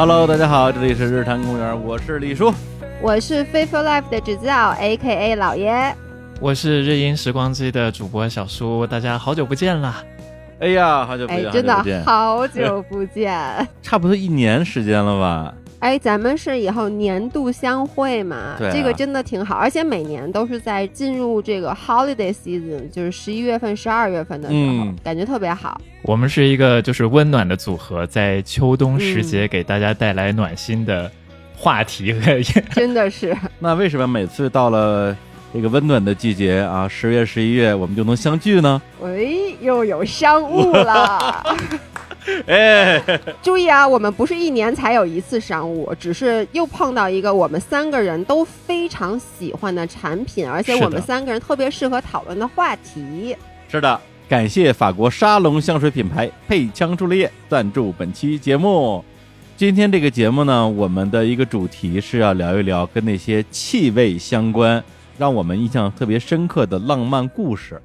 Hello，大家好，这里是日坛公园，我是李叔，我是 Faithful Life 的制造，A.K.A 老爷，我是日音时光机的主播小叔，大家好久不见啦！哎呀，好久不见，真的好久不见，差不多一年时间了吧？哎，咱们是以后年度相会嘛？对，这个真的挺好，而且每年都是在进入这个 holiday season，就是十一月份、十二月份的时候，感觉特别好。我们是一个就是温暖的组合，在秋冬时节给大家带来暖心的话题和 真的是。那为什么每次到了这个温暖的季节啊，十月、十一月，我们就能相聚呢？哎，又有商务了。哎，注意啊，我们不是一年才有一次商务，只是又碰到一个我们三个人都非常喜欢的产品，而且我们三个人特别适合讨论的话题。是的，感谢法国沙龙香水品牌配枪朱丽叶赞助本期节目。今天这个节目呢，我们的一个主题是要聊一聊跟那些气味相关，让我们印象特别深刻的浪漫故事。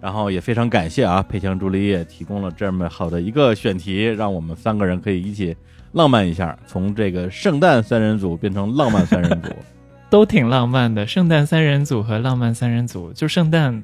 然后也非常感谢啊，佩枪朱丽叶提供了这么好的一个选题，让我们三个人可以一起浪漫一下，从这个圣诞三人组变成浪漫三人组，都挺浪漫的。圣诞三人组和浪漫三人组，就圣诞。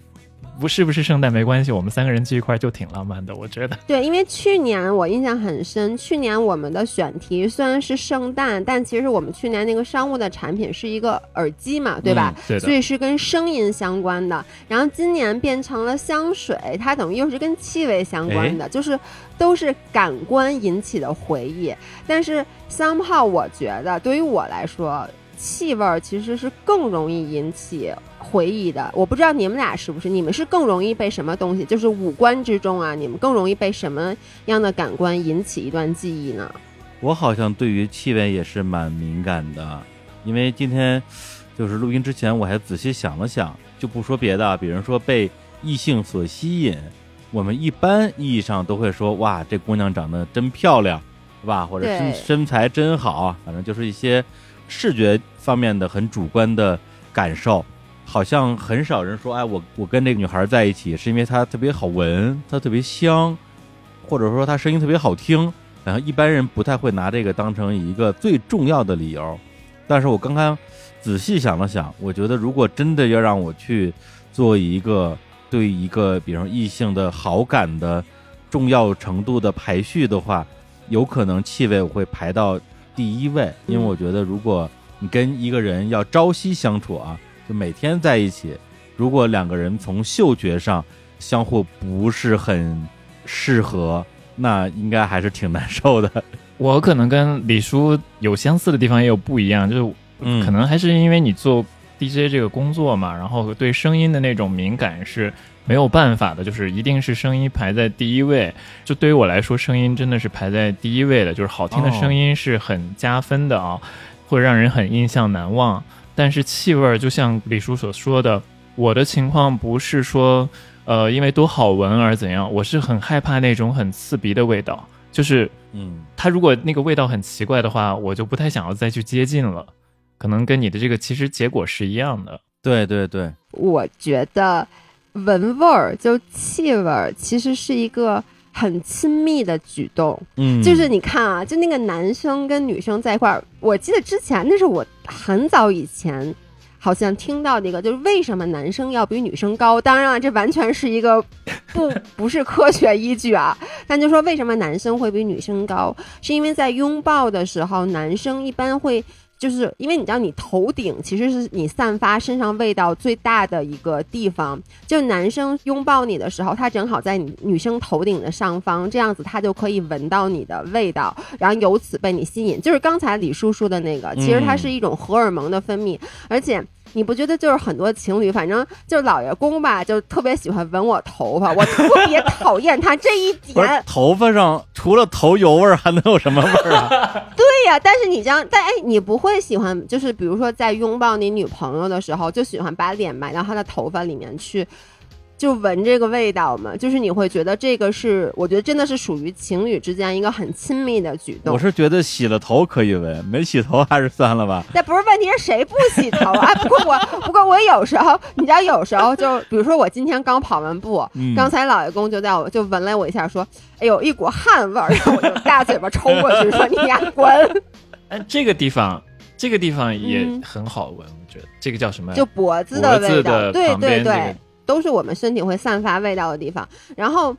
不是不是圣诞没关系，我们三个人聚一块就挺浪漫的，我觉得。对，因为去年我印象很深，去年我们的选题虽然是圣诞，但其实我们去年那个商务的产品是一个耳机嘛，对吧？对所以是跟声音相关的。然后今年变成了香水，它等于又是跟气味相关的，就是都是感官引起的回忆。但是 somehow 我觉得对于我来说。气味儿其实是更容易引起回忆的，我不知道你们俩是不是？你们是更容易被什么东西？就是五官之中啊，你们更容易被什么样的感官引起一段记忆呢？我好像对于气味也是蛮敏感的，因为今天就是录音之前，我还仔细想了想，就不说别的，比如说被异性所吸引，我们一般意义上都会说哇，这姑娘长得真漂亮，是吧？或者身身材真好，反正就是一些。视觉方面的很主观的感受，好像很少人说，哎，我我跟这个女孩在一起是因为她特别好闻，她特别香，或者说她声音特别好听。然后一般人不太会拿这个当成一个最重要的理由。但是我刚刚仔细想了想，我觉得如果真的要让我去做一个对一个比如异性的好感的重要程度的排序的话，有可能气味我会排到。第一位，因为我觉得，如果你跟一个人要朝夕相处啊，就每天在一起，如果两个人从嗅觉上相互不是很适合，那应该还是挺难受的。我可能跟李叔有相似的地方，也有不一样，就是可能还是因为你做 DJ 这个工作嘛，然后对声音的那种敏感是。没有办法的，就是一定是声音排在第一位。就对于我来说，声音真的是排在第一位的。就是好听的声音是很加分的啊，会让人很印象难忘。但是气味儿，就像李叔所说的，我的情况不是说，呃，因为多好闻而怎样，我是很害怕那种很刺鼻的味道。就是，嗯，他如果那个味道很奇怪的话，我就不太想要再去接近了。可能跟你的这个其实结果是一样的。对对对，我觉得。闻味儿就气味儿，其实是一个很亲密的举动。嗯，就是你看啊，就那个男生跟女生在一块儿，我记得之前那是我很早以前好像听到的一个，就是为什么男生要比女生高？当然了，这完全是一个 不不是科学依据啊。但就说为什么男生会比女生高，是因为在拥抱的时候，男生一般会。就是因为你知道，你头顶其实是你散发身上味道最大的一个地方。就男生拥抱你的时候，他正好在你女生头顶的上方，这样子他就可以闻到你的味道，然后由此被你吸引。就是刚才李叔说的那个，其实它是一种荷尔蒙的分泌，而且。你不觉得就是很多情侣，反正就是老爷公吧，就特别喜欢闻我头发，我特别 讨厌他这一点。头发上除了头油味儿，还能有什么味儿啊？对呀，但是你这样，但哎，你不会喜欢，就是比如说在拥抱你女朋友的时候，就喜欢把脸埋到她的头发里面去，就闻这个味道嘛，就是你会觉得这个是，我觉得真的是属于情侣之间一个很亲密的举动。我是觉得洗了头可以闻，没洗头还是算了吧。那不是问题，是谁不洗头啊？不过我，不过我有时候，你知道，有时候就比如说我今天刚跑完步，嗯刚才老爷公就在我就闻了我一下，说：“哎呦，一股汗味儿。”然后我就大嘴巴抽过去，说：“你俩滚哎，这个地方，这个地方也嗯很好闻，我觉得这个叫什么？！”就脖子脖子的味道，的对对旁边这个对，都是我们身体会散发味道的地方。然后。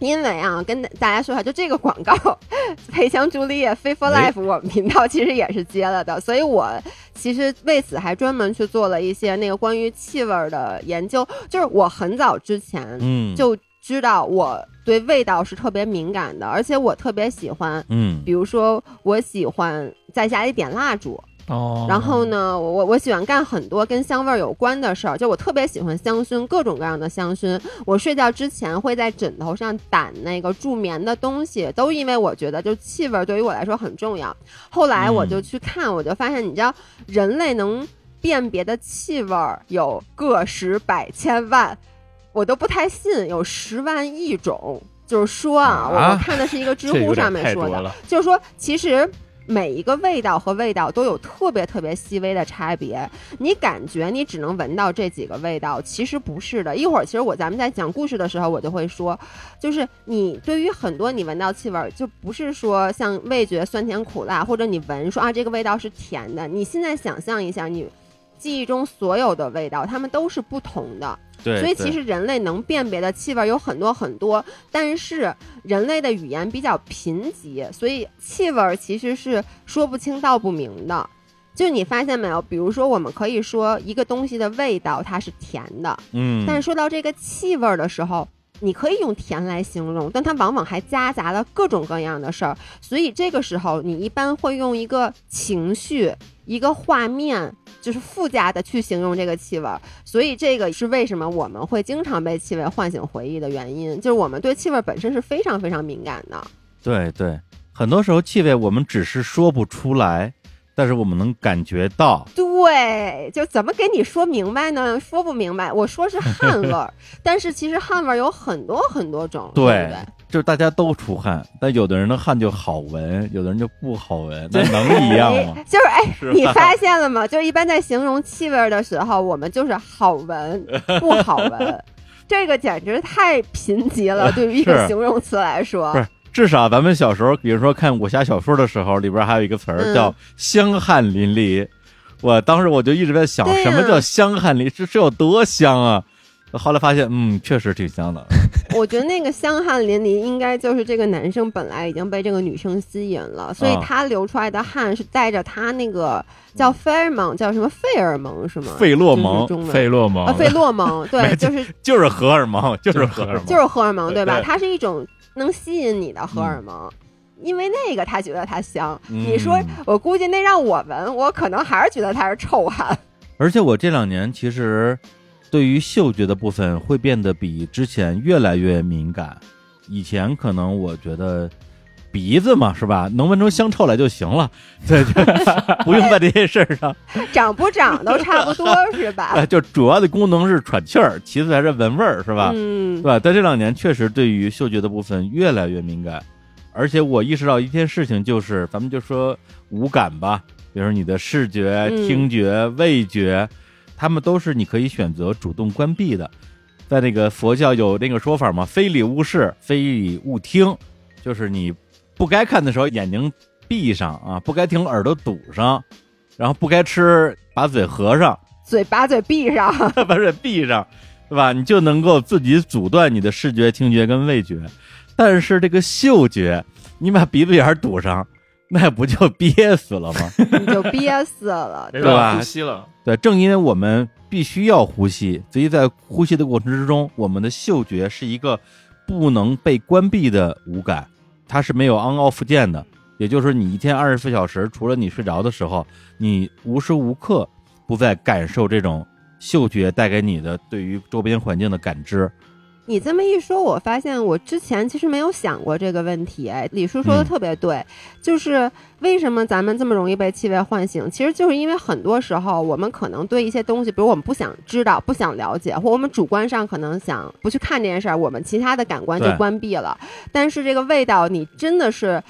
因为啊，跟大家说一下，就这个广告，配香朱丽叶 f i for 哎 Life，我们频道其实也是接了的，所以我其实为此还专门去做了一些那个关于气味儿的研究。就是我很早之前嗯，就知道我对味道是特别敏感的，而且我特别喜欢，嗯比如说我喜欢在家里点蜡烛，哦，然后呢，我我我喜欢干很多跟香味儿有关的事儿，就我特别喜欢香薰，各种各样的香薰。我睡觉之前会在枕头上掸那个助眠的东西，都因为我觉得就气味儿对于我来说很重要。后来我就去看，我就发现，你知道人类能辨别的气味儿有个十百千万，我都不太信有十万亿种。就是说啊，我啊我看的是一个知乎上面说的。就是说，其实每一个味道和味道都有特别特别细微的差别。你感觉你只能闻到这几个味道，其实不是的。一会儿，其实我咱们在讲故事的时候，我就会说，就是你对于很多你闻到气味，就不是说像味觉酸甜苦辣，或者你闻说啊这个味道是甜的。你现在想象一下，你记忆中所有的味道，它们都是不同的。对，所以其实人类能辨别的气味有很多很多，但是人类的语言比较贫瘠，所以气味其实是说不清道不明的。就你发现没有？比如说，我们可以说一个东西的味道它是甜的，嗯，但是说到这个气味的时候，你可以用甜来形容，但它往往还夹杂了各种各样的事儿。所以这个时候，你一般会用一个情绪、一个画面，就是附加的去形容这个气味。所以这个是为什么我们会经常被气味唤醒回忆的原因，就是我们对气味本身是非常非常敏感的。对对，很多时候气味我们只是说不出来，但是我们能感觉到。对，就怎么给你说明白呢？说不明白。我说是汗味儿，但是其实汗味儿有很多很多种，对对？就是大家都出汗，但有的人的汗就好闻，有的人就不好闻，那能一样吗？哎 就是哎，你发现了吗？就是一般在形容气味的时候，我们就是好闻不好闻，这个简直太贫瘠了。对于一个形容词来说不，是，至少咱们小时候，比如说看武侠小说的时候，里边还有一个词儿嗯叫“香汗淋漓”。我当时我就一直在想，什么叫香汗淋？是是有多香啊？后来发现，嗯，确实挺香的。我觉得那个香汗淋漓，应该就是这个男生本来已经被这个女生吸引了，所以啊他流出来的汗是带着他那个叫费尔蒙，叫什么费尔蒙是吗？费洛蒙费洛蒙啊，费洛蒙，对，就是就是荷尔蒙，就是荷尔蒙。就是荷尔蒙，对吧？它是一种能吸引你的荷尔蒙。因为那个他觉得它香，嗯你说我估计那让我闻，我可能还是觉得它是臭汗。而且我这两年其实对于嗅觉的部分会变得比之前越来越敏感。以前可能我觉得鼻子嘛，是吧？能闻出香臭来就行了，对，就 不用在这些事儿上。长不长都差不多 是吧？哎，就主要的功能是喘气儿，其次才是闻味儿，是吧？嗯对，吧？但这两年确实对于嗅觉的部分越来越敏感，而且我意识到一件事情，就是咱们就说五感吧，比如说你的视觉、嗯听觉、味觉，他们都是你可以选择主动关闭的。在那个佛教有那个说法嘛，非礼勿视，非礼勿听，就是你不该看的时候眼睛闭上啊，不该听耳朵堵上，然后不该吃把嘴合上，嘴把嘴闭上，把嘴闭上，对吧？你就能够自己阻断你的视觉、听觉跟味觉。但是这个嗅觉，你把鼻子眼儿堵上，那不就憋死了吗？你就憋死了。没对吧呼吸了。对，正因为我们必须要呼吸，所以在呼吸的过程之中，我们的嗅觉是一个不能被关闭的五感，它是没有 on off 键的。也就是说，你一天二十四小时，除了你睡着的时候，你无时无刻不在感受这种嗅觉带给你的对于周边环境的感知。你这么一说，我发现我之前其实没有想过这个问题。哎，李叔说的特别对，就是为什么咱们这么容易被气味唤醒？其实就是因为很多时候我们可能对一些东西，比如我们不想知道、不想了解，或我们主观上可能想不去看这件事儿，我们其他的感官就关闭了。但是这个味道，你真的是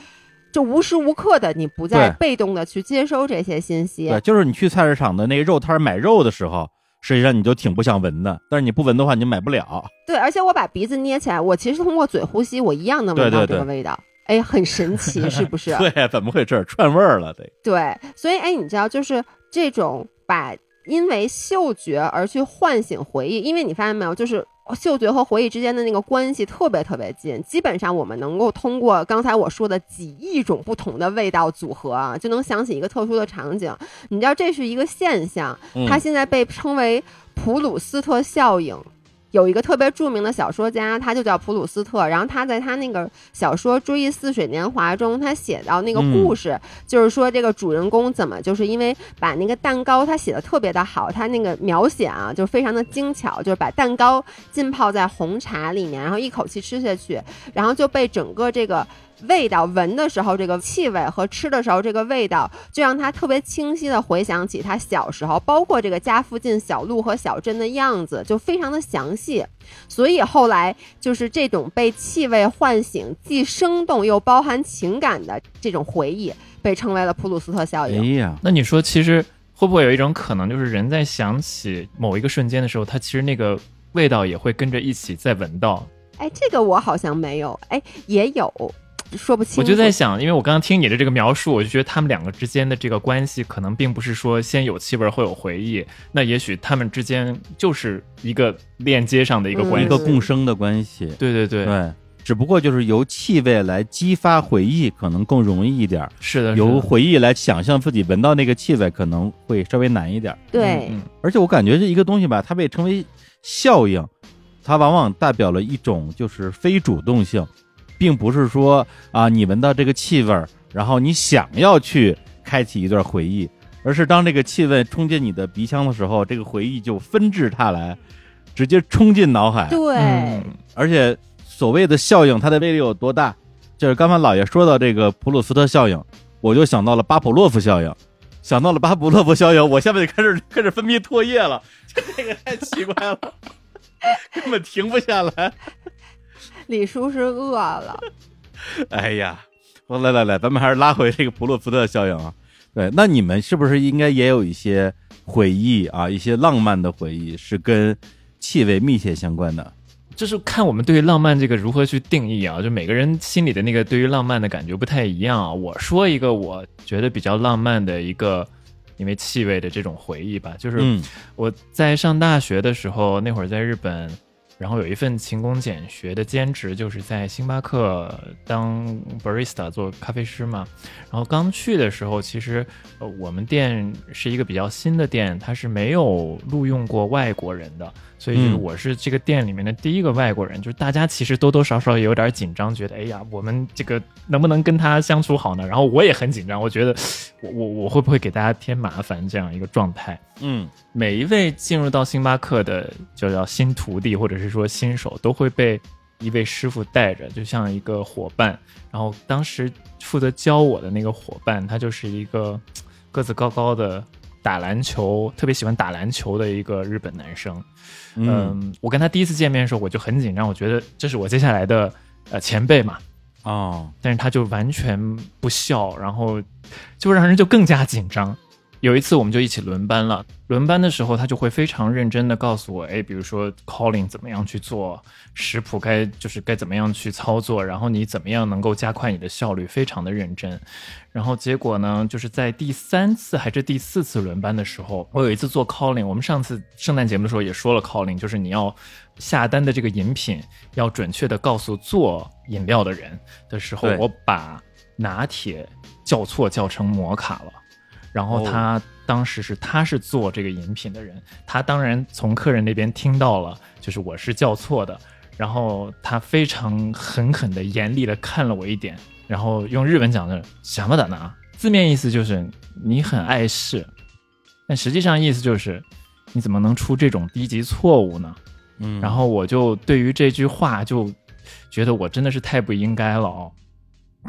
就无时无刻的，你不再被动的去接收这些信息。对，就是你去菜市场的那个肉摊买肉的时候。实际上你就挺不想闻的，但是你不闻的话，你就买不了。对，而且我把鼻子捏起来，我其实通过嘴呼吸，我一样能闻到这个味道。哎，很神奇，是不 是？对，怎么回事？串味儿了，得。对，所以哎，你知道，就是这种把因为嗅觉而去唤醒回忆，因为你发现没有，就是。嗅觉和回忆之间的那个关系特别特别近，基本上我们能够通过刚才我说的几亿种不同的味道组合啊，就能想起一个特殊的场景。你知道这是一个现象，它现在被称为普鲁斯特效应。有一个特别著名的小说家，他就叫普鲁斯特。然后他在他那个小说《追忆似水年华》中，他写到那个故事，就是说这个主人公怎么就是因为把那个蛋糕他写的特别的好，他那个描写啊就非常的精巧，就是把蛋糕浸泡在红茶里面，然后一口气吃下去，然后就被整个这个。味道闻的时候，这个气味和吃的时候这个味道，就让他特别清晰的回想起他小时候，包括这个家附近小路和小镇的样子，就非常的详细。所以后来就是这种被气味唤醒、既生动又包含情感的这种回忆，被称为了普鲁斯特效应。哎呀，那你说，其实会不会有一种可能，就是人在想起某一个瞬间的时候，他其实那个味道也会跟着一起在闻到？哎，这个我好像没有，哎，也有。说不清，我就在想，因为我刚刚听你的这个描述，我就觉得他们两个之间的这个关系，可能并不是说先有气味会有回忆，那也许他们之间就是一个链接上的一个关系，一个共生的关系。对对对对，只不过就是由气味来激发回忆，可能更容易一点。是的，由回忆来想象自己闻到那个气味，可能会稍微难一点。对，嗯而且我感觉这一个东西吧，它被称为效应，它往往代表了一种就是非主动性。并不是说啊，你闻到这个气味儿，然后你想要去开启一段回忆，而是当这个气味冲进你的鼻腔的时候，这个回忆就纷至沓来，直接冲进脑海。对，而且所谓的效应，它的威力有多大？就是刚才老爷说到这个普鲁斯特效应，我就想到了巴甫洛夫效应，想到了巴甫洛夫效应，我下面就开始 开始分泌唾液了，这个太奇怪了，根本停不下来。李叔是饿了，哎呀，来来来，咱们还是拉回这个普洛斯特效应啊。对，那你们是不是应该也有一些回忆啊，一些浪漫的回忆是跟气味密切相关的？就是看我们对于浪漫这个如何去定义啊，就每个人心里的那个对于浪漫的感觉不太一样啊。我说一个我觉得比较浪漫的一个因为气味的这种回忆吧，就是我在上大学的时候，那会儿在日本。然后有一份勤工俭学的兼职，就是在星巴克当 barista 做咖啡师嘛。然后刚去的时候，其实呃我们店是一个比较新的店，它是没有录用过外国人的。所以就是我是这个店里面的第一个外国人，就是大家其实多多少少也有点紧张，觉得哎呀，我们这个能不能跟他相处好呢？然后我也很紧张，我觉得我我我会不会给大家添麻烦这样一个状态？嗯，每一位进入到星巴克的就叫新徒弟或者是说新手，都会被一位师傅带着，就像一个伙伴。然后当时负责教我的那个伙伴，他就是一个个子高高的。打篮球特别喜欢打篮球的一个日本男生，嗯，我跟他第一次见面的时候我就很紧张，我觉得这是我接下来的呃前辈嘛，哦，但是他就完全不笑，然后就让人就更加紧张。有一次我们就一起轮班了，轮班的时候他就会非常认真的告诉我，哎，比如说 calling 怎么样去做，食谱该就是该怎么样去操作，然后你怎么样能够加快你的效率，非常的认真。然后结果呢，就是在第三次还是第四次轮班的时候，我有一次做 calling，我们上次圣诞节目的时候也说了 calling，就是你要下单的这个饮品要准确的告诉做饮料的人的时候，我把拿铁叫错叫成摩卡了。然后他当时是他是做这个饮品的人，他当然从客人那边听到了，就是我是叫错的，然后他非常狠狠的、严厉的看了我一点，然后用日文讲的“什么的呢”，字面意思就是你很碍事，但实际上意思就是你怎么能出这种低级错误呢？嗯，然后我就对于这句话就觉得我真的是太不应该了哦。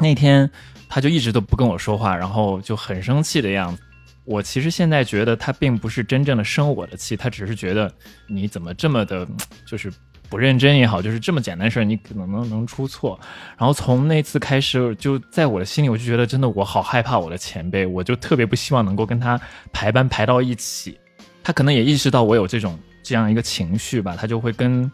那天他就一直都不跟我说话，然后就很生气的样子。我其实现在觉得他并不是真正的生我的气，他只是觉得你怎么这么的，就是不认真也好，就是这么简单事儿你可能能能出错。然后从那次开始，就在我的心里，我就觉得真的我好害怕我的前辈，我就特别不希望能够跟他排班排到一起。他可能也意识到我有这种这样一个情绪吧，他就会跟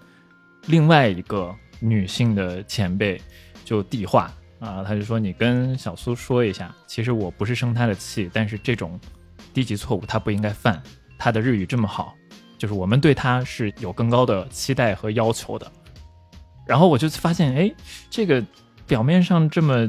另外一个女性的前辈就递话啊，他就说你跟小苏说一下，其实我不是生他的气，但是这种。低级错误他不应该犯，他的日语这么好，就是我们对他是有更高的期待和要求的。然后我就发现，哎，这个表面上这么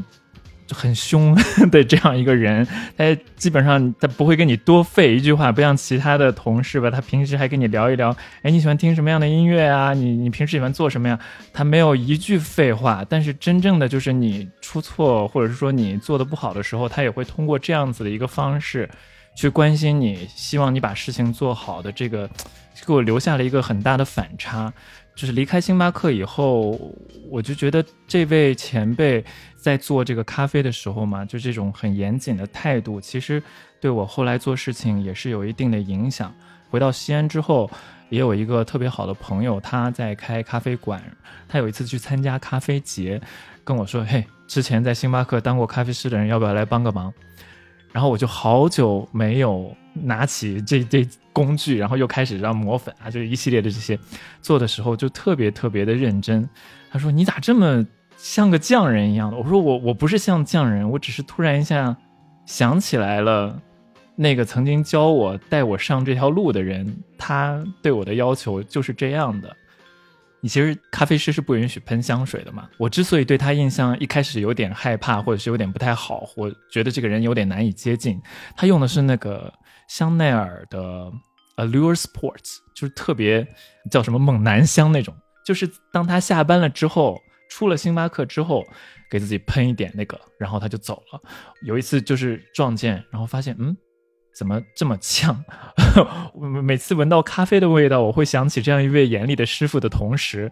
就很凶 的这样一个人，他基本上他不会跟你多费一句话，不像其他的同事吧，他平时还跟你聊一聊，哎，你喜欢听什么样的音乐啊？你你平时喜欢做什么呀？他没有一句废话，但是真正的就是你出错或者是说你做的不好的时候，他也会通过这样子的一个方式。去关心你，希望你把事情做好的这个，给我留下了一个很大的反差。就是离开星巴克以后，我就觉得这位前辈在做这个咖啡的时候嘛，就这种很严谨的态度，其实对我后来做事情也是有一定的影响。回到西安之后，也有一个特别好的朋友，他在开咖啡馆。他有一次去参加咖啡节，跟我说：“嘿，之前在星巴克当过咖啡师的人，要不要来帮个忙？”然后我就好久没有拿起这这工具，然后又开始让磨粉啊，就是一系列的这些做的时候，就特别特别的认真。他说：“你咋这么像个匠人一样的？”我说：“我我不是像匠人，我只是突然一下想起来了，那个曾经教我带我上这条路的人，他对我的要求就是这样的。”你其实咖啡师是不允许喷香水的嘛？我之所以对他印象一开始有点害怕，或者是有点不太好，我觉得这个人有点难以接近。他用的是那个香奈儿的 Allure Sports，就是特别叫什么猛男香那种。就是当他下班了之后，出了星巴克之后，给自己喷一点那个，然后他就走了。有一次就是撞见，然后发现嗯。怎么这么呛？每次闻到咖啡的味道，我会想起这样一位严厉的师傅的同时，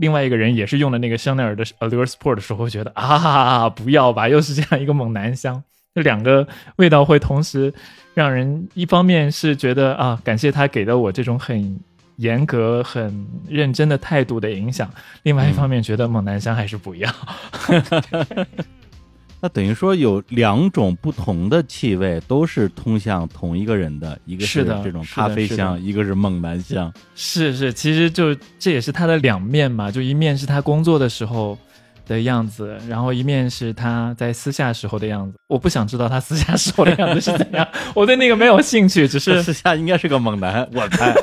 另外一个人也是用的那个香奈儿的 Allure Sport 的时候，会觉得啊，不要吧，又是这样一个猛男香。这两个味道会同时让人一方面是觉得啊，感谢他给了我这种很严格、很认真的态度的影响，另外一方面觉得猛男香还是不要。那等于说有两种不同的气味，都是通向同一个人的，一个是这种咖啡香，一个是猛男香。是是，其实就这也是他的两面嘛，就一面是他工作的时候的样子，然后一面是他在私下时候的样子。我不想知道他私下时候的样子是怎样，我对那个没有兴趣，只是 私下应该是个猛男，我猜。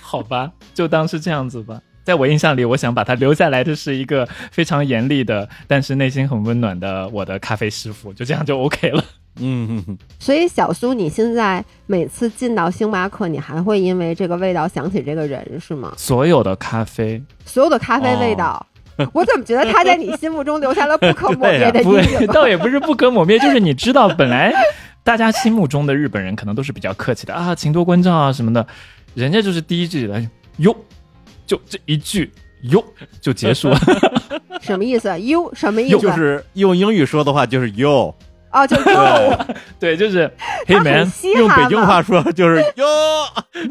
好吧，就当是这样子吧。在我印象里，我想把他留下来的是一个非常严厉的，但是内心很温暖的我的咖啡师傅，就这样就 OK 了。嗯，所以小苏，你现在每次进到星巴克，你还会因为这个味道想起这个人是吗？所有的咖啡，所有的咖啡味道，我怎么觉得他在你心目中留下了不可磨灭的阴影？倒也不是不可磨灭，就是你知道，本来大家心目中的日本人可能都是比较客气的啊，请多关照啊什么的，人家就是第一句来哟。就这一句哟就结束了，什么意思？哟什么意思？就是用英语说的话就是哟哦，就 哟，对，就是黑门。用北京话说就是 哟，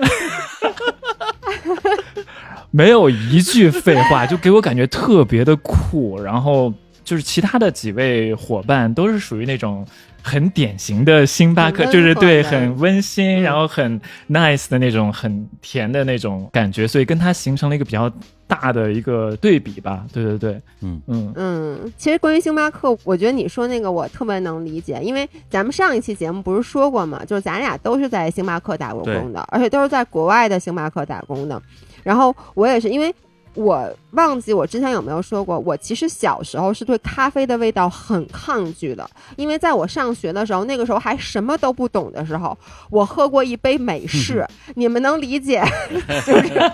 没有一句废话，就给我感觉特别的酷。然后就是其他的几位伙伴都是属于那种。很典型的星巴克，就是对很温馨，然后很 nice 的那种，很甜的那种感觉，所以跟他形成了一个比较大的一个对比吧。对对对，嗯嗯嗯。其实关于星巴克，我觉得你说那个我特别能理解，因为咱们上一期节目不是说过嘛，就是咱俩都是在星巴克打过工的，而且都是在国外的星巴克打工的。然后我也是因为。我忘记我之前有没有说过，我其实小时候是对咖啡的味道很抗拒的，因为在我上学的时候，那个时候还什么都不懂的时候，我喝过一杯美式，你们能理解？就是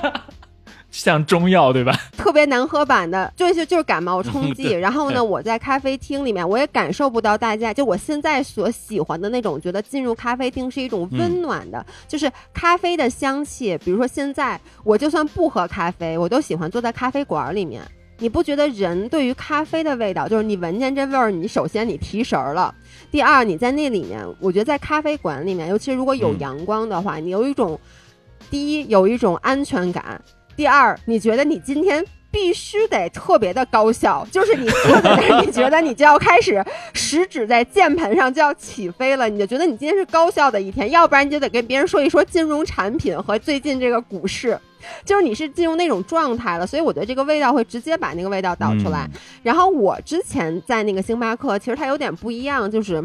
像中药对吧？特别难喝版的，就是就是感冒 冲剂。然后呢，我在咖啡厅里面，我也感受不到大家就我现在所喜欢的那种，觉得进入咖啡厅是一种温暖的，就是咖啡的香气。比如说现在，我就算不喝咖啡，我都喜欢坐在咖啡馆里面。你不觉得人对于咖啡的味道，就是你闻见这味儿，你首先你提神儿了，第二你在那里面，我觉得在咖啡馆里面，尤其是如果有嗯阳光的话，你有一种第一有一种安全感，第二你觉得你今天。必须得特别的高效，就是你坐在那儿，你觉得你就要开始食指在键盘上就要起飞了，你就觉得你今天是高效的一天，要不然你就得跟别人说一说金融产品和最近这个股市，就是你是进入那种状态了，所以我觉得这个味道会直接把那个味道导出来。然后我之前在那个星巴克，其实它有点不一样，就是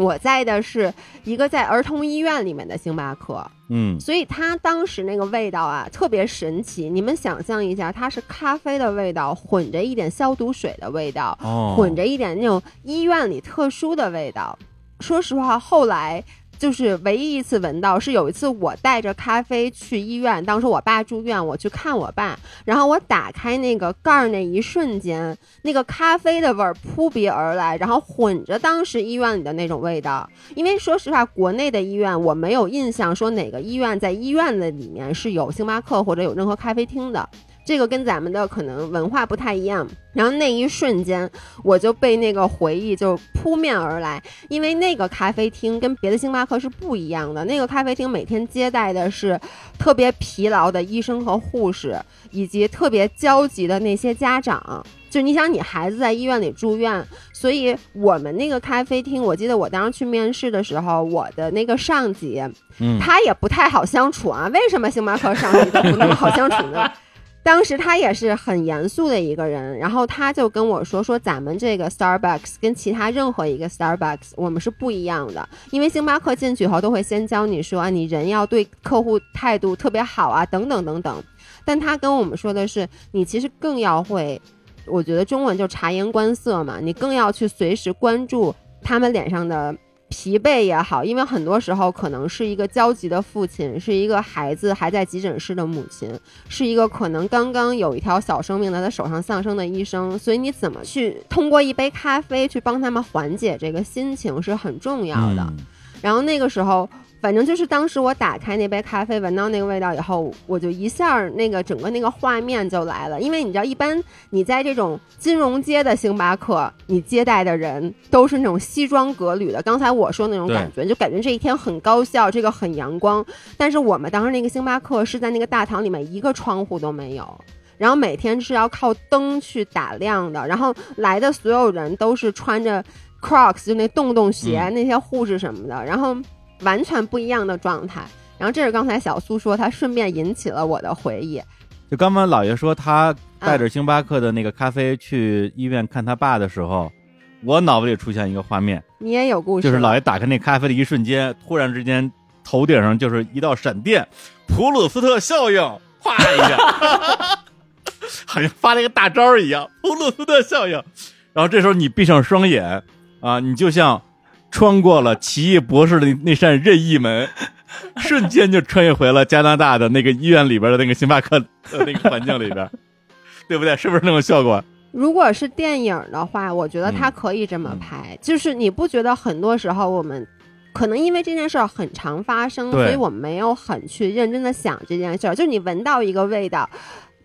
我在的是一个在儿童医院里面的星巴克，嗯所以它当时那个味道啊特别神奇。你们想象一下，它是咖啡的味道，混着一点消毒水的味道，哦，混着一点那种医院里特殊的味道。说实话，后来就是唯一一次闻到，是有一次我带着咖啡去医院，当时我爸住院，我去看我爸，然后我打开那个盖儿那一瞬间，那个咖啡的味儿扑鼻而来，然后混着当时医院里的那种味道。因为说实话，国内的医院我没有印象说哪个医院在医院的里面是有星巴克或者有任何咖啡厅的。这个跟咱们的可能文化不太一样，然后那一瞬间我就被那个回忆就扑面而来，因为那个咖啡厅跟别的星巴克是不一样的。那个咖啡厅每天接待的是特别疲劳的医生和护士，以及特别焦急的那些家长。就你想，你孩子在医院里住院，所以我们那个咖啡厅，我记得我当时去面试的时候，我的那个上级嗯他也不太好相处啊。为什么星巴克上级都不那么好相处呢？当时他也是很严肃的一个人，然后他就跟我说说咱们这个 Starbucks 跟其他任何一个 Starbucks 我们是不一样的，因为星巴克进去以后都会先教你说，你人要对客户态度特别好啊，等等等等。但他跟我们说的是，你其实更要会，我觉得中文就察言观色嘛，你更要去随时关注他们脸上的疲惫也好，因为很多时候可能是一个焦急的父亲，是一个孩子还在急诊室的母亲，是一个可能刚刚有一条小生命在他手上丧生的医生，所以你怎么去通过一杯咖啡去帮他们缓解这个心情是很重要的。嗯然后那个时候，反正就是当时我打开那杯咖啡，闻到那个味道以后，我就一下那个整个那个画面就来了。因为你知道，一般你在这种金融街的星巴克，你接待的人都是那种西装革履的。刚才我说那种感觉，就感觉这一天很高效，这个很阳光。但是我们当时那个星巴克是在那个大堂里面，一个窗户都没有。然后每天是要靠灯去打亮的，然后来的所有人都是穿着 Crocs，就那洞洞鞋，嗯那些护士什么的，然后完全不一样的状态。然后这是刚才小苏说，他顺便引起了我的回忆。就刚刚老爷说他带着星巴克的那个咖啡去医院看他爸的时候，我脑子里出现一个画面，你也有故事，就是老爷打开那咖啡的一瞬间，突然之间头顶上就是一道闪电，普鲁斯特效应，哗一下，好像发了一个大招一样，普鲁斯特效应。然后这时候你闭上双眼啊，你就像穿过了奇异博士的那扇任意门，瞬间就穿越回了加拿大的那个医院里边的那个星巴克的那个环境里边，对不对？是不是那种效果？如果是电影的话，我觉得他嗯可以这么拍，就是你不觉得很多时候我们可能因为这件事儿很常发生，所以我没有很去认真的想这件事儿。就是你闻到一个味道，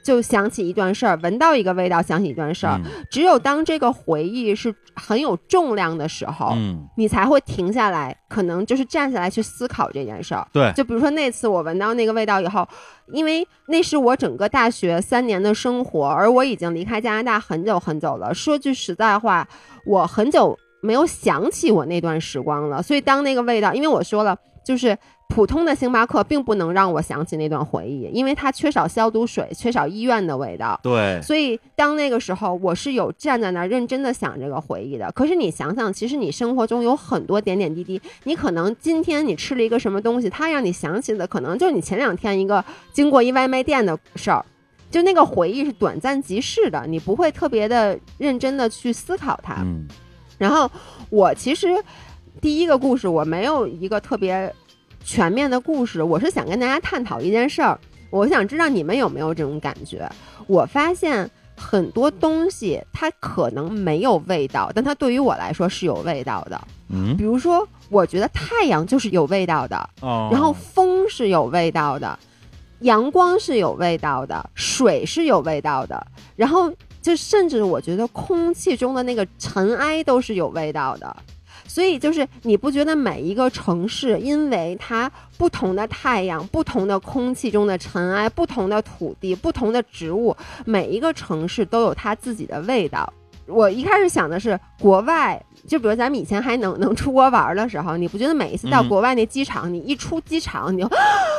就想起一段事儿；闻到一个味道，想起一段事儿。嗯只有当这个回忆是很有重量的时候，嗯，你才会停下来，可能就是站下来去思考这件事儿。对，就比如说那次我闻到那个味道以后，因为那是我整个大学三年的生活，而我已经离开加拿大很久很久了。说句实在话，我很久没有想起我那段时光了。所以当那个味道，因为我说了，就是普通的星巴克并不能让我想起那段回忆，因为它缺少消毒水，缺少医院的味道。对，所以当那个时候，我是有站在那儿认真的想这个回忆的。可是你想想，其实你生活中有很多点点滴滴，你可能今天你吃了一个什么东西，它让你想起的可能就是你前两天一个经过一外卖店的事儿。就那个回忆是短暂即逝的，你不会特别的认真的去思考它。嗯然后我其实第一个故事我没有一个特别全面的故事，我是想跟大家探讨一件事儿。我想知道你们有没有这种感觉？我发现很多东西它可能没有味道，但它对于我来说是有味道的。嗯比，如说，我觉得太阳就是有味道的，哦，然后风是有味道的，阳光是有味道的，水是有味道的，然后就甚至我觉得空气中的那个尘埃都是有味道的。所以就是你不觉得每一个城市，因为它不同的太阳、不同的空气中的尘埃、不同的土地、不同的植物，每一个城市都有它自己的味道。我一开始想的是国外，就比如咱们以前还能能出国玩的时候，你不觉得每一次到嗯国外那机场，你一出机场你就啊，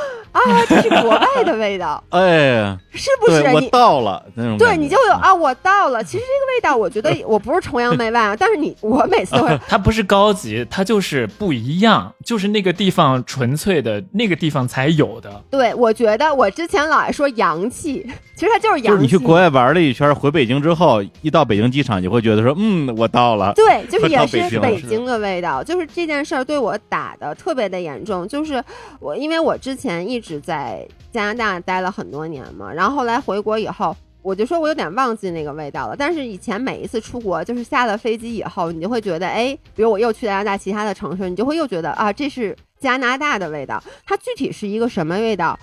这是国外的味道，哎，是不是？我你到了那种，对你就会有啊，我到了。其实这个味道，我觉得我不是崇洋媚外啊，但是你我每次都会它不是高级，它就是不一样，就是那个地方纯粹的那个地方才有的。对，我觉得我之前老爱说洋气，其实它就是洋气。就是你去国外玩了一圈，回北京之后，一到北京机场，你会觉得说，嗯，我到了。对，就是也是北京了北京的味道，就是这件事儿对我打的特别的严重。就是我，因为我之前一直在加拿大待了很多年嘛，然后后来回国以后，我就说我有点忘记那个味道了。但是以前每一次出国，就是下了飞机以后，你就会觉得，哎，比如我又去加拿大其他的城市，你就会又觉得啊，这是加拿大的味道。它具体是一个什么味道？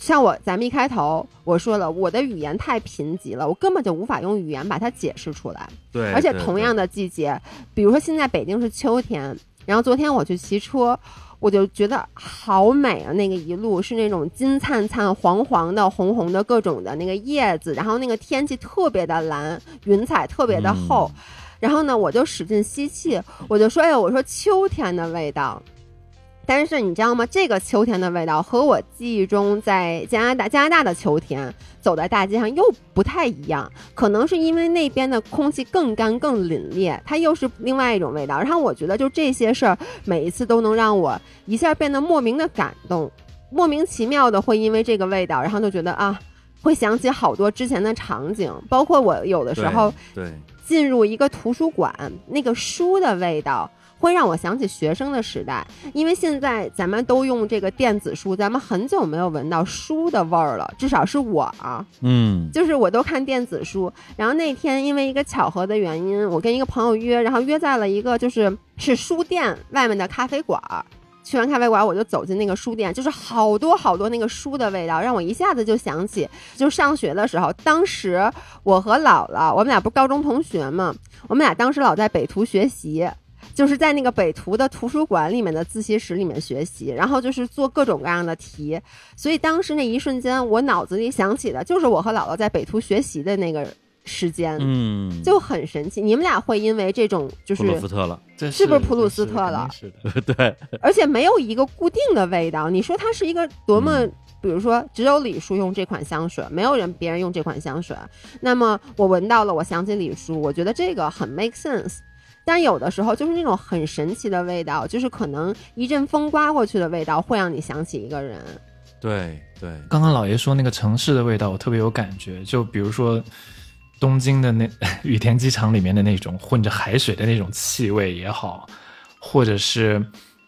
像我，咱们一开头我说了，我的语言太贫瘠了，我根本就无法用语言把它解释出来。对，而且同样的季节，比如说现在北京是秋天，然后昨天我去骑车，我就觉得好美啊！那个一路是那种金灿灿、黄黄的、红红的各种的那个叶子，然后那个天气特别的蓝，云彩特别的厚。嗯然后呢，我就使劲吸气，我就说：“哎，我说秋天的味道。”但是你知道吗？这个秋天的味道和我记忆中在加拿大加拿大的秋天走在大街上又不太一样，可能是因为那边的空气更干更凛冽，它又是另外一种味道。然后我觉得就这些事儿，每一次都能让我一下变得莫名的感动，莫名其妙的会因为这个味道，然后就觉得啊，会想起好多之前的场景，包括我有的时候对，进入一个图书馆，那个书的味道会让我想起学生的时代，因为现在咱们都用这个电子书，咱们很久没有闻到书的味儿了，至少是我啊，嗯就是我都看电子书。然后那天因为一个巧合的原因，我跟一个朋友约，然后约在了一个就是是书店外面的咖啡馆儿。去完咖啡馆，我就走进那个书店，就是好多好多那个书的味道，让我一下子就想起，就上学的时候，当时我和姥姥，我们俩不是高中同学嘛，我们俩当时老在北图学习，就是在那个北图的图书馆里面的自习室里面学习，然后就是做各种各样的题，所以当时那一瞬间，我脑子里想起的就是我和姥姥在北图学习的那个时间，嗯，就很神奇。你们俩会因为这种就是普鲁斯特了，这是不是普鲁斯特了是的 对，而且没有一个固定的味道。你说它是一个多么，嗯比如说只有李叔用这款香水，没有人别人用这款香水，那么我闻到了，我想起李叔，我觉得这个很 make sense。但有的时候就是那种很神奇的味道，就是可能一阵风刮过去的味道，会让你想起一个人。对对，刚刚老爷说那个城市的味道，我特别有感觉。就比如说东京的那 羽田机场里面的那种混着海水的那种气味也好，或者是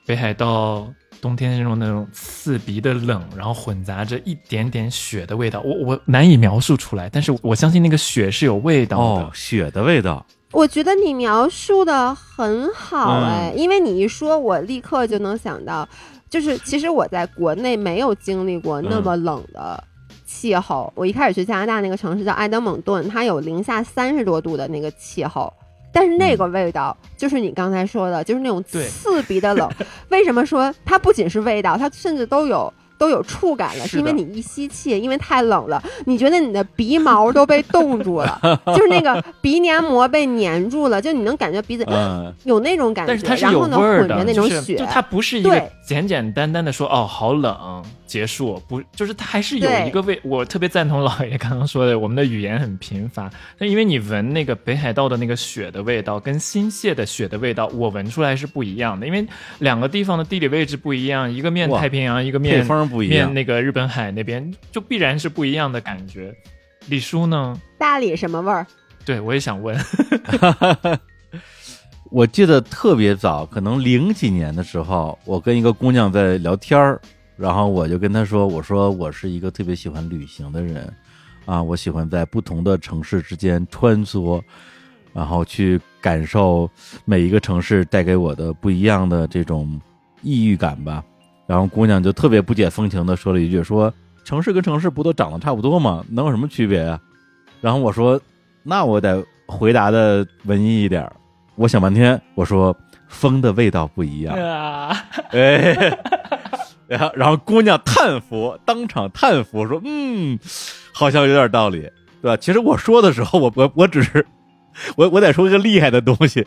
北海道冬天那种那种刺鼻的冷，然后混杂着一点点雪的味道，我我难以描述出来。但是我相信那个雪是有味道的。哦，雪的味道，我觉得你描述的很好嗯哎，因为你一说，我立刻就能想到，就是其实我在国内没有经历过那么冷的气候。我一开始去加拿大那个城市叫埃德蒙顿，它有零下三十多度的那个气候。但是那个味道，就是你刚才说的，就是那种刺鼻的冷。为什么说它不仅是味道，它甚至都有都有触感了？是是因为你一吸气，因为太冷了，你觉得你的鼻毛都被冻住了，就是那个鼻黏膜被粘住了，就你能感觉鼻子嗯，有那种感觉，但是它是有然后呢味儿的，混着那种就是雪，就它不是一个对。简简单单的说哦好冷结束，不就是它还是有一个味。我特别赞同老爷刚刚说的，我们的语言很贫乏，那因为你闻那个北海道的那个雪的味道跟新泻的雪的味道，我闻出来是不一样的，因为两个地方的地理位置不一样，一个面太平洋，一个面方不一样，面那个日本海那边，就必然是不一样的感觉。李叔呢？大理什么味儿？对我也想问，我记得特别早，可能零几年的时候，我跟一个姑娘在聊天儿，然后我就跟她说：“我说我是一个特别喜欢旅行的人，啊，我喜欢在不同的城市之间穿梭，然后去感受每一个城市带给我的不一样的这种异域感吧。”然后姑娘就特别不解风情的说了一句：“说城市跟城市不都长得差不多吗？能有什么区别呀？”然后我说：“那我得回答的文艺一点。”我想半天，我说：“风的味道不一样。” 哎，然后然后姑娘叹服，当场叹服说：“嗯，好像有点道理，对吧？”其实我说的时候，我我我只是我我得说一个厉害的东西。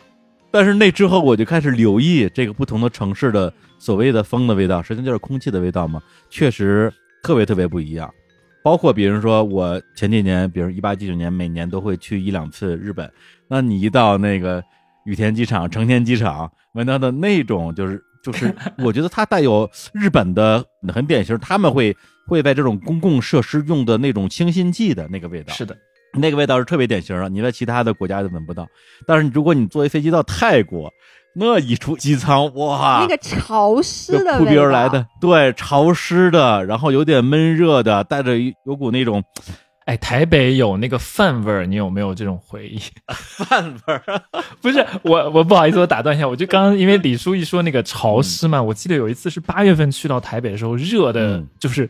但是那之后，我就开始留意这个不同的城市的所谓的风的味道，实际上就是空气的味道嘛，确实特别特别不一样。包括比如说，我前几年，比如一八、一九年，每年都会去一两次日本。那你一到那个羽田机场、成田机场，闻到的那种，就是就是，我觉得它带有日本的很典型，他们会会在这种公共设施用的那种清新剂的那个味道。是的。那个味道是特别典型的，你在其他的国家都闻不到。但是如果你坐一飞机到泰国，那一出机舱，哇，那个潮湿的扑鼻而来的，对，潮湿的，然后有点闷热的，带着有股那种，哎，台北有那个饭味儿，你有没有这种回忆？饭味儿？不是我，我不好意思，我打断一下，我就刚刚因为李叔一说那个潮湿嘛，我记得有一次是八月份去到台北的时候，热的就是。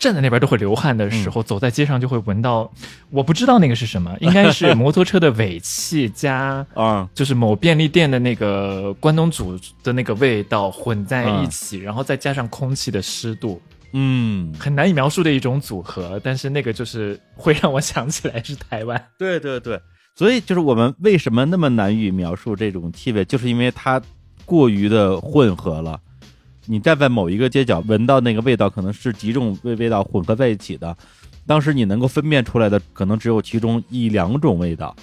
站在那边都会流汗的时候，走在街上就会闻到，我不知道那个是什么，应该是 摩托车的尾气加啊，就是某便利店的那个关东煮的那个味道混在一起，然后再加上空气的湿度，嗯，很难以描述的一种组合。但是那个就是会让我想起来是台湾。对对对，所以就是我们为什么那么难以描述这种气味，就是因为它过于的混合了。你站在某一个街角，闻到那个味道，可能是几种味味道混合在一起的。当时你能够分辨出来的，可能只有其中一两种味道。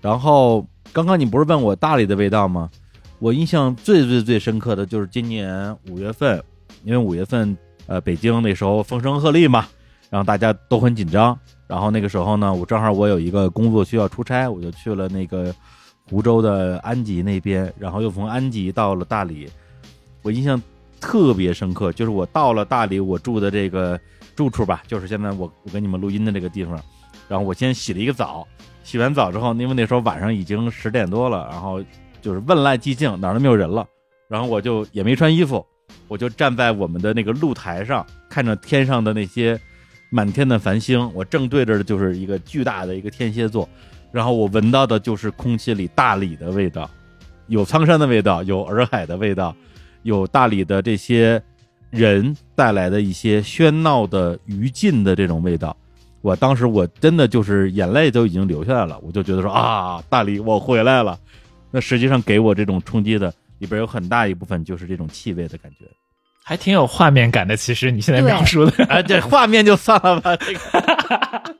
然后刚刚你不是问我大理的味道吗？我印象最最最深刻的就是今年五月份，因为五月份呃北京那时候风声鹤唳嘛，然后大家都很紧张。然后那个时候呢，我正好我有一个工作需要出差，我就去了那个湖州的安吉那边，然后又从安吉到了大理。我印象。特别深刻，就是我到了大理，我住的这个住处吧，就是现在我我跟你们录音的这个地方。然后我先洗了一个澡，洗完澡之后，因为那时候晚上已经十点多了，然后就是万籁寂静，哪儿都没有人了。然后我就也没穿衣服，我就站在我们的那个露台上，看着天上的那些满天的繁星。我正对着的就是一个巨大的一个天蝎座，然后我闻到的就是空气里大理的味道，有苍山的味道，有洱海的味道。有大理的这些人带来的一些喧闹的余烬的这种味道，我当时我真的就是眼泪都已经流下来了，我就觉得说啊，大理我回来了。那实际上给我这种冲击的里边有很大一部分就是这种气味的感觉，还挺有画面感的。其实你现在描述的，啊，这画面就算了吧，这个。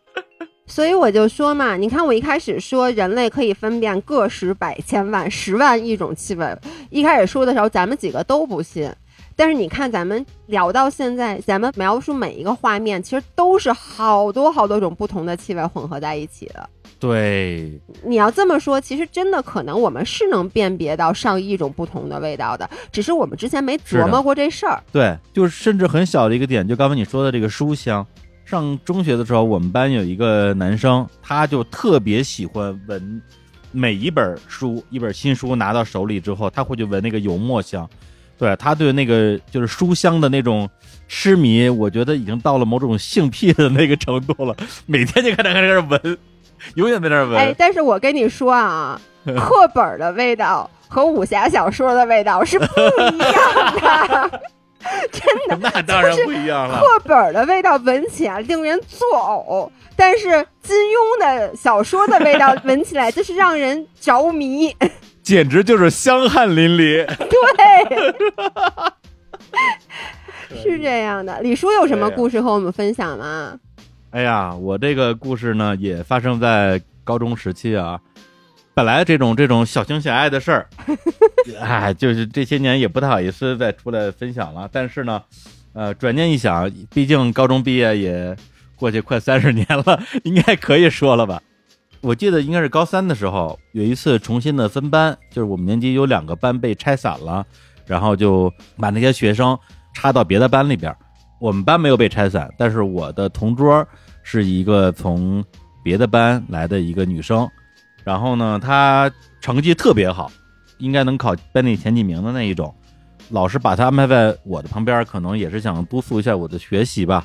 所以我就说嘛，你看我一开始说人类可以分辨个十百千万十万亿种气味，一开始说的时候咱们几个都不信，但是你看咱们聊到现在，咱们描述每一个画面，其实都是好多好多种不同的气味混合在一起的。对，你要这么说，其实真的可能我们是能辨别到上亿种不同的味道的，只是我们之前没琢磨过这事儿。对，就是甚至很小的一个点，就刚才你说的这个书香。上中学的时候，我们班有一个男生，他就特别喜欢闻每一本书，一本新书拿到手里之后，他会去闻那个油墨香。对他对那个就是书香的那种痴迷，我觉得已经到了某种性癖的那个程度了。每天就看他在那闻，永远在那闻。哎，但是我跟你说啊，课本的味道和武侠小说的味道是不一样的。真的，那当然不一样了。课本的味道闻起来令人作呕，但是金庸的小说的味道闻起来就是让人着迷，简直就是香汗淋漓。对，是这样的。李叔有什么故事和我们分享吗？哎呀，我这个故事呢，也发生在高中时期啊。本来这种这种小情小爱的事儿，哎，就是这些年也不太好意思再出来分享了。但是呢，呃，转念一想，毕竟高中毕业也过去快三十年了，应该可以说了吧。我记得应该是高三的时候，有一次重新的分班，就是我们年级有两个班被拆散了，然后就把那些学生插到别的班里边。我们班没有被拆散，但是我的同桌是一个从别的班来的一个女生，然后呢，他成绩特别好，应该能考班里前几名的那一种。老师把他安排在我的旁边，可能也是想督促一下我的学习吧。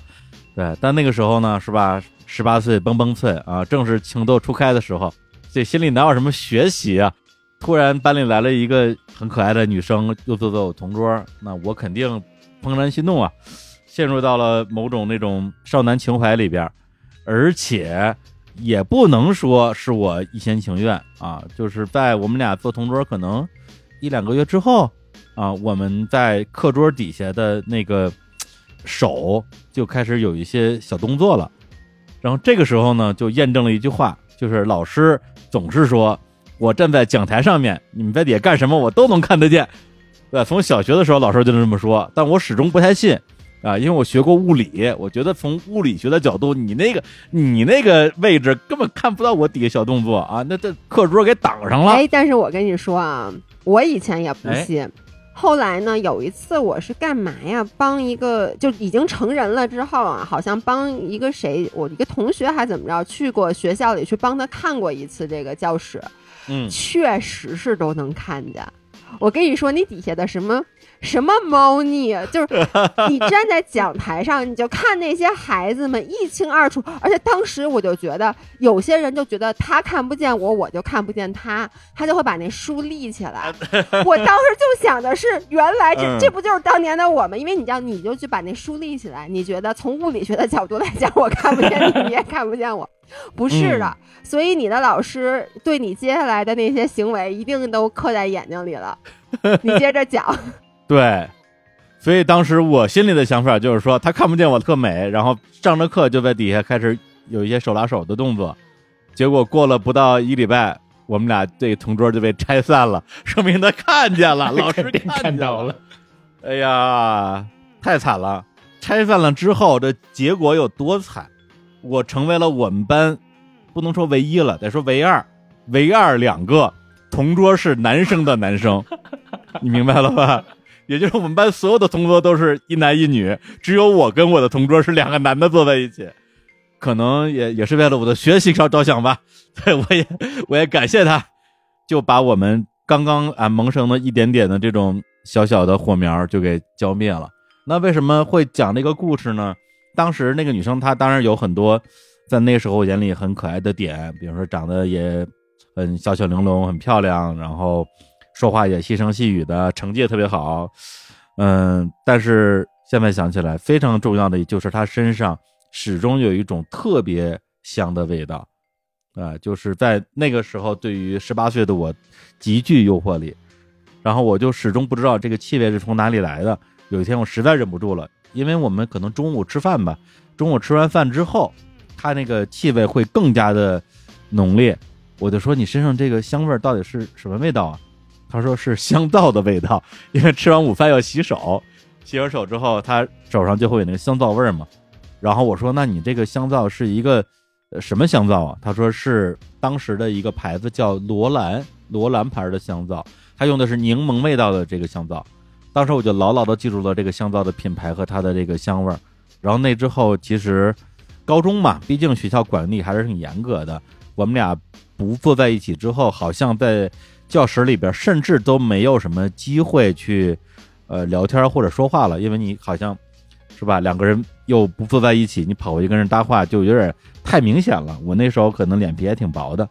对，但那个时候呢，是吧？十八岁蹦蹦脆啊，正是情窦初开的时候，这心里哪有什么学习啊？突然班里来了一个很可爱的女生，又坐在我同桌，那我肯定怦然心动啊，陷入到了某种那种少男情怀里边，而且也不能说是我一厢情愿啊，就是在我们俩做同桌可能一两个月之后啊，我们在课桌底下的那个。手就开始有一些小动作了，然后这个时候呢，就验证了一句话，就是老师总是说，我站在讲台上面，你们在底下干什么，我都能看得见。对，从小学的时候，老师就这么说，但我始终不太信啊，因为我学过物理，我觉得从物理学的角度，你那个你那个位置根本看不到我底下小动作啊，那这课桌给挡上了。哎，但是我跟你说啊，我以前也不信。后来呢？有一次我是干嘛呀？帮一个就已经成人了之后啊，好像帮一个谁，我一个同学还怎么着，去过学校里去帮他看过一次这个教室，嗯，确实是都能看见。我跟你说，你底下的什么？什么猫腻？就是你 站在讲台上，你就看那些孩子们一清二楚。而且当时我就觉得，有些人就觉得他看不见我，我就看不见他，他就会把那书立起来。我当时就想的是，原来这这不就是当年的我们？因为你知道，你就去把那书立起来，你觉得从物理学的角度来讲，我看不见你，你也看不见我，不是的。所以你的老师对你接下来的那些行为，一定都刻在眼睛里了。你接着讲。对，所以当时我心里的想法就是说，他看不见我特美，然后上着课就在底下开始有一些手拉手的动作，结果过了不到一礼拜，我们俩这同桌就被拆散了，说明他看见了，老师看到了，哎呀，太惨了！拆散了之后，这结果有多惨？我成为了我们班不能说唯一了，得说唯二，唯二两个同桌是男生的男生，你明白了吧？也就是我们班所有的同桌都是一男一女，只有我跟我的同桌是两个男的坐在一起，可能也也是为了我的学习上着想吧。对，我也我也感谢他，就把我们刚刚啊萌生的一点点的这种小小的火苗就给浇灭了。那为什么会讲那个故事呢？当时那个女生她当然有很多在那时候眼里很可爱的点，比如说长得也很小巧玲珑、很漂亮，然后。说话也细声细语的，成绩也特别好，嗯，但是现在想起来，非常重要的就是她身上始终有一种特别香的味道，啊，就是在那个时候，对于十八岁的我极具诱惑力，然后我就始终不知道这个气味是从哪里来的。有一天我实在忍不住了，因为我们可能中午吃饭吧，中午吃完饭之后，他那个气味会更加的浓烈，我就说你身上这个香味到底是什么味道啊？他说是香皂的味道，因为吃完午饭要洗手，洗完手之后，他手上就会有那个香皂味儿嘛。然后我说：“那你这个香皂是一个什么香皂啊？”他说是当时的一个牌子叫罗兰，罗兰牌的香皂，他用的是柠檬味道的这个香皂。当时我就牢牢的记住了这个香皂的品牌和它的这个香味儿。然后那之后，其实高中嘛，毕竟学校管理还是挺严格的，我们俩不坐在一起之后，好像在。教室里边甚至都没有什么机会去，呃，聊天或者说话了，因为你好像，是吧？两个人又不坐在一起，你跑过去跟人搭话就有点太明显了。我那时候可能脸皮还挺薄的。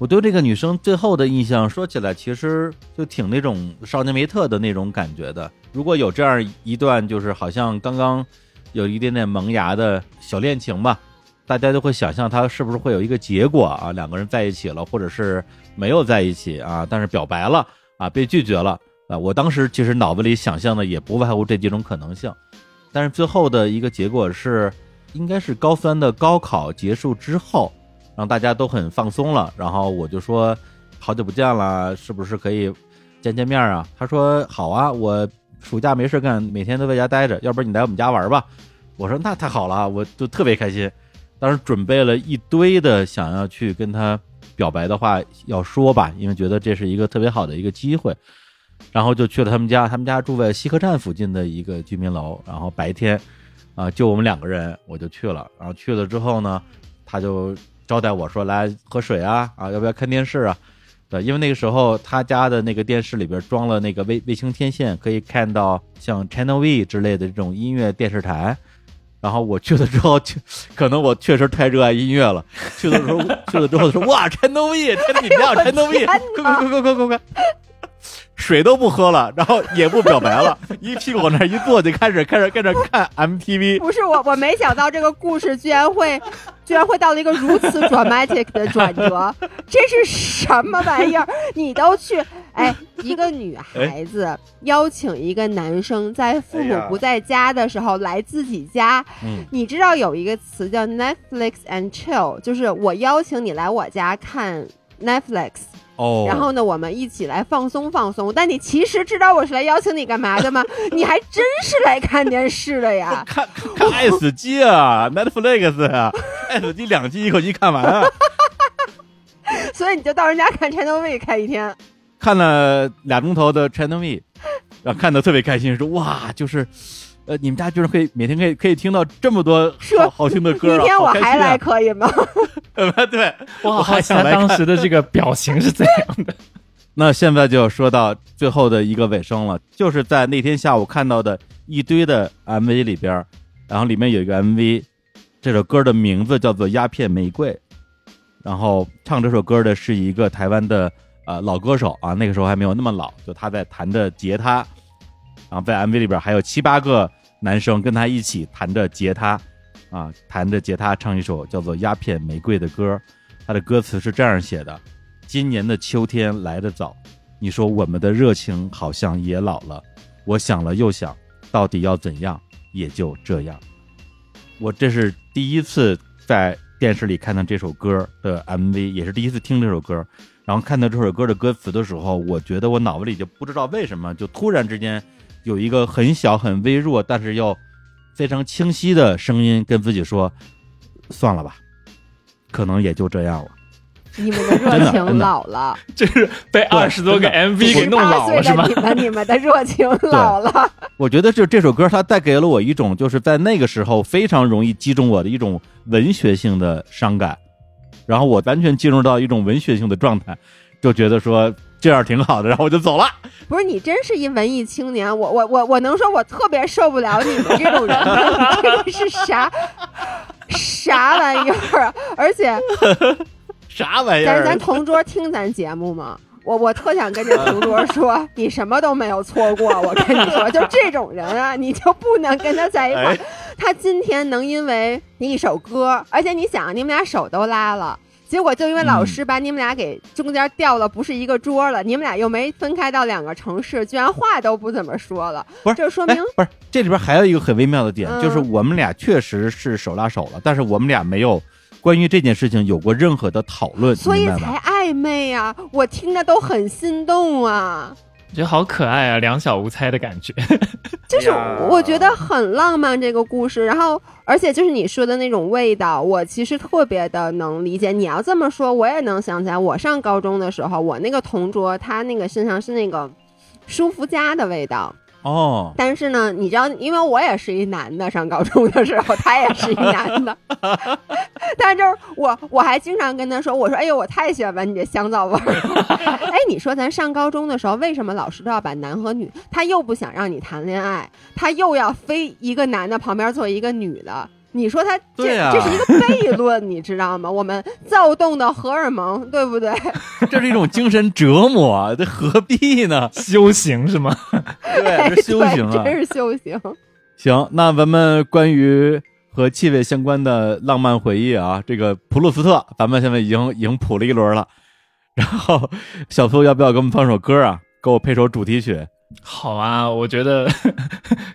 我对这个女生最后的印象说起来，其实就挺那种少年维特的那种感觉的。如果有这样一段，就是好像刚刚有一点点萌芽的小恋情吧。大家都会想象他是不是会有一个结果啊？两个人在一起了，或者是没有在一起啊？但是表白了啊，被拒绝了啊！我当时其实脑子里想象的也不外乎这几种可能性，但是最后的一个结果是，应该是高三的高考结束之后，让大家都很放松了。然后我就说，好久不见了，是不是可以见见面啊？他说好啊，我暑假没事干，每天都在家待着，要不然你来我们家玩吧？我说那太好了，我就特别开心。当时准备了一堆的想要去跟他表白的话要说吧，因为觉得这是一个特别好的一个机会，然后就去了他们家。他们家住在西客站附近的一个居民楼。然后白天，啊，就我们两个人，我就去了。然后去了之后呢，他就招待我说来喝水啊，啊，要不要看电视啊？对，因为那个时候他家的那个电视里边装了那个卫卫星天线，可以看到像 Channel V 之类的这种音乐电视台。然后我去了之后，就可能我确实太热爱音乐了。去的时候，去了之后说哇，Channel V，天哪，你们家有 Channel V，快快快快快快快！水都不喝了，然后也不表白了，一屁股往那一坐就开始开始跟着看 MTV。不是我，我没想到这个故事居然会，居然会到了一个如此 dramatic 的转折。这是什么玩意儿？你都去，哎，一个女 孩子邀请一个男生在父母不在家的时候来自己家。嗯，你知道有一个词叫 Netflix and chill，就是我邀请你来我家看 Netflix。哦，然后呢，我们一起来放松放松。但你其实知道我是来邀请你干嘛的吗？你还真是来看电视的呀！看看爱死机啊，Netflix 啊，爱死机两季一口气看完啊。所以你就到人家看 Channel V 看一天，看了俩钟头的 Channel V，然后看的特别开心，说哇，就是。呃，你们家居然可以每天可以可以听到这么多好好听的歌，明天我还来可以吗？呃，对，我好想来。当时的这个表情是怎样的？那现在就说到最后的一个尾声了，就是在那天下午看到的一堆的 MV 里边，然后里面有一个 MV，这首歌的名字叫做《鸦片玫瑰》，然后唱这首歌的是一个台湾的呃老歌手啊，那个时候还没有那么老，就他在弹的吉他，然后在 MV 里边还有七八个。男生跟他一起弹着吉他，啊，弹着吉他唱一首叫做《鸦片玫瑰》的歌。他的歌词是这样写的：今年的秋天来得早，你说我们的热情好像也老了。我想了又想，到底要怎样？也就这样。我这是第一次在电视里看到这首歌的 MV，也是第一次听这首歌。然后看到这首歌的歌词的时候，我觉得我脑子里就不知道为什么，就突然之间。有一个很小、很微弱，但是又非常清晰的声音跟自己说：“算了吧，可能也就这样了。”你们的热情老了，这是被二十多个 MV 给弄老了是吗？你们你们的热情老了。我觉得就这首歌，它带给了我一种就是在那个时候非常容易击中我的一种文学性的伤感，然后我完全进入到一种文学性的状态，就觉得说。这样挺好的，然后我就走了。不是你真是一文艺青年，我我我我能说，我特别受不了你们这种人，这个是啥啥玩意儿？而且 啥玩意儿？咱咱同桌听咱节目吗？我我特想跟这同桌说，你什么都没有错过。我跟你说，就这种人啊，你就不能跟他在一块。他今天能因为你一首歌，而且你想，你们俩手都拉了。结果就因为老师把你们俩给中间调了，不是一个桌了，你们俩又没分开到两个城市，居然话都不怎么说了。不是，这说明不是这里边还有一个很微妙的点，就是我们俩确实是手拉手了，但是我们俩没有关于这件事情有过任何的讨论，所以才暧昧啊！我听着都很心动啊。觉得好可爱啊，两小无猜的感觉，就是我觉得很浪漫这个故事。然后，而且就是你说的那种味道，我其实特别的能理解。你要这么说，我也能想起来，我上高中的时候，我那个同桌，他那个身上是那个舒肤佳的味道。哦，但是呢，你知道，因为我也是一男的，上高中的时候，他也是一男的，但是就是我，我还经常跟他说，我说，哎呦，我太喜欢闻你这香皂味儿了。哎，你说咱上高中的时候，为什么老师都要把男和女？他又不想让你谈恋爱，他又要非一个男的旁边坐一个女的。你说他这这是一个悖论，你知道吗？我们躁动的荷尔蒙，对不对？这是一种精神折磨，这何必呢？修行是吗？对，是修行啊，真是修行。行，那咱们关于和气味相关的浪漫回忆啊，这个普鲁斯特，咱们现在已经已经普了一轮了。然后小苏要不要给我们放首歌啊？给我配首主题曲。好啊，我觉得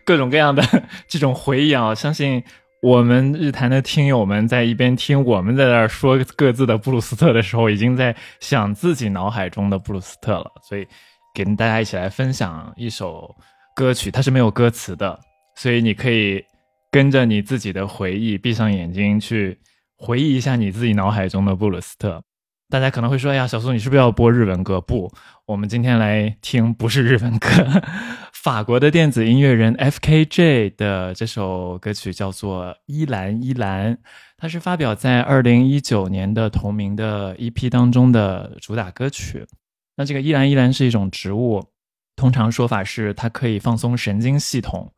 各种各样的这种回忆啊，相信。我们日坛的听友们在一边听我们在那儿说各自的布鲁斯特的时候，已经在想自己脑海中的布鲁斯特了。所以，跟大家一起来分享一首歌曲，它是没有歌词的，所以你可以跟着你自己的回忆，闭上眼睛去回忆一下你自己脑海中的布鲁斯特。大家可能会说：“哎呀，小苏，你是不是要播日文歌？”不，我们今天来听不是日文歌。法国的电子音乐人 F.K.J 的这首歌曲叫做《依兰依兰》，它是发表在二零一九年的同名的 EP 当中的主打歌曲。那这个依兰依兰是一种植物，通常说法是它可以放松神经系统，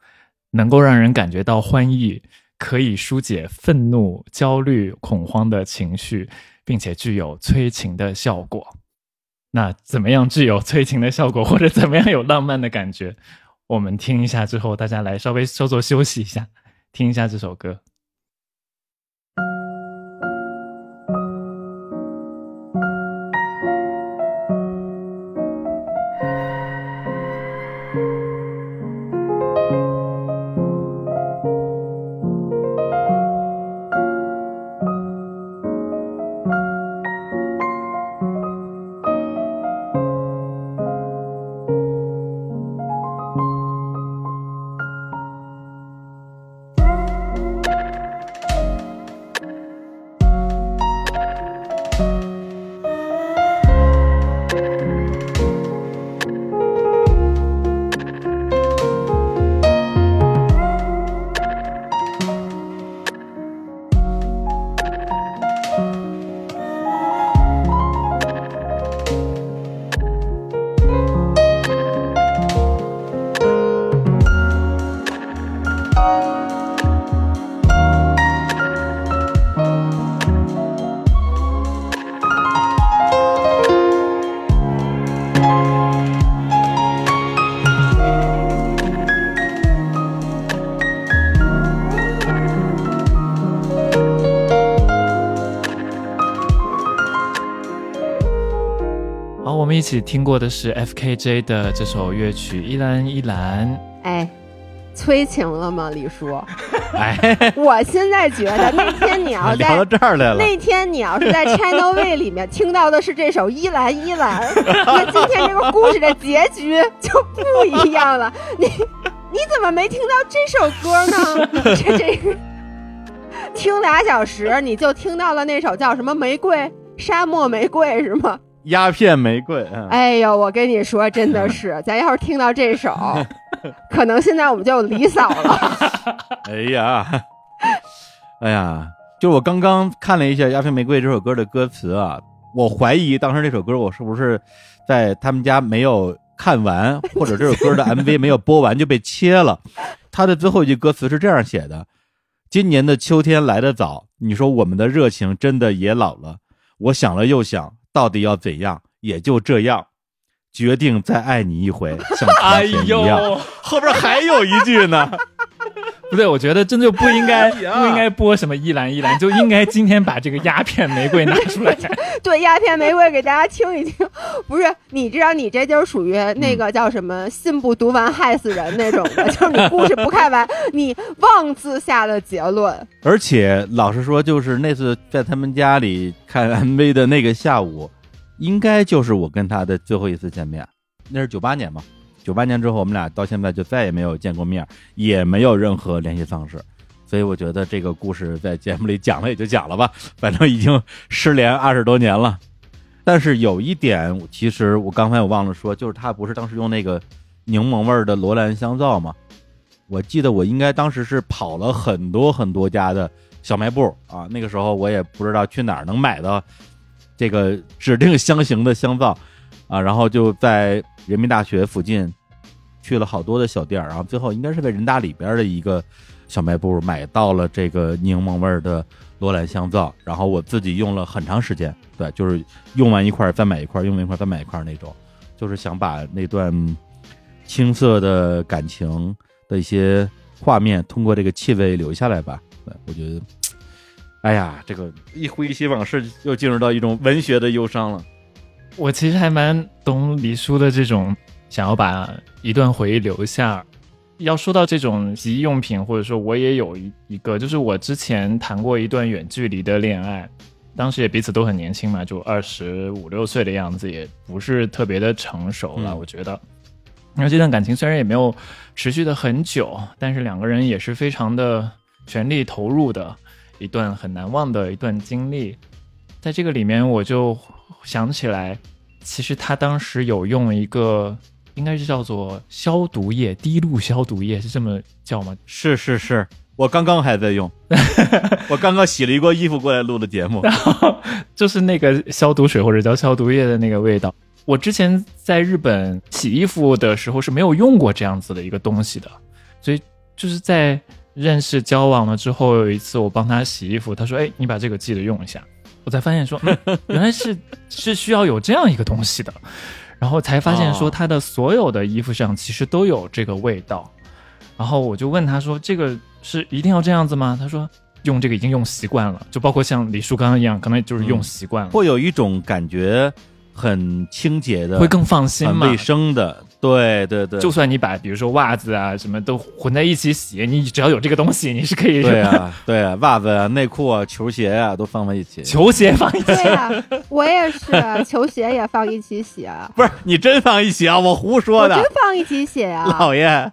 能够让人感觉到欢愉，可以疏解愤怒、焦虑、恐慌的情绪，并且具有催情的效果。那怎么样具有催情的效果，或者怎么样有浪漫的感觉？我们听一下之后，大家来稍微稍作休息一下，听一下这首歌。起听过的是 F.K.J 的这首乐曲《依兰依兰》。哎，催情了吗，李叔？哎，我现在觉得那天你要 聊到这儿来了。那天你要是在 Channel V 里面听到的是这首《依兰依兰》，那今天这个故事的结局就不一样了。你你怎么没听到这首歌呢？这这个听俩小时，你就听到了那首叫什么《玫瑰沙漠玫瑰》是吗？鸦片玫瑰，哎呦，我跟你说，真的是，咱要是听到这首，可能现在我们就有离嫂了。哎呀，哎呀，就我刚刚看了一下《鸦片玫瑰》这首歌的歌词啊，我怀疑当时这首歌我是不是在他们家没有看完，或者这首歌的 MV 没有播完就被切了。他的最后一句歌词是这样写的：“今年的秋天来得早，你说我们的热情真的也老了。我想了又想。”到底要怎样？也就这样，决定再爱你一回，像 从前一样。后边还有一句呢。不对，我觉得真就不应该 不应该播什么一兰一兰，就应该今天把这个鸦片玫瑰拿出来。对，鸦片玫瑰给大家听一听。不是，你知道你这就是属于那个叫什么“信不读完害死人”那种的，就是你故事不看完，你妄自下的结论。而且老实说，就是那次在他们家里看 MV 的那个下午，应该就是我跟他的最后一次见面。那是九八年嘛。九八年之后，我们俩到现在就再也没有见过面，也没有任何联系方式，所以我觉得这个故事在节目里讲了也就讲了吧，反正已经失联二十多年了。但是有一点，其实我刚才我忘了说，就是他不是当时用那个柠檬味的罗兰香皂吗？我记得我应该当时是跑了很多很多家的小卖部啊，那个时候我也不知道去哪儿能买到这个指定香型的香皂啊，然后就在人民大学附近。去了好多的小店儿然后最后应该是在人大里边的一个小卖部买到了这个柠檬味的罗兰香皂，然后我自己用了很长时间，对，就是用完一块再买一块，用完一块再买一块那种，就是想把那段青涩的感情的一些画面通过这个气味留下来吧。对，我觉得，哎呀，这个一回忆起往事，又进入到一种文学的忧伤了。我其实还蛮懂李叔的这种。想要把一段回忆留下，要说到这种洗衣用品，或者说我也有一一个，就是我之前谈过一段远距离的恋爱，当时也彼此都很年轻嘛，就二十五六岁的样子，也不是特别的成熟了。我觉得，那这段感情虽然也没有持续的很久，但是两个人也是非常的全力投入的一段很难忘的一段经历。在这个里面，我就想起来，其实他当时有用一个。应该是叫做消毒液，滴露消毒液是这么叫吗？是是是，我刚刚还在用，我刚刚洗了一锅衣服过来录的节目，然后就是那个消毒水或者叫消毒液的那个味道。我之前在日本洗衣服的时候是没有用过这样子的一个东西的，所以就是在认识交往了之后，有一次我帮他洗衣服，他说：“哎，你把这个记得用一下。”我才发现说，嗯、原来是是需要有这样一个东西的。然后才发现说，他的所有的衣服上其实都有这个味道。然后我就问他说：“这个是一定要这样子吗？”他说：“用这个已经用习惯了，就包括像李叔刚刚一样，可能就是用习惯了，会有一种感觉很清洁的，会更放心嘛，卫生的。对对对，就算你把比如说袜子啊什么都混在一起洗，你只要有这个东西，你是可以。对啊，对啊，袜子啊、内裤啊、球鞋啊都放在一起。球鞋放一起。对啊，我也是，球鞋也放一起洗啊。不是你真放一起啊？我胡说的。真放一起洗啊，老爷。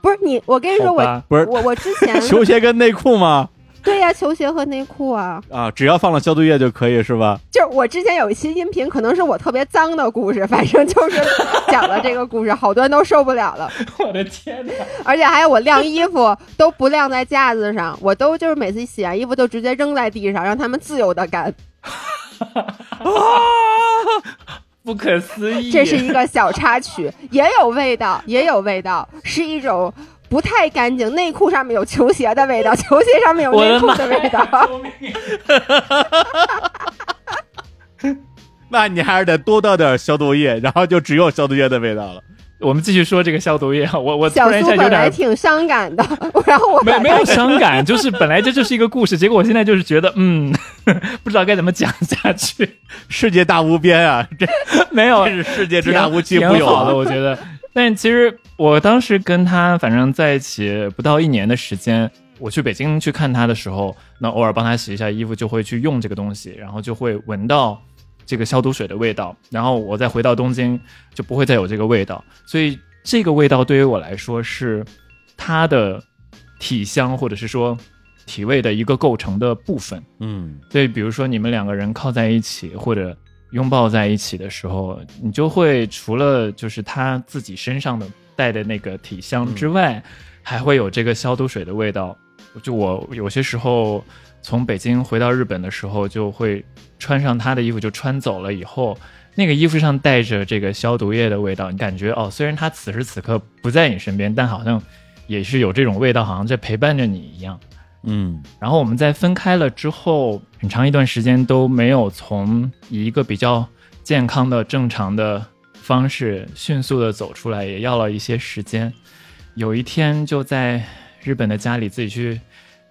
不是你，我跟你说，我不是我我之前 球鞋跟内裤吗？对呀，球鞋和内裤啊啊，只要放了消毒液就可以是吧？就是我之前有一期音频，可能是我特别脏的故事，反正就是讲了这个故事，好多人都受不了了。我的天哪！而且还有我晾衣服都不晾在架子上，我都就是每次洗完衣服都直接扔在地上，让他们自由的干。啊！不可思议！这是一个小插曲，也有味道，也有味道，是一种。不太干净，内裤上面有球鞋的味道，球鞋上面有内裤的味道。那你还是得多倒点消毒液，然后就只有消毒液的味道了。我们继续说这个消毒液，我我小苏本来挺伤感的，然后我没没有伤感，就是本来这就是一个故事，结果我现在就是觉得，嗯，不知道该怎么讲下去。世界大无边啊，这没有，这是世界之大无奇不有的，我觉得。但其实我当时跟他反正在一起不到一年的时间，我去北京去看他的时候，那偶尔帮他洗一下衣服，就会去用这个东西，然后就会闻到这个消毒水的味道。然后我再回到东京，就不会再有这个味道。所以这个味道对于我来说是他的体香或者是说体味的一个构成的部分。嗯，所以比如说你们两个人靠在一起或者。拥抱在一起的时候，你就会除了就是他自己身上的带的那个体香之外，还会有这个消毒水的味道。就我有些时候从北京回到日本的时候，就会穿上他的衣服，就穿走了以后，那个衣服上带着这个消毒液的味道，你感觉哦，虽然他此时此刻不在你身边，但好像也是有这种味道，好像在陪伴着你一样。嗯，然后我们在分开了之后，很长一段时间都没有从以一个比较健康的、正常的方式迅速的走出来，也要了一些时间。有一天就在日本的家里自己去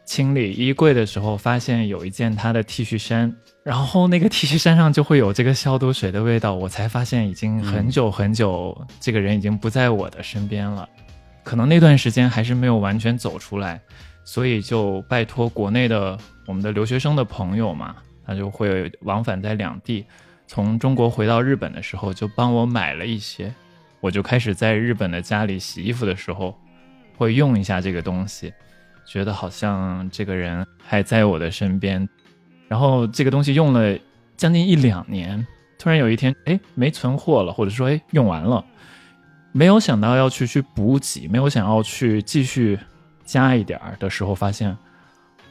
清理衣柜的时候，发现有一件他的 T 恤衫，然后那个 T 恤衫上就会有这个消毒水的味道，我才发现已经很久很久，这个人已经不在我的身边了。可能那段时间还是没有完全走出来。所以就拜托国内的我们的留学生的朋友嘛，他就会往返在两地，从中国回到日本的时候就帮我买了一些，我就开始在日本的家里洗衣服的时候，会用一下这个东西，觉得好像这个人还在我的身边，然后这个东西用了将近一两年，突然有一天，哎，没存货了，或者说，哎，用完了，没有想到要去去补给，没有想要去继续。加一点儿的时候，发现，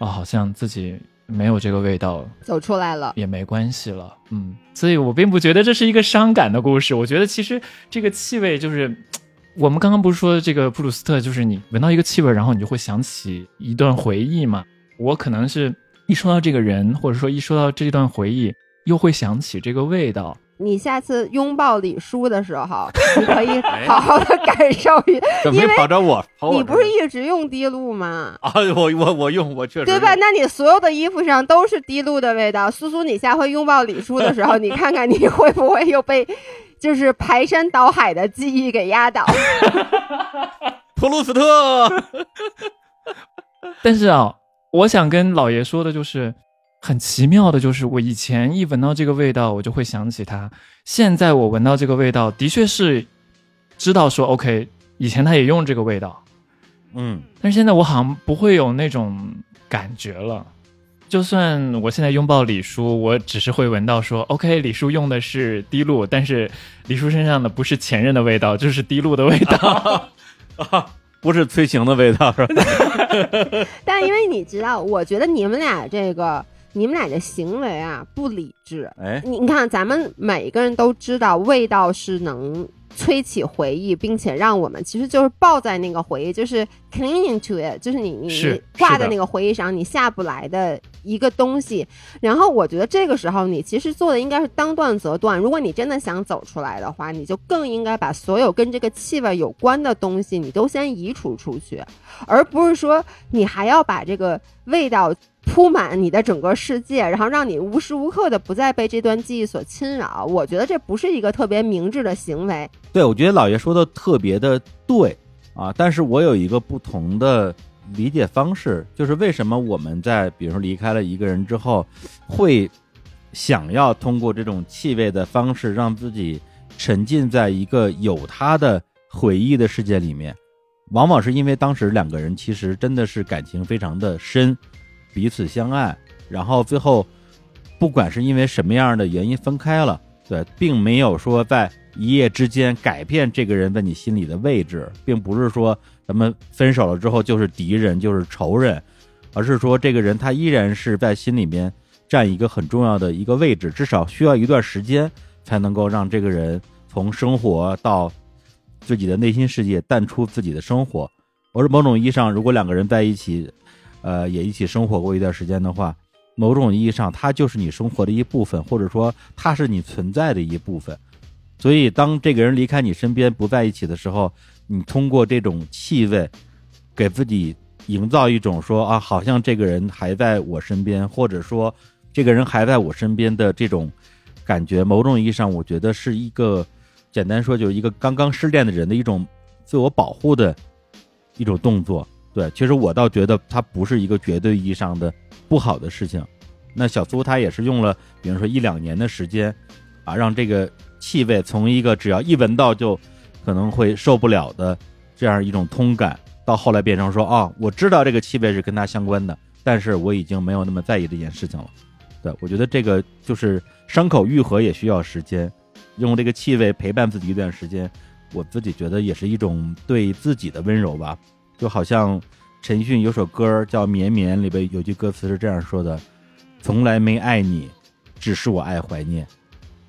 啊，好像自己没有这个味道，走出来了也没关系了，嗯，所以我并不觉得这是一个伤感的故事。我觉得其实这个气味就是，我们刚刚不是说这个普鲁斯特，就是你闻到一个气味，然后你就会想起一段回忆嘛。我可能是一说到这个人，或者说一说到这段回忆，又会想起这个味道。你下次拥抱李叔的时候，你可以好好的感受一下，因为跑着我，你不是一直用滴露吗？啊，我我我用，我确实对吧？那你所有的衣服上都是滴露的味道。苏苏，你下回拥抱李叔的时候，你看看你会不会又被就是排山倒海的记忆给压倒？普鲁斯特。但是啊，我想跟老爷说的就是。很奇妙的就是，我以前一闻到这个味道，我就会想起他。现在我闻到这个味道，的确是知道说 OK，以前他也用这个味道，嗯，但是现在我好像不会有那种感觉了。就算我现在拥抱李叔，我只是会闻到说，OK，李叔用的是滴露，但是李叔身上的不是前任的味道，就是滴露的味道，不是催情的味道，是吧？但因为你知道，我觉得你们俩这个，你们俩的行为啊不理智。哎，你你看，咱们每个人都知道，味道是能。催起回忆，并且让我们其实就是抱在那个回忆，就是 clinging to it，就是你你你挂在那个回忆上，你下不来的一个东西。然后我觉得这个时候你其实做的应该是当断则断。如果你真的想走出来的话，你就更应该把所有跟这个气味有关的东西，你都先移除出去，而不是说你还要把这个味道。铺满你的整个世界，然后让你无时无刻的不再被这段记忆所侵扰。我觉得这不是一个特别明智的行为。对，我觉得老爷说的特别的对啊，但是我有一个不同的理解方式，就是为什么我们在比如说离开了一个人之后，会想要通过这种气味的方式让自己沉浸在一个有他的回忆的世界里面，往往是因为当时两个人其实真的是感情非常的深。彼此相爱，然后最后，不管是因为什么样的原因分开了，对，并没有说在一夜之间改变这个人在你心里的位置，并不是说咱们分手了之后就是敌人就是仇人，而是说这个人他依然是在心里面占一个很重要的一个位置，至少需要一段时间才能够让这个人从生活到自己的内心世界淡出自己的生活。而某种意义上，如果两个人在一起。呃，也一起生活过一段时间的话，某种意义上，它就是你生活的一部分，或者说，它是你存在的一部分。所以，当这个人离开你身边，不在一起的时候，你通过这种气味，给自己营造一种说啊，好像这个人还在我身边，或者说，这个人还在我身边的这种感觉。某种意义上，我觉得是一个，简单说，就是一个刚刚失恋的人的一种自我保护的一种动作。对，其实我倒觉得它不是一个绝对意义上的不好的事情。那小苏他也是用了，比如说一两年的时间，啊，让这个气味从一个只要一闻到就可能会受不了的这样一种通感，到后来变成说，哦，我知道这个气味是跟它相关的，但是我已经没有那么在意这件事情了。对，我觉得这个就是伤口愈合也需要时间，用这个气味陪伴自己一段时间，我自己觉得也是一种对自己的温柔吧。就好像陈奕迅有首歌叫《绵绵》，里边有句歌词是这样说的：“从来没爱你，只是我爱怀念。”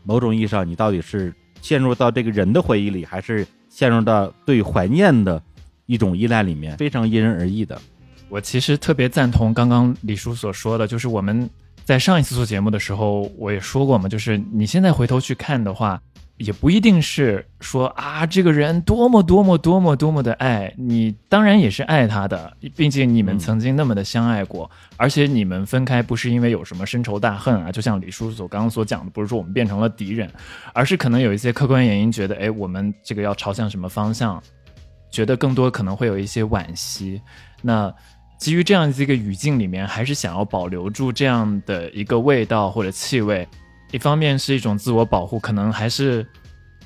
某种意义上，你到底是陷入到这个人的回忆里，还是陷入到对怀念的一种依赖里面？非常因人而异的。我其实特别赞同刚刚李叔所说的，就是我们在上一次做节目的时候，我也说过嘛，就是你现在回头去看的话。也不一定是说啊，这个人多么多么多么多么的爱你，当然也是爱他的，毕竟你们曾经那么的相爱过，而且你们分开不是因为有什么深仇大恨啊，就像李叔叔所刚刚所讲的，不是说我们变成了敌人，而是可能有一些客观原因，觉得哎，我们这个要朝向什么方向，觉得更多可能会有一些惋惜。那基于这样一个语境里面，还是想要保留住这样的一个味道或者气味。一方面是一种自我保护，可能还是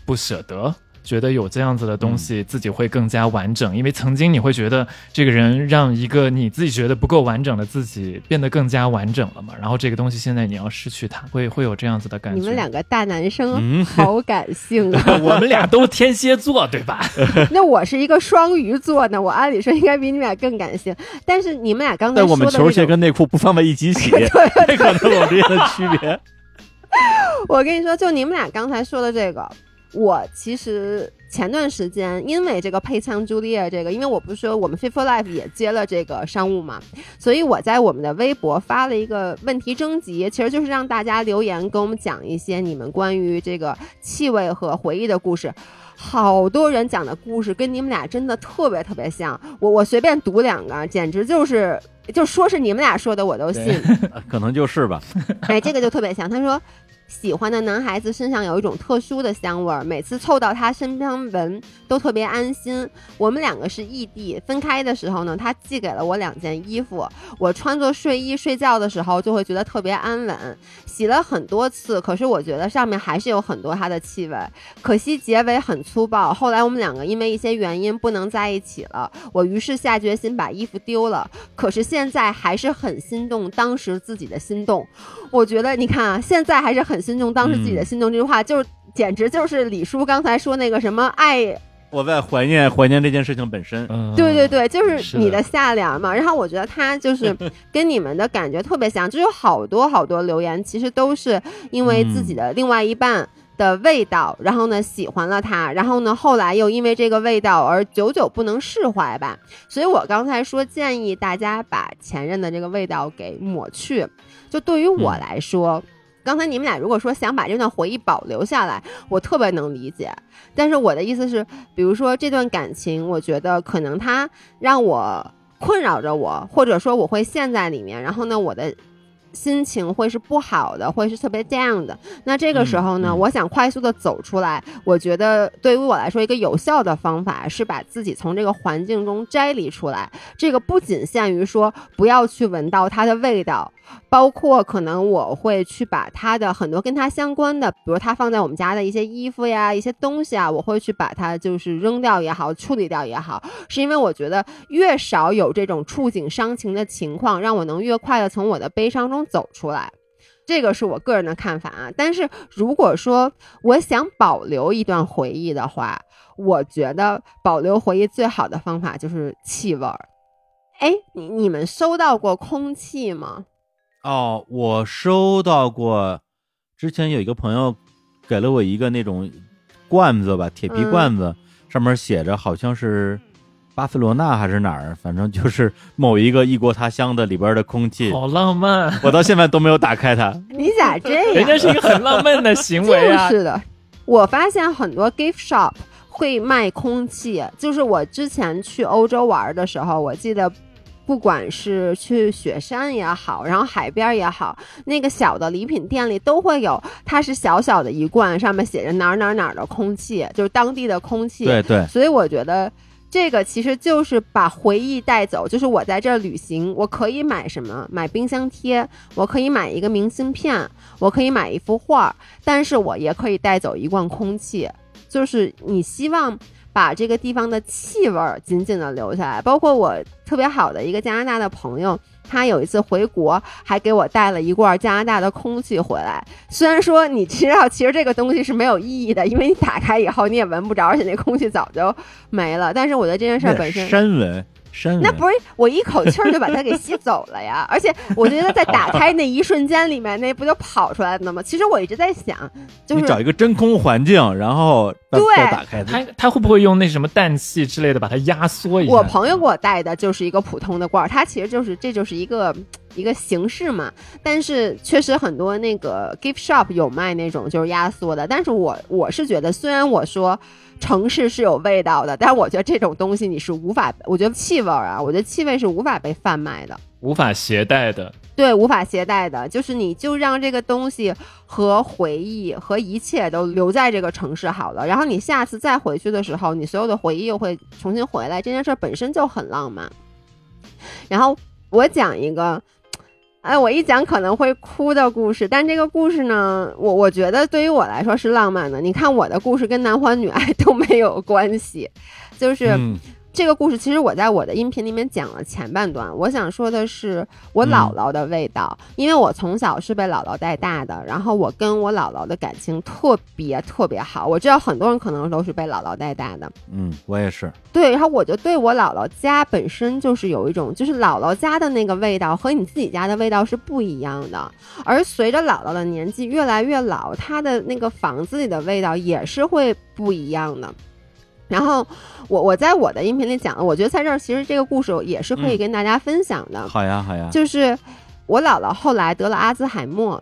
不舍得，觉得有这样子的东西自己会更加完整。因为曾经你会觉得这个人让一个你自己觉得不够完整的自己变得更加完整了嘛。然后这个东西现在你要失去它，会会有这样子的感觉。你们两个大男生好感性啊！我们俩都天蝎座对吧？那我是一个双鱼座呢，我按理说应该比你们俩更感性。但是你们俩刚才说的，我们球鞋跟内裤不放在一起洗，对可能有这样的区别。我跟你说，就你们俩刚才说的这个，我其实前段时间因为这个配枪朱丽叶这个，因为我不是说我们 Fit for Life 也接了这个商务嘛，所以我在我们的微博发了一个问题征集，其实就是让大家留言跟我们讲一些你们关于这个气味和回忆的故事。好多人讲的故事跟你们俩真的特别特别像，我我随便读两个，简直就是就说是你们俩说的我都信，可能就是吧。哎，这个就特别像，他说。喜欢的男孩子身上有一种特殊的香味儿，每次凑到他身边闻都特别安心。我们两个是异地，分开的时候呢，他寄给了我两件衣服，我穿着睡衣睡觉的时候就会觉得特别安稳。洗了很多次，可是我觉得上面还是有很多他的气味，可惜结尾很粗暴。后来我们两个因为一些原因不能在一起了，我于是下决心把衣服丢了。可是现在还是很心动当时自己的心动，我觉得你看啊，现在还是很心动当时自己的心动这句话，就是简直就是李叔刚才说那个什么爱。我在怀念怀念这件事情本身，对对对，就是你的下联嘛。然后我觉得他就是 跟你们的感觉特别像，就有好多好多留言，其实都是因为自己的另外一半的味道，然后呢喜欢了他，然后呢后来又因为这个味道而久久不能释怀吧。所以我刚才说建议大家把前任的这个味道给抹去，就对于我来说。刚才你们俩如果说想把这段回忆保留下来，我特别能理解。但是我的意思是，比如说这段感情，我觉得可能它让我困扰着我，或者说我会陷在里面，然后呢，我的。心情会是不好的，会是特别 down 的。那这个时候呢，我想快速的走出来。我觉得对于我来说，一个有效的方法是把自己从这个环境中摘离出来。这个不仅限于说不要去闻到它的味道，包括可能我会去把它的很多跟它相关的，比如它放在我们家的一些衣服呀、一些东西啊，我会去把它就是扔掉也好，处理掉也好。是因为我觉得越少有这种触景伤情的情况，让我能越快的从我的悲伤中。走出来，这个是我个人的看法啊。但是如果说我想保留一段回忆的话，我觉得保留回忆最好的方法就是气味儿。哎，你你们收到过空气吗？哦，我收到过。之前有一个朋友给了我一个那种罐子吧，铁皮罐子，上面写着好像是。巴塞罗那还是哪儿？反正就是某一个异国他乡的里边的空气，好浪漫。我到现在都没有打开它。你咋这样？人家是一个很浪漫的行为啊！是的，我发现很多 gift shop 会卖空气。就是我之前去欧洲玩的时候，我记得，不管是去雪山也好，然后海边也好，那个小的礼品店里都会有。它是小小的一罐，上面写着哪儿哪儿哪儿的空气，就是当地的空气。对对。所以我觉得。这个其实就是把回忆带走，就是我在这儿旅行，我可以买什么？买冰箱贴，我可以买一个明信片，我可以买一幅画，但是我也可以带走一罐空气，就是你希望把这个地方的气味紧紧的留下来。包括我特别好的一个加拿大的朋友。他有一次回国，还给我带了一罐加拿大的空气回来。虽然说你知道，其实这个东西是没有意义的，因为你打开以后你也闻不着，而且那空气早就没了。但是我觉得这件事本身，山闻。那不是我一口气儿就把它给吸走了呀！而且我觉得在打 开那一瞬间里面，那不就跑出来了吗？其实我一直在想，就是找一个真空环境，然后对打开它，它会不会用那什么氮气之类的把它压缩一下？我朋友给我带的就是一个普通的罐儿，它其实就是这就是一个一个形式嘛。但是确实很多那个 gift shop 有卖那种就是压缩的，但是我我是觉得，虽然我说。城市是有味道的，但是我觉得这种东西你是无法，我觉得气味啊，我觉得气味是无法被贩卖的，无法携带的，对，无法携带的，就是你就让这个东西和回忆和一切都留在这个城市好了，然后你下次再回去的时候，你所有的回忆又会重新回来，这件事本身就很浪漫。然后我讲一个。哎，我一讲可能会哭的故事，但这个故事呢，我我觉得对于我来说是浪漫的。你看我的故事跟男欢女爱 都没有关系，就是。这个故事其实我在我的音频里面讲了前半段，我想说的是我姥姥的味道，因为我从小是被姥姥带大的，然后我跟我姥姥的感情特别特别好。我知道很多人可能都是被姥姥带大的，嗯，我也是。对，然后我就对我姥姥家本身就是有一种，就是姥姥家的那个味道和你自己家的味道是不一样的。而随着姥姥的年纪越来越老，她的那个房子里的味道也是会不一样的。然后我我在我的音频里讲了，我觉得在这儿其实这个故事也是可以跟大家分享的。好呀，好呀。就是我姥姥后来得了阿兹海默，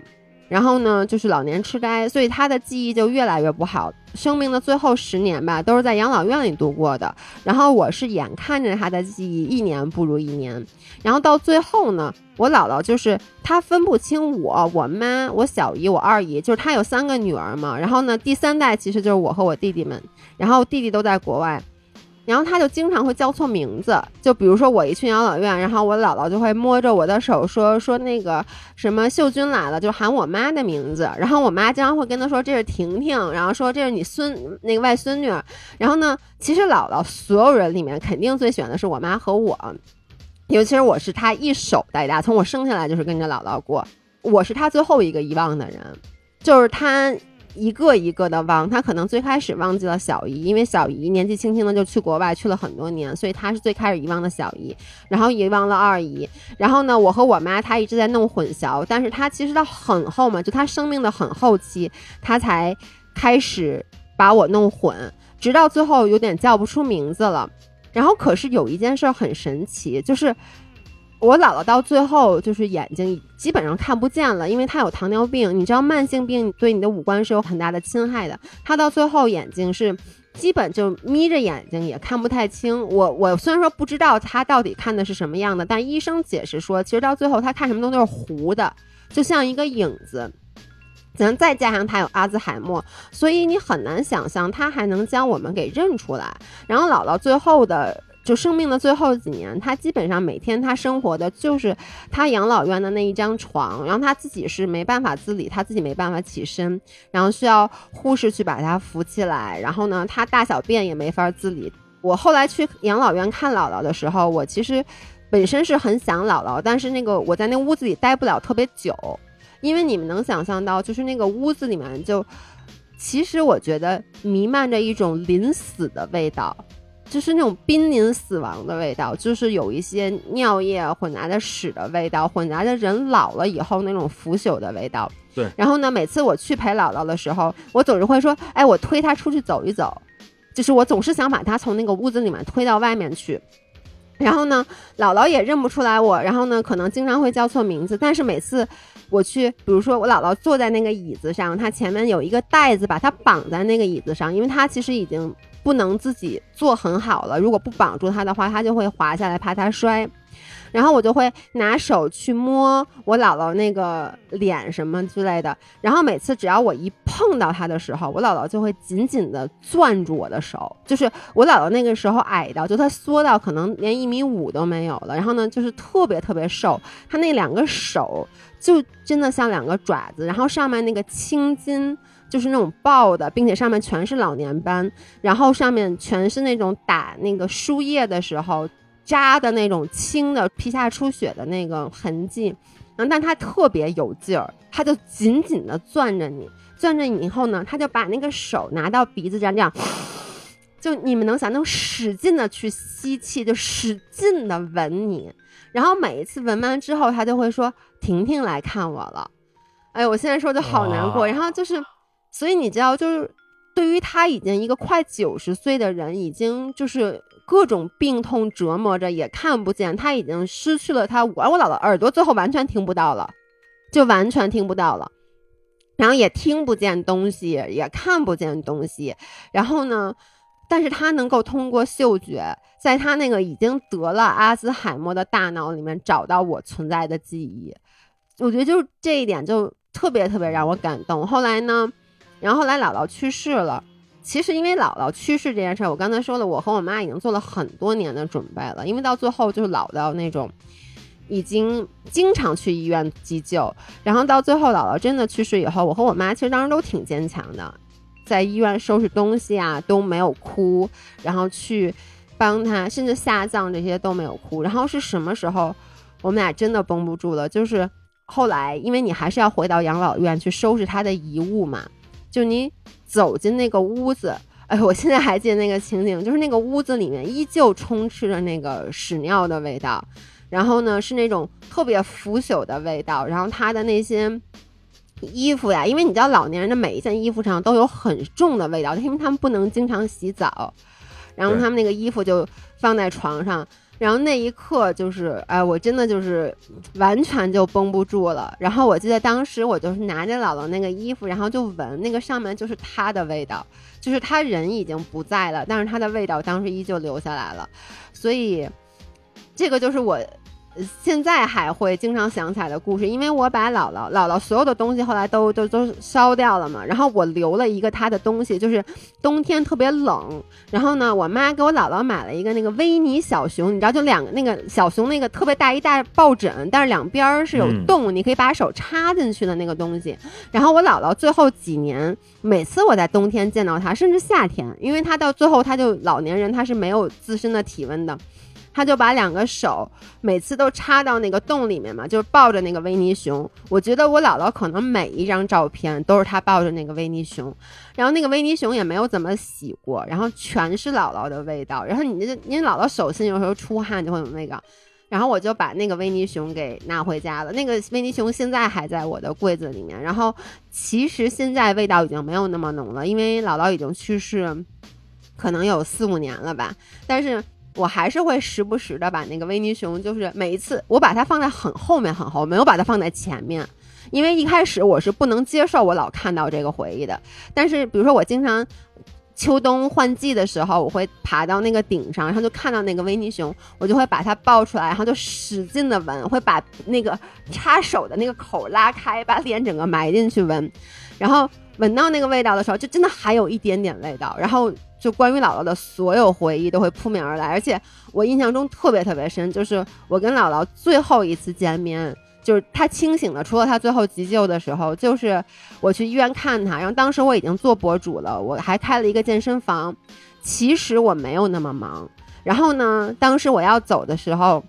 然后呢，就是老年痴呆，所以她的记忆就越来越不好。生命的最后十年吧，都是在养老院里度过的。然后我是眼看着她的记忆一年不如一年，然后到最后呢，我姥姥就是她分不清我、我妈、我小姨、我二姨，就是她有三个女儿嘛。然后呢，第三代其实就是我和我弟弟们，然后弟弟都在国外。然后他就经常会叫错名字，就比如说我一去养老院，然后我姥姥就会摸着我的手说说那个什么秀君来了，就喊我妈的名字。然后我妈经常会跟他说这是婷婷，然后说这是你孙那个外孙女。然后呢，其实姥姥所有人里面肯定最喜欢的是我妈和我，尤其是我是她一手带大，从我生下来就是跟着姥姥过，我是她最后一个遗忘的人，就是她。一个一个的忘，他可能最开始忘记了小姨，因为小姨年纪轻轻的就去国外去了很多年，所以他是最开始遗忘的小姨，然后遗忘了二姨，然后呢，我和我妈她一直在弄混淆，但是她其实到很后嘛，就她生命的很后期，她才开始把我弄混，直到最后有点叫不出名字了，然后可是有一件事很神奇，就是。我姥姥到最后就是眼睛基本上看不见了，因为她有糖尿病。你知道慢性病对你的五官是有很大的侵害的。她到最后眼睛是基本就眯着眼睛也看不太清。我我虽然说不知道她到底看的是什么样的，但医生解释说，其实到最后她看什么东西都是糊的，就像一个影子。咱再加上她有阿兹海默，所以你很难想象她还能将我们给认出来。然后姥姥最后的。就生命的最后几年，他基本上每天他生活的就是他养老院的那一张床，然后他自己是没办法自理，他自己没办法起身，然后需要护士去把他扶起来，然后呢，他大小便也没法自理。我后来去养老院看姥姥的时候，我其实本身是很想姥姥，但是那个我在那屋子里待不了特别久，因为你们能想象到，就是那个屋子里面就其实我觉得弥漫着一种临死的味道。就是那种濒临死亡的味道，就是有一些尿液混杂的屎的味道，混杂着人老了以后那种腐朽的味道。对。然后呢，每次我去陪姥姥的时候，我总是会说：“哎，我推她出去走一走。”就是我总是想把她从那个屋子里面推到外面去。然后呢，姥姥也认不出来我，然后呢，可能经常会叫错名字。但是每次我去，比如说我姥姥坐在那个椅子上，她前面有一个袋子把她绑在那个椅子上，因为她其实已经。不能自己坐很好了，如果不绑住他的话，他就会滑下来，怕他摔。然后我就会拿手去摸我姥姥那个脸什么之类的。然后每次只要我一碰到他的时候，我姥姥就会紧紧地攥住我的手。就是我姥姥那个时候矮到，就她缩到可能连一米五都没有了。然后呢，就是特别特别瘦，她那两个手就真的像两个爪子，然后上面那个青筋。就是那种爆的，并且上面全是老年斑，然后上面全是那种打那个输液的时候扎的那种青的皮下出血的那个痕迹，然后但他特别有劲儿，他就紧紧的攥着你，攥着你以后呢，他就把那个手拿到鼻子上，这样，就你们能想，能使劲的去吸气，就使劲的闻你，然后每一次闻完之后，他就会说：“婷婷来看我了。”哎，我现在说就好难过，然后就是。所以你知道，就是对于他已经一个快九十岁的人，已经就是各种病痛折磨着，也看不见，他已经失去了他。我我姥姥耳朵最后完全听不到了，就完全听不到了，然后也听不见东西，也看不见东西。然后呢，但是他能够通过嗅觉，在他那个已经得了阿兹海默的大脑里面找到我存在的记忆。我觉得就是这一点就特别特别让我感动。后来呢？然后后来姥姥去世了，其实因为姥姥去世这件事儿，我刚才说了，我和我妈已经做了很多年的准备了。因为到最后就是老到那种，已经经常去医院急救。然后到最后姥姥真的去世以后，我和我妈其实当时都挺坚强的，在医院收拾东西啊都没有哭，然后去帮她，甚至下葬这些都没有哭。然后是什么时候，我们俩真的绷不住了？就是后来，因为你还是要回到养老院去收拾她的遗物嘛。就你走进那个屋子，哎，我现在还记得那个情景，就是那个屋子里面依旧充斥着那个屎尿的味道，然后呢是那种特别腐朽的味道，然后他的那些衣服呀，因为你知道老年人的每一件衣服上都有很重的味道，因为他们不能经常洗澡，然后他们那个衣服就放在床上。然后那一刻就是，哎，我真的就是完全就绷不住了。然后我记得当时我就是拿着姥姥那个衣服，然后就闻那个上面就是她的味道，就是她人已经不在了，但是她的味道当时依旧留下来了。所以，这个就是我现在还会经常想起来的故事，因为我把姥姥姥姥所有的东西后来都都都烧掉了嘛，然后我留了一个她的东西，就是冬天特别冷，然后呢，我妈给我姥姥买了一个那个维尼小熊，你知道，就两个那个小熊那个特别大一大抱枕，但是两边儿是有嗯洞，你可以把手插进去的那个东西。然后我姥姥最后几年，每次我在冬天见到她，甚至夏天，因为她到最后她就老年人，她是没有自身的体温的。他就把两个手每次都插到那个洞里面嘛，就是抱着那个维尼熊。我觉得我姥姥可能每一张照片都是她抱着那个维尼熊，然后那个维尼熊也没有怎么洗过，然后全是姥姥的味道。然后你这因为姥姥手心有时候出汗就会有那个，然后我就把那个维尼熊给拿回家了。那个维尼熊现在还在我的柜子里面。然后其实现在味道已经没有那么浓了，因为姥姥已经去世，可能有四五年了吧。但是我还是会时不时的把那个维尼熊，就是每一次我把它放在很后面很后，没有把它放在前面。因为一开始我是不能接受我老看到这个回忆的，但是比如说我经常秋冬换季的时候，我会爬到那个顶上，然后就看到那个维尼熊，我就会把它抱出来，然后就使劲的闻，会把那个插手的那个口拉开，把脸整个埋进去闻，然后闻到那个味道的时候，就真的还有一点点味道，然后就关于姥姥的所有回忆都会扑面而来，而且我印象中特别特别深，就是我跟姥姥最后一次见面。就是她清醒的，除了她最后急救的时候，就是我去医院看她，然后当时我已经做博主了，我还开了一个健身房。其实我没有那么忙。然后呢，当时我要走的时候，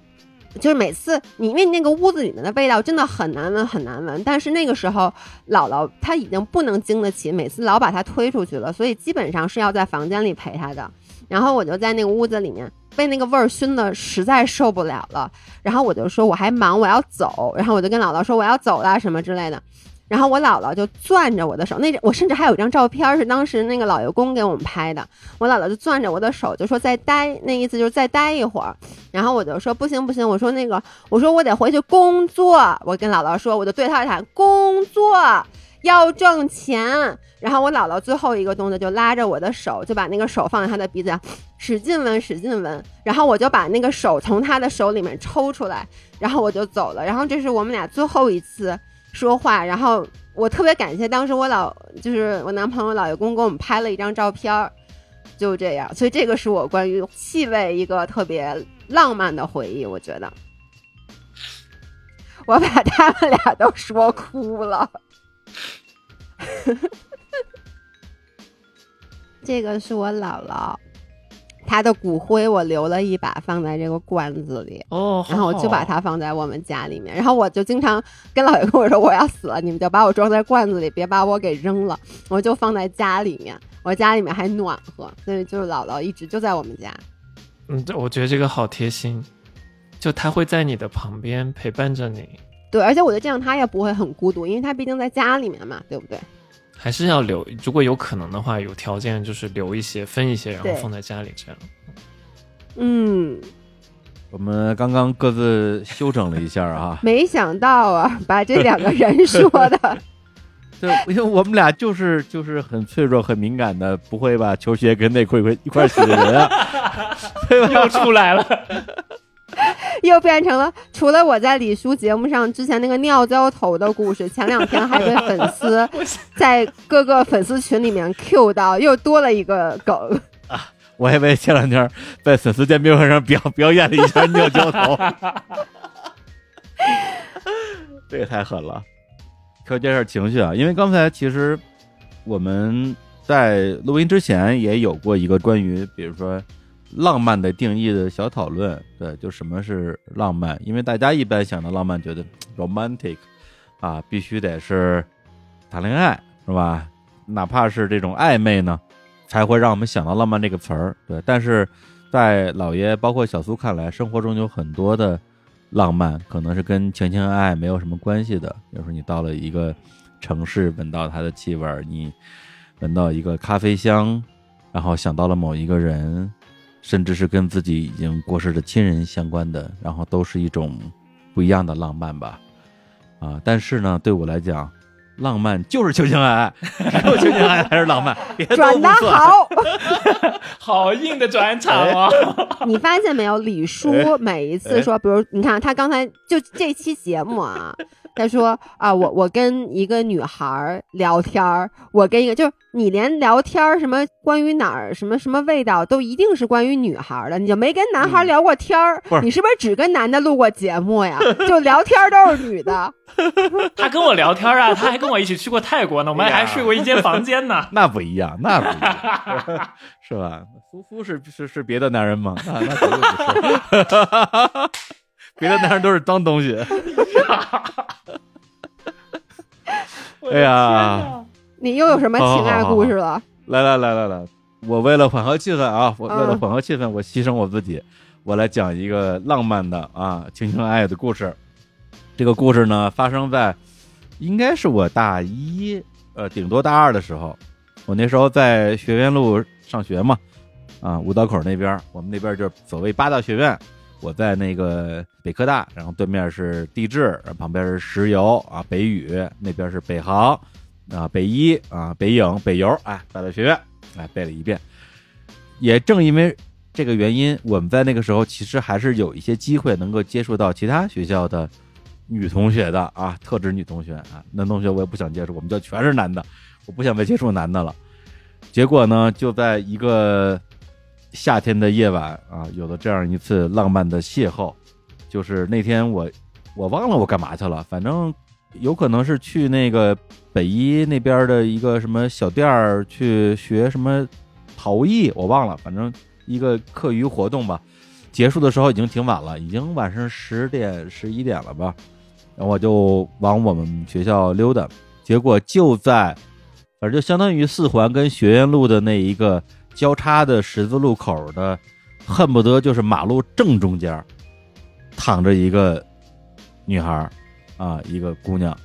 就是每次你因为那个屋子里面的味道真的很难闻，很难闻。但是那个时候，姥姥她已经不能经得起，每次老把她推出去了，所以基本上是要在房间里陪她的。然后我就在那个屋子里面被那个味儿熏得实在受不了了，然后我就说我还忙，我要走，然后我就跟姥姥说我要走了什么之类的。然后我姥姥就攥着我的手，那我甚至还有一张照片是当时那个老爷公给我们拍的。我姥姥就攥着我的手，就说再待，那意思就是再待一会儿。然后我就说不行不行，我说那个，我说我得回去工作。我跟姥姥说，我就对她喊工作要挣钱。然后我姥姥最后一个动作就拉着我的手，就把那个手放在她的鼻子上，使劲闻，使劲闻。然后我就把那个手从她的手里面抽出来，然后我就走了。然后这是我们俩最后一次说话。然后我特别感谢当时我老就是我男朋友老爷公给我们拍了一张照片儿，就这样。所以这个是我关于气味一个特别浪漫的回忆，我觉得。我把他们俩都说哭了。这个是我姥姥，她的骨灰我留了一把放在这个罐子里，哦，然后我就把它放在我们家里面。然后我就经常跟姥爷跟我说我要死了，你们就把我装在罐子里，别把我给扔了。我就放在家里面，我家里面还暖和，所以就是姥姥一直就在我们家。嗯，这我觉得这个好贴心，就他会在你的旁边陪伴着你，对，而且我觉得这样他也不会很孤独，因为他毕竟在家里面嘛，对不对？还是要留，如果有可能的话，有条件就是留一些，分一些，然后放在家里这样。嗯，我们刚刚各自休整了一下啊，没想到啊，把这两个人说的，对，因为我们俩就是就是很脆弱、很敏感的，不会把球鞋跟内裤一块一块洗的人啊，对吧？又出来了，又变成了除了我在李叔节目上之前那个尿浇头的故事，前两天还被粉丝 在各个粉丝群里面 Q 到，又多了一个梗啊。我还以为前两天在粉丝见面会上表表演了一下尿浇头，这也太狠了。调节一下情绪啊，因为刚才其实我们在录音之前也有过一个关于比如说浪漫的定义的小讨论，对，就什么是浪漫？因为大家一般想到浪漫，觉得 romantic 啊，必须得是谈恋爱，是吧？哪怕是这种暧昧呢，才会让我们想到浪漫这个词儿。对，但是在老爷包括小苏看来，生活中有很多的浪漫，可能是跟情情爱爱没有什么关系的。比如说，你到了一个城市，闻到它的气味，你闻到一个咖啡香，然后想到了某一个人，甚至是跟自己已经过世的亲人相关的，然后都是一种不一样的浪漫吧。啊，但是呢，对我来讲，浪漫就是求情爱爱，只有情情爱爱才是浪漫。别的转的，好，好硬的转场啊！你发现没有？李叔哎每一次说，比如你看他刚才就这期节目啊，他说啊，我我跟一个女孩儿聊天儿，我跟一个就是你连聊天儿什么关于哪儿什么什么味道都一定是关于女孩儿的，你就没跟男孩儿聊过天儿？嗯不是你是不是只跟男的录过节目呀？就聊天儿都是女的，他跟我聊天啊，他还跟我一起去过泰国呢，我们还睡过一间房间呢。那不一样，那不一样，是吧？夫夫是是是别的男人吗？那那绝对不是，别的男人都是脏东西。哎呀，你又有什么情爱故事了？来来来来来，我为了缓和气氛啊，我为了嗯缓和气氛，我牺牲我自己，我来讲一个浪漫的啊情情爱爱的故事。这个故事呢，发生在应该是我大一，呃，顶多大二的时候。我那时候在学院路上学嘛，啊，五道口那边，我们那边就是所谓八大学院。我在那个北科大，然后对面是地质，旁边是石油啊，北语那边是北航啊，北一啊，北影、北邮，哎，八大学院，哎，背了一遍。也正因为这个原因，我们在那个时候其实还是有一些机会能够接触到其他学校的女同学的啊，特指女同学啊，男同学我也不想接触，我们就全是男的，我不想再接触男的了。结果呢，就在一个夏天的夜晚啊，有了这样一次浪漫的邂逅。就是那天我我忘了我干嘛去了，反正有可能是去那个北一那边的一个什么小店儿去学什么陶艺，我忘了，反正一个课余活动吧。结束的时候已经挺晚了，已经晚上十点十一点了吧。然后我就往我们学校溜达，结果就在，反正就相当于四环跟学院路的那一个交叉的十字路口的，恨不得就是马路正中间，躺着一个女孩儿，啊，一个姑娘。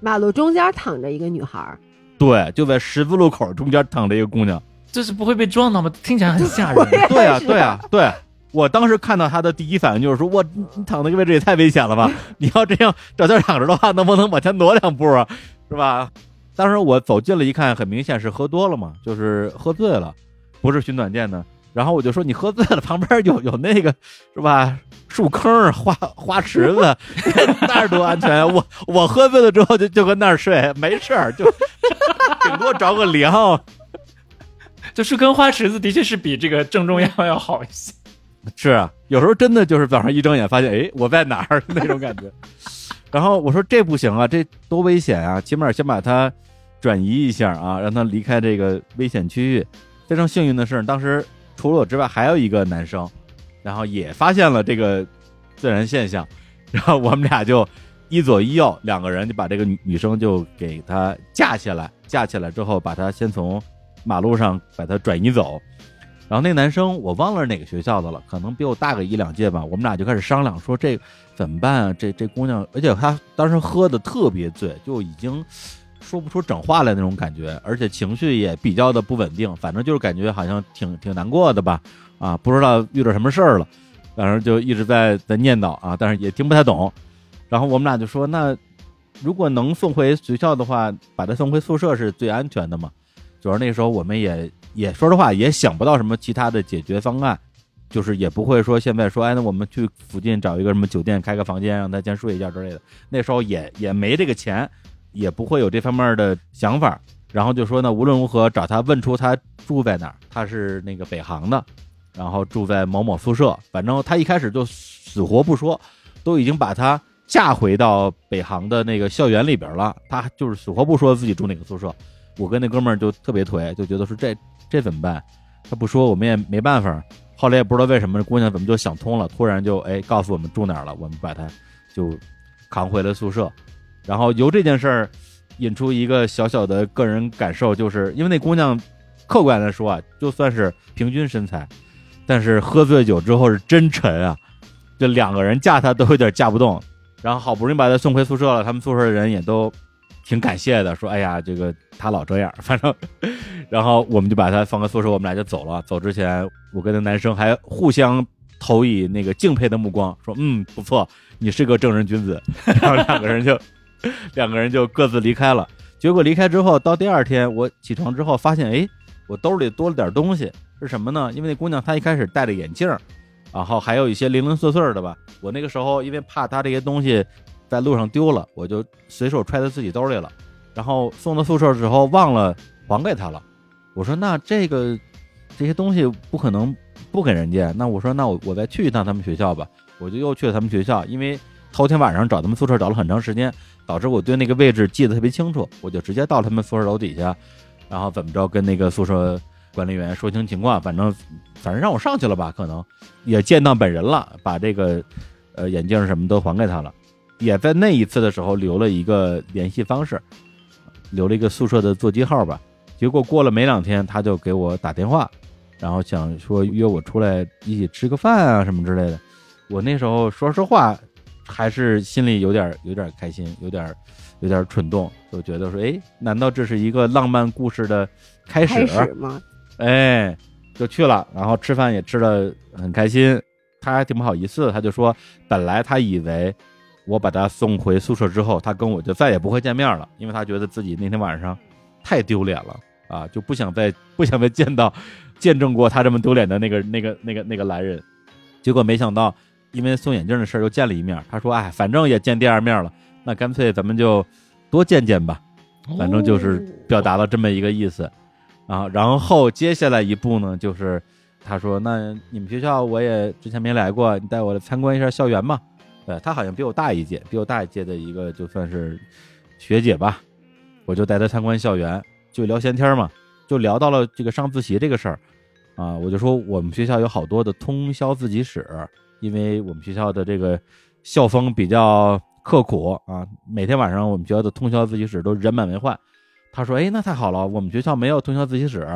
马路中间躺着一个女孩儿，对，就在十字路口中间躺着一个姑娘。这是不会被撞到吗？听起来很吓人。对啊、对啊、对。我当时看到她的第一反应就是说：“我你你躺那个位置也太危险了吧！你要这样找地儿躺着的话，能不能往前挪两步啊？是吧？”当时我走近了一看，很明显是喝多了嘛，就是喝醉了，不是寻短见的。然后我就说：“你喝醉了，旁边有有那个是吧？树坑、花花池子，那儿多安全啊！我我喝醉了之后就就跟那儿睡，没事儿，就顶多着个凉。”就树坑花池子的确是比这个正中央要好一些。是啊，有时候真的就是早上一睁眼发现，哎，我在哪儿 那种感觉。然后我说这不行啊，这多危险啊！起码先把它转移一下啊，让它离开这个危险区域。非常幸运的是，当时除了我之外，还有一个男生，然后也发现了这个自然现象，然后我们俩就一左一右两个人就把这个女女生就给她架起来，架起来之后，把她先从马路上把她转移走。然后那男生我忘了是哪个学校的了，可能比我大个一两届吧。我们俩就开始商量说这怎么办啊？这这姑娘，而且她当时喝的特别醉，就已经说不出整话来那种感觉，而且情绪也比较的不稳定，反正就是感觉好像挺挺难过的吧。啊，不知道遇到什么事儿了，反正就一直在在念叨啊，但是也听不太懂。然后我们俩就说，那如果能送回学校的话，把他送回宿舍是最安全的嘛。主要那时候我们也 也说实话也想不到什么其他的解决方案，就是也不会说现在说哎那我们去附近找一个什么酒店开个房间让他先睡一觉之类的，那时候也也没这个钱，也不会有这方面的想法。然后就说呢，无论如何找他问出他住在哪儿，他是那个北航的，然后住在某某宿舍，反正他一开始就死活不说，都已经把他架回到北航的那个校园里边了，他就是死活不说自己住哪个宿舍。我跟那哥们儿就特别颓，就觉得说这这怎么办？他不说我们也没办法。后来也不知道为什么，姑娘怎么就想通了，突然就哎告诉我们住哪儿了，我们把她就扛回了宿舍。然后由这件事儿引出一个小小的个人感受，就是因为那姑娘客观来说啊，就算是平均身材，但是喝醉酒之后是真沉啊，就两个人架她都有点架不动。然后好不容易把她送回宿舍了，他们宿舍的人也都挺感谢的，说哎呀，这个她老这样，反正，然后我们就把她放个宿舍，我们俩就走了。走之前，我跟那男生还互相投以那个敬佩的目光，说嗯不错，你是个正人君子。然后两个人就 两个人就各自离开了。结果离开之后，到第二天我起床之后发现，哎，我兜里多了点东西，是什么呢？因为那姑娘她一开始戴着眼镜，然后还有一些零零碎碎的吧。我那个时候因为怕她这些东西在路上丢了，我就随手揣在自己兜里了。然后送到宿舍之后忘了还给她了。我说那这个这些东西不可能不给人家。那我说那我我再去一趟他们学校吧。我就又去了他们学校，因为头天晚上找他们宿舍找了很长时间。导致我对那个位置记得特别清楚，我就直接到他们宿舍楼底下，然后怎么着跟那个宿舍管理员说清情况，反正反正让我上去了吧，可能也见到本人了，把这个呃眼镜什么都还给他了，也在那一次的时候留了一个联系方式，留了一个宿舍的座机号吧。结果过了没两天，他就给我打电话，然后想说约我出来一起吃个饭啊什么之类的。我那时候说实话。还是心里有点有点开心，有点有点蠢动，就觉得说，哎，难道这是一个浪漫故事的开始吗？哎，就去了，然后吃饭也吃的很开心。他还挺不好意思，他就说，本来他以为我把他送回宿舍之后，他跟我就再也不会见面了，因为他觉得自己那天晚上太丢脸了啊，就不想再不想再见到见证过他这么丢脸的那个那个那个那个男人。结果没想到。因为送眼镜的事儿又见了一面，他说：“哎，反正也见第二面了，那干脆咱们就多见见吧。”反正就是表达了这么一个意思啊。然后接下来一步呢，就是他说：“那你们学校我也之前没来过，你带我来参观一下校园嘛。”对他好像比我大一届，比我大一届的一个就算是学姐吧。我就带他参观校园，就聊闲天嘛，就聊到了这个上自习这个事儿啊。我就说我们学校有好多的通宵自习室。因为我们学校的这个校风比较刻苦啊，每天晚上我们学校的通宵自习室都人满为患。他说：“哎，那太好了，我们学校没有通宵自习室。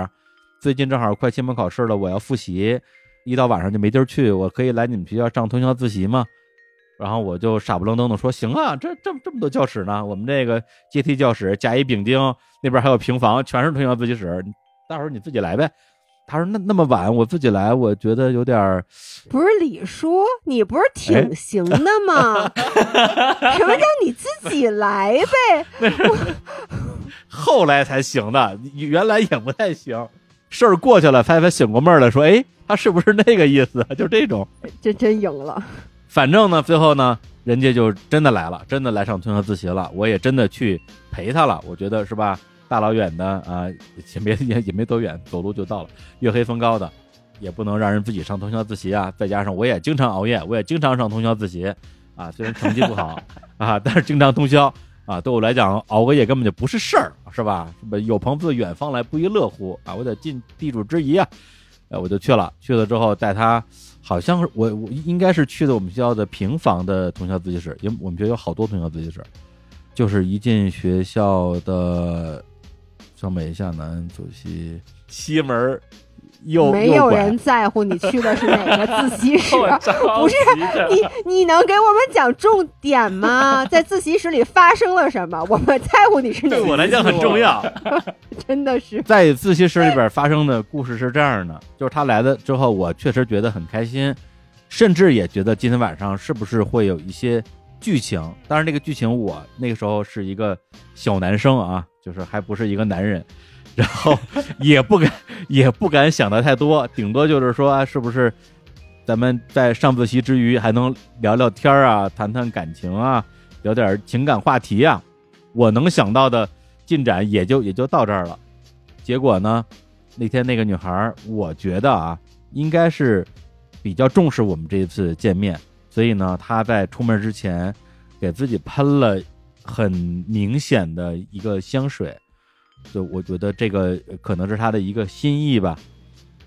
最近正好快期末考试了，我要复习，一到晚上就没地儿去，我可以来你们学校上通宵自习吗？”然后我就傻不愣登的说：“行啊，这这这么多教室呢，我们这个阶梯教室甲乙丙丁那边还有平房，全是通宵自习室，待会儿你自己来呗。”他说：“那那么晚，我自己来，我觉得有点儿。”不是李叔，你不是挺行的吗？什么叫你自己来呗？后来才行的，原来也不太行。事儿过去了，才才醒过闷儿来，说：“哎，他是不是那个意思？就这种。”这真赢了。反正呢，最后呢，人家就真的来了，真的来上通宵自习了。我也真的去陪他了。我觉得是吧？大老远的啊，也没也也没多远，走路就到了。月黑风高的，也不能让人自己上通宵自习啊。再加上我也经常熬夜，我也经常上通宵自习啊。虽然成绩不好啊，但是经常通宵啊，对我来讲熬个夜根本就不是事儿，是吧？有朋自远方来，不亦乐乎啊！我得尽地主之谊啊！哎，我就去了。去了之后带他，好像是我我应该是去的我们学校的平房的通宵自习室，因为我们学校有好多通宵自习室，就是一进学校的。上北下南左西西门，右没有人在乎你去的是哪个自习 室，不是你你能给我们讲重点吗？在自习室里发生了什么？我们在乎你是哪？对我来讲很重要，真的是在自习室里边发生的故事是这样的，就是他来了之后，我确实觉得很开心，甚至也觉得今天晚上是不是会有一些剧情？当然，那个剧情我那个时候是一个小男生啊。就是还不是一个男人，然后 也不敢也不敢想的太多，顶多就是说，是不是咱们在上自习之余还能聊聊天啊，谈谈感情啊，聊点情感话题啊？我能想到的进展也就也就到这儿了。结果呢，那天那个女孩，我觉得啊，应该是比较重视我们这一次见面，所以呢，他在出门之前给自己喷了。很明显的一个香水，就我觉得这个可能是他的一个心意吧，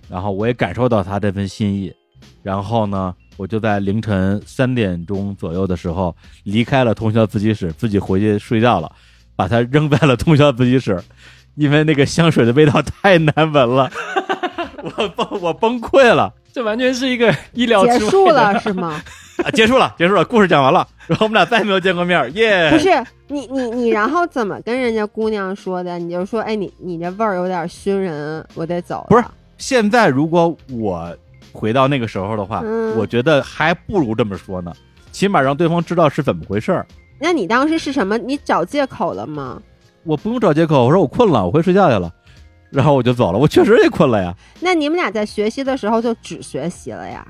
然后我也感受到他这份心意，然后呢，我就在凌晨三点钟左右的时候离开了通宵自习室，自己回去睡觉了，把它扔在了通宵自习室，因为那个香水的味道太难闻了，我崩我崩溃了，这完全是一个意料结束了是吗？啊，结束了，结束了，故事讲完了，然后我们俩再也没有见过面，耶！不是你你你，然后怎么跟人家姑娘说的？你就说，哎，你你这味儿有点熏人，我得走了。不是现在如果我回到那个时候的话，嗯我觉得还不如这么说呢，起码让对方知道是怎么回事儿。那你当时是什么？你找借口了吗？我不用找借口，我说我困了，我回睡觉去了，然后我就走了。我确实也困了呀，那你们俩在学习的时候就只学习了呀？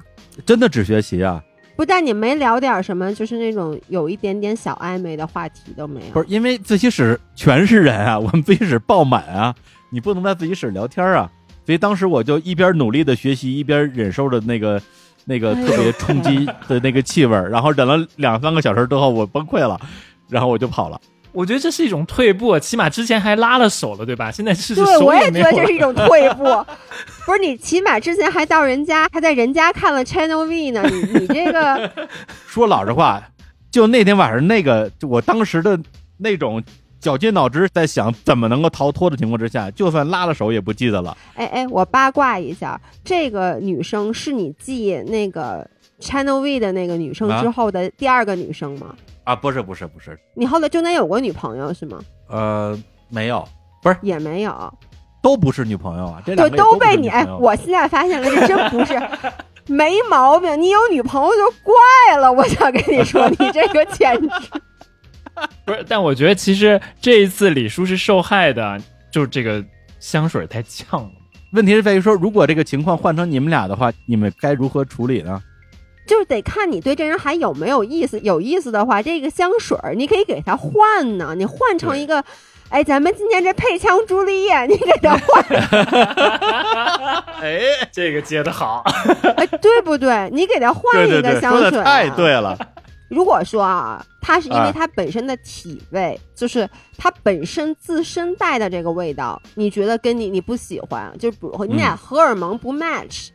真的只学习啊，不但你没聊点什么，就是那种有一点点小暧昧的话题都没有。不是因为自习室全是人啊，我们自习室爆满啊，你不能在自习室聊天啊，所以当时我就一边努力的学习，一边忍受着那个那个特别冲击的那个气味儿，然后忍了两三个小时之后，我崩溃了，然后我就跑了。我觉得这是一种退步，起码之前还拉了手了，对吧？现在是对，我也觉得这是一种退步。不是你起码之前还到人家，还在人家看了 Channel V 呢，你你这个 说老实话，就那天晚上那个，我当时的那种绞尽脑汁在想怎么能够逃脱的情况之下，就算拉了手也不记得了。哎哎，我八卦一下，这个女生是你记那个 Channel V 的那个女生之啊后的第二个女生吗？啊，不是不是不是，你后来中间有过女朋友是吗？呃，没有，不是也没有，都不是女朋友啊，这都被你哎我现在发现了，这真不是。没毛病，你有女朋友就怪了。我想跟你说，你这个简直 不是，但我觉得其实这一次李叔是受害的，就是这个香水太呛了。问题是在于说，如果这个情况换成你们俩的话，你们该如何处理呢？就是得看你对这人还有没有意思。有意思的话，这个香水儿你可以给他换呢，你换成一个，哎，咱们今天这配枪朱丽叶，你给他换，哎，这个接的好，哎，对不对？你给他换一个香水、啊，说的太对了。如果说啊，它是因为啊它本身的体味，就是它本身自身带的这个味道，你觉得跟你你不喜欢，就比如说你俩荷尔蒙不 match，、嗯，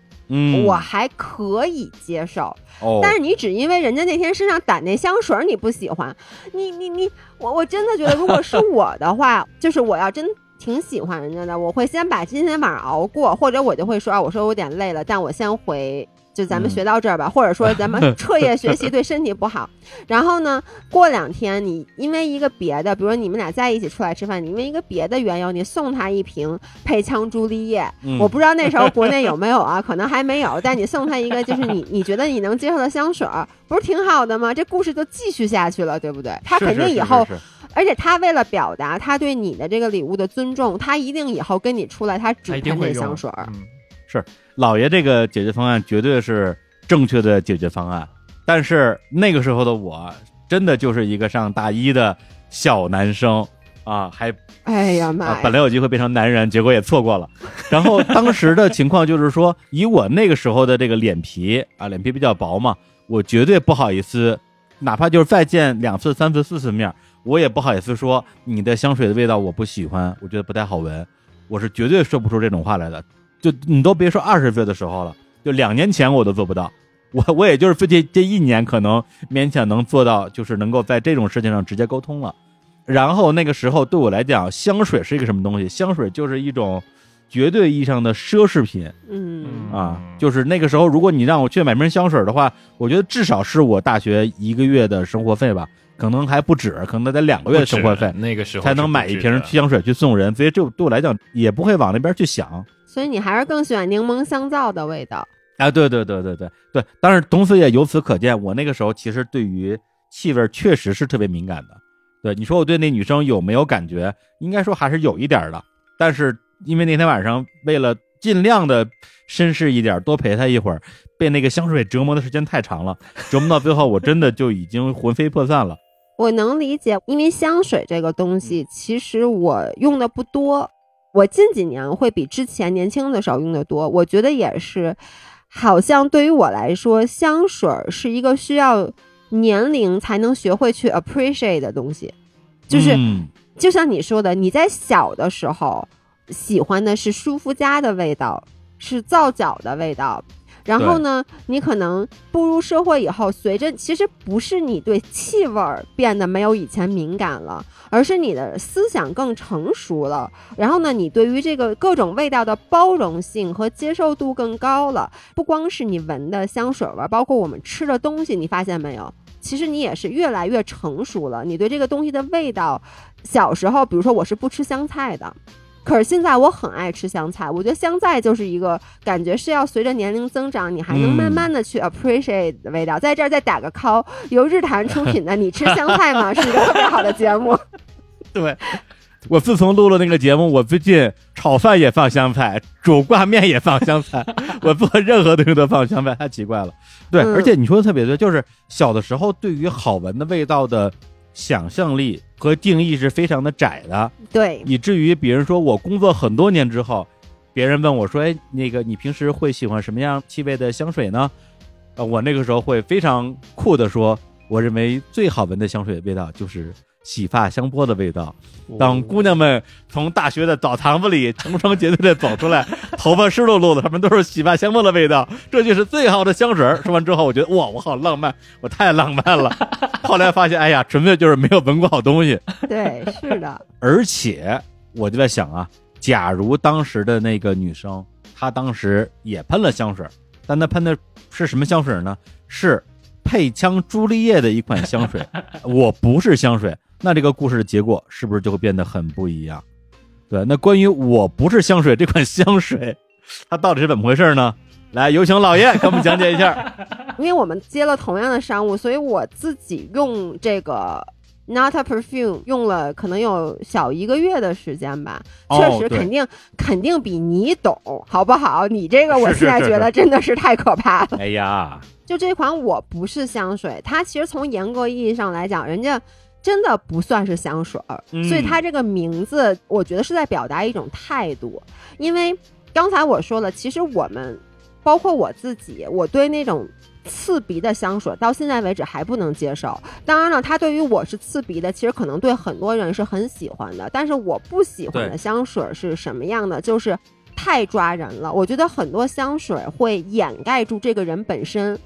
我还可以接受。哦，但是你只因为人家那天身上掸那香水儿你不喜欢，你你你，我我真的觉得，如果是我的话，就是我要真。挺喜欢人家的，我会先把今天晚上熬过，或者我就会说啊，我说我有点累了，但我先回，就咱们嗯学到这儿吧，或者说咱们 彻夜学习对身体不好。然后呢，过两天你因为一个别的，比如说你们俩在一起出来吃饭，你因为一个别的缘由，你送他一瓶配枪朱丽叶，嗯我不知道那时候国内有没有啊，可能还没有。但你送他一个，就是你你觉得你能接受的香水儿，不是挺好的吗？这故事就继续下去了，对不对？他肯定以后，是是是是而且他为了表达他对你的这个礼物的尊重，他一定以后跟你出来，他只喷这香水儿。嗯老爷这个解决方案绝对是正确的解决方案，但是那个时候的我真的就是一个上大一的小男生啊，还哎呀妈啊，本来有机会变成男人，结果也错过了。然后当时的情况就是说，以我那个时候的这个脸皮啊，脸皮比较薄嘛，我绝对不好意思，哪怕就是再见两次、三次、四次面，我也不好意思说你的香水的味道我不喜欢，我觉得不太好闻，我是绝对说不出这种话来的。就你都别说二十岁的时候了，就两年前我都做不到。我我也就是这这这一年可能勉强能做到，就是能够在这种事情上直接沟通了。然后那个时候对我来讲，香水是一个什么东西？香水就是一种绝对意义上的奢侈品嗯，啊！就是那个时候，如果你让我去买瓶香水的话，我觉得至少是我大学一个月的生活费吧，可能还不止，可能得两个月的生活费那个时候才能买一瓶香水去送人。所以这对我来讲也不会往那边去想。所以你还是更喜欢柠檬香皂的味道。哎，对对对对对对，但是，同时也由此可见，我那个时候其实对于气味确实是特别敏感的。对，你说我对那女生有没有感觉？应该说还是有一点儿的。但是因为那天晚上为了尽量的绅士一点，多陪她一会儿，被那个香水折磨的时间太长了，折磨到最后，我真的就已经魂飞魄散了。我能理解，因为香水这个东西，其实我用的不多。我近几年会比之前年轻的时候用的多。我觉得也是，好像对于我来说，香水是一个需要年龄才能学会去 appreciate 的东西。就是，嗯就像你说的，你在小的时候喜欢的是舒肤佳的味道，是皂角的味道。然后呢，你可能步入社会以后，随着其实不是你对气味儿变得没有以前敏感了，而是你的思想更成熟了。然后呢，你对于这个各种味道的包容性和接受度更高了。不光是你闻的香水味儿，包括我们吃的东西，你发现没有？其实你也是越来越成熟了。你对这个东西的味道，小时候，比如说我是不吃香菜的。可是现在我很爱吃香菜，我觉得香菜就是一个感觉是要随着年龄增长，你还能慢慢的去 appreciate 的味道。在这儿再打个 call，由日坛出品的《你吃香菜吗》是一个特别好的节目。对，我自从录了那个节目，我最近炒饭也放香菜，煮挂面也放香菜，我做任何东西都放香菜，太奇怪了。对，而且你说的特别对，就是小的时候对于好闻的味道的。想象力和定义是非常的窄的，对，以至于比如说我工作很多年之后，别人问我说：“哎，那个你平时会喜欢什么样气味的香水呢？”呃，我那个时候会非常酷的说：“我认为最好闻的香水的味道就是。”洗发香波的味道，当姑娘们从大学的澡堂子里成双结对的走出来，头发湿漉漉的，他们都是洗发香波的味道，这就是最好的香水。说完之后，我觉得哇，我好浪漫，我太浪漫了。后来发现，哎呀，纯粹就是没有闻过好东西。对，是的。而且我就在想啊，假如当时的那个女生，她当时也喷了香水，但她喷的是什么香水呢？是配枪朱丽叶的一款香水。我不是香水。那这个故事的结果是不是就会变得很不一样？对，那关于我不是香水这款香水，它到底是怎么回事呢？来，有请老叶给我们讲解一下。因为我们接了同样的商务，所以我自己用这个 Not a Perfume 用了可能有小一个月的时间吧。确实，肯定肯定比你懂，好不好？你这个我现在觉得真的是太可怕了。哎呀，就这款我不是香水，它其实从严格意义上来讲，人家。真的不算是香水儿，所以它这个名字，我觉得是在表达一种态度。因为刚才我说了，其实我们，包括我自己，我对那种刺鼻的香水到现在为止还不能接受。当然了，它对于我是刺鼻的，其实可能对很多人是很喜欢的。但是我不喜欢的香水是什么样的？就是太抓人了。我觉得很多香水会掩盖住这个人本身。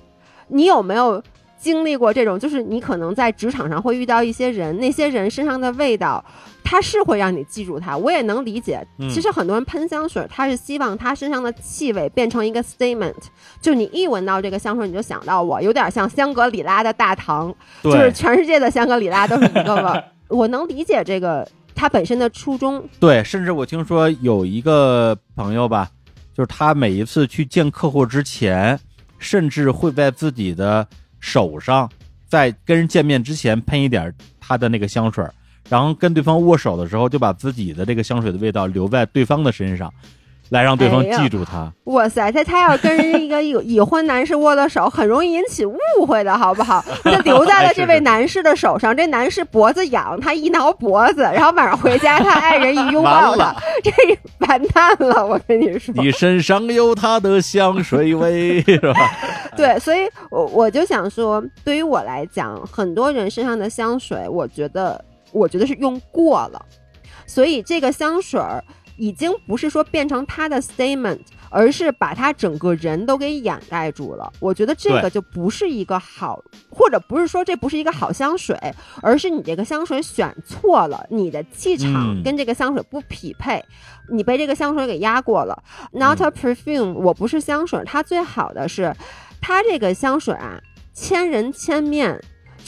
你有没有？经历过这种，就是你可能在职场上会遇到一些人，那些人身上的味道，他是会让你记住他。我也能理解，其实很多人喷香水，他是希望他身上的气味变成一个 statement，就你一闻到这个香水，你就想到我，有点像香格里拉的大堂，就是全世界的香格里拉都是一个味儿。我能理解这个他本身的初衷。对，甚至我听说有一个朋友吧，就是他每一次去见客户之前，甚至会在自己的。手上在跟人见面之前喷一点他的那个香水，然后跟对方握手的时候就把自己的这个香水的味道留在对方的身上。来让对方记住他。哇塞，他他要跟人一个 已已婚男士握了手，很容易引起误会的，好不好？就留在了这位男士的手上，这男士脖子痒，他一挠脖子，然后晚上回家，他爱人一拥抱他，这完蛋了，我跟你说。你身上有他的香水味，是吧？对，所以我我就想说，对于我来讲，很多人身上的香水，我觉得，我觉得是用过了，所以这个香水儿。已经不是说变成他的 statement，而是把他整个人都给掩盖住了。我觉得这个就不是一个好，或者不是说这不是一个好香水，而是你这个香水选错了，你的气场跟这个香水不匹配，你被这个香水给压过了。Not a perfume，我不是香水，它最好的是，它这个香水啊，千人千面。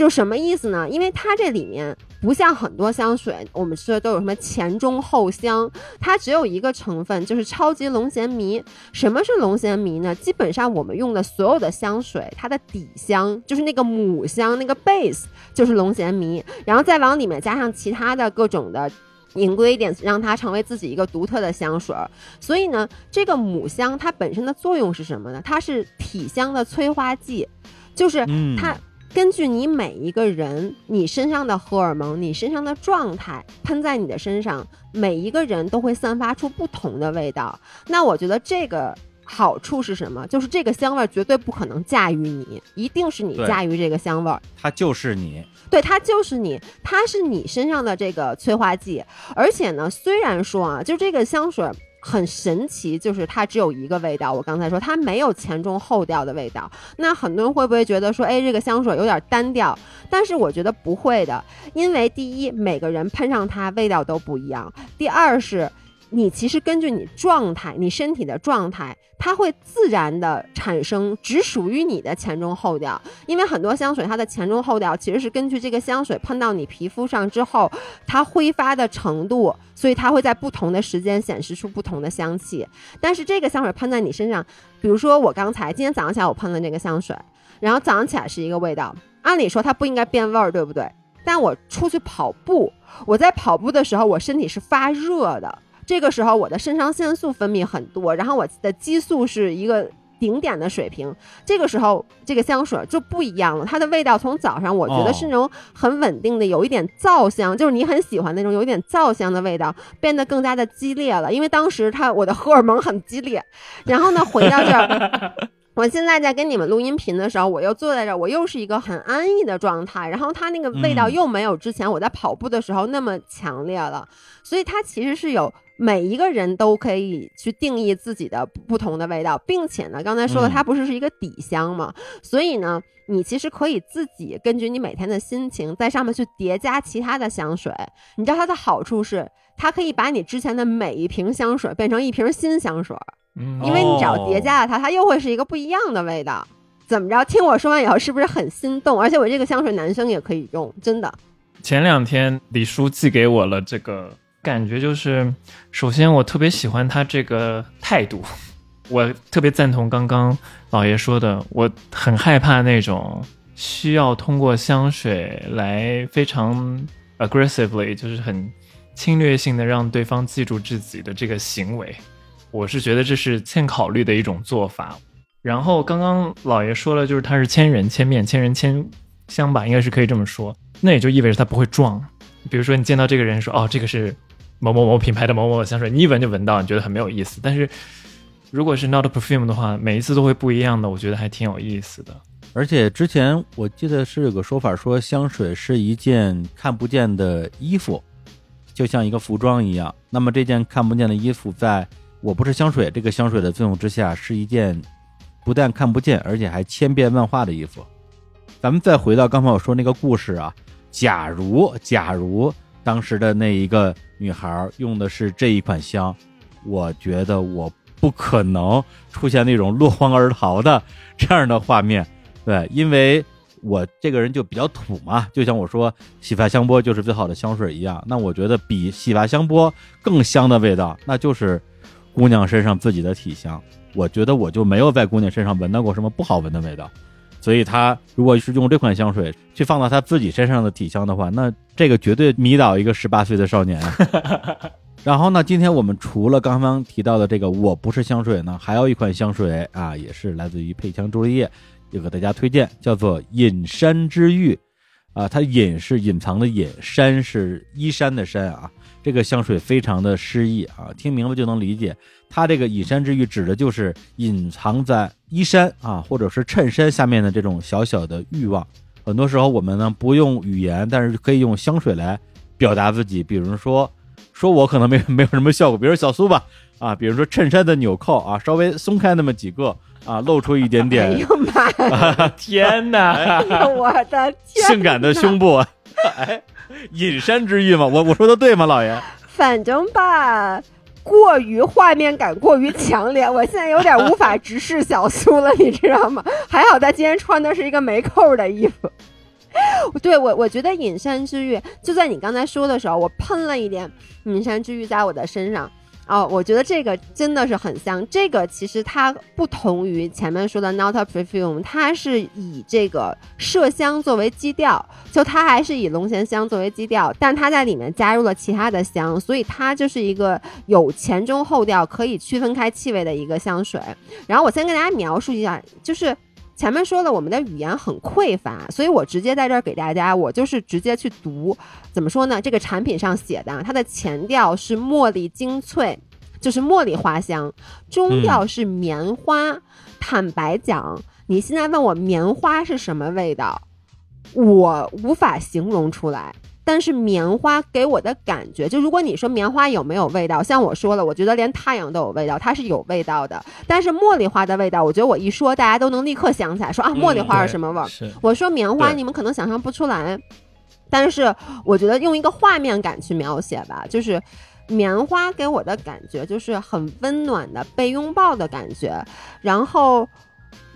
就什么意思呢？因为它这里面不像很多香水，我们说都有什么前中后香，它只有一个成分，就是超级龙涎醚。什么是龙涎醚呢？基本上我们用的所有的香水，它的底香就是那个母香，那个 base 就是龙涎醚，然后再往里面加上其他的各种的 ingredients，让它成为自己一个独特的香水。所以呢，这个母香它本身的作用是什么呢？它是体香的催化剂，就是它。根据你每一个人，你身上的荷尔蒙，你身上的状态，喷在你的身上，每一个人都会散发出不同的味道。那我觉得这个好处是什么？就是这个香味绝对不可能驾驭你，一定是你驾驭这个香味儿。它就是你，对，它就是你，它是你身上的这个催化剂。而且呢，虽然说啊，就这个香水。很神奇，就是它只有一个味道。我刚才说它没有前中后调的味道。那很多人会不会觉得说，哎，这个香水有点单调？但是我觉得不会的，因为第一，每个人喷上它味道都不一样；第二是。你其实根据你状态，你身体的状态，它会自然的产生只属于你的前中后调。因为很多香水它的前中后调其实是根据这个香水喷到你皮肤上之后，它挥发的程度，所以它会在不同的时间显示出不同的香气。但是这个香水喷在你身上，比如说我刚才今天早上起来我喷了这个香水，然后早上起来是一个味道，按理说它不应该变味儿，对不对？但我出去跑步，我在跑步的时候，我身体是发热的。这个时候，我的肾上腺素分泌很多，然后我的激素是一个顶点的水平。这个时候，这个香水就不一样了，它的味道从早上我觉得是那种很稳定的，有一点皂香，就是你很喜欢那种有一点皂香的味道，变得更加的激烈了。因为当时它我的荷尔蒙很激烈，然后呢，回到这儿。我现在在跟你们录音频的时候，我又坐在这儿，我又是一个很安逸的状态，然后它那个味道又没有之前我在跑步的时候那么强烈了，所以它其实是有每一个人都可以去定义自己的不同的味道，并且呢，刚才说了它不是是一个底香嘛，所以呢，你其实可以自己根据你每天的心情在上面去叠加其他的香水，你知道它的好处是，它可以把你之前的每一瓶香水变成一瓶新香水。因为你只要叠加了它，它又会是一个不一样的味道。怎么着？听我说完以后，是不是很心动？而且我这个香水男生也可以用，真的。前两天李叔寄给我了这个，感觉就是，首先我特别喜欢他这个态度，我特别赞同刚刚老爷说的，我很害怕那种需要通过香水来非常 aggressively，就是很侵略性的让对方记住自己的这个行为。我是觉得这是欠考虑的一种做法。然后刚刚老爷说了，就是它是千人千面、千人千香吧，应该是可以这么说。那也就意味着它不会撞。比如说你见到这个人说：“哦，这个是某某某品牌的某某某香水。”你一闻就闻到，你觉得很没有意思。但是如果是 Not Perfume 的话，每一次都会不一样的，我觉得还挺有意思的。而且之前我记得是有个说法，说香水是一件看不见的衣服，就像一个服装一样。那么这件看不见的衣服在我不是香水，这个香水的作用之下，是一件不但看不见，而且还千变万化的衣服。咱们再回到刚才我说那个故事啊，假如假如当时的那一个女孩用的是这一款香，我觉得我不可能出现那种落荒而逃的这样的画面，对，因为我这个人就比较土嘛，就像我说洗发香波就是最好的香水一样，那我觉得比洗发香波更香的味道，那就是。姑娘身上自己的体香，我觉得我就没有在姑娘身上闻到过什么不好闻的味道，所以她如果是用这款香水去放到她自己身上的体香的话，那这个绝对迷倒一个十八岁的少年。然后呢，今天我们除了刚刚提到的这个我不是香水呢，还有一款香水啊，也是来自于配香朱丽叶，也给大家推荐，叫做隐山之玉，啊，它隐是隐藏的隐，山是依山的山啊。这个香水非常的诗意啊，听名字就能理解，它这个隐山之玉指的就是隐藏在衣衫啊，或者是衬衫下面的这种小小的欲望。很多时候我们呢不用语言，但是可以用香水来表达自己。比如说，说我可能没没有什么效果，比如小苏吧，啊，比如说衬衫的纽扣啊，稍微松开那么几个啊，露出一点点。哎呦妈呀！天哪！我的天！性感的胸部。哎。隐山之玉吗？我我说的对吗，老爷？反正吧，过于画面感过于强烈，我现在有点无法直视小苏了，你知道吗？还好他今天穿的是一个没扣的衣服。对我，我觉得隐山之玉，就在你刚才说的时候，我喷了一点隐山之玉在我的身上。哦，我觉得这个真的是很香。这个其实它不同于前面说的 Not a Perfume，它是以这个麝香作为基调，就它还是以龙涎香作为基调，但它在里面加入了其他的香，所以它就是一个有前中后调，可以区分开气味的一个香水。然后我先跟大家描述一下，就是。前面说了，我们的语言很匮乏，所以我直接在这儿给大家，我就是直接去读，怎么说呢？这个产品上写的，它的前调是茉莉精粹，就是茉莉花香；中调是棉花。坦白讲，你现在问我棉花是什么味道，我无法形容出来。但是棉花给我的感觉，就如果你说棉花有没有味道，像我说了，我觉得连太阳都有味道，它是有味道的。但是茉莉花的味道，我觉得我一说，大家都能立刻想起来，说啊，茉莉花是什么味儿？是我说棉花，你们可能想象不出来，但是我觉得用一个画面感去描写吧，就是棉花给我的感觉就是很温暖的被拥抱的感觉，然后。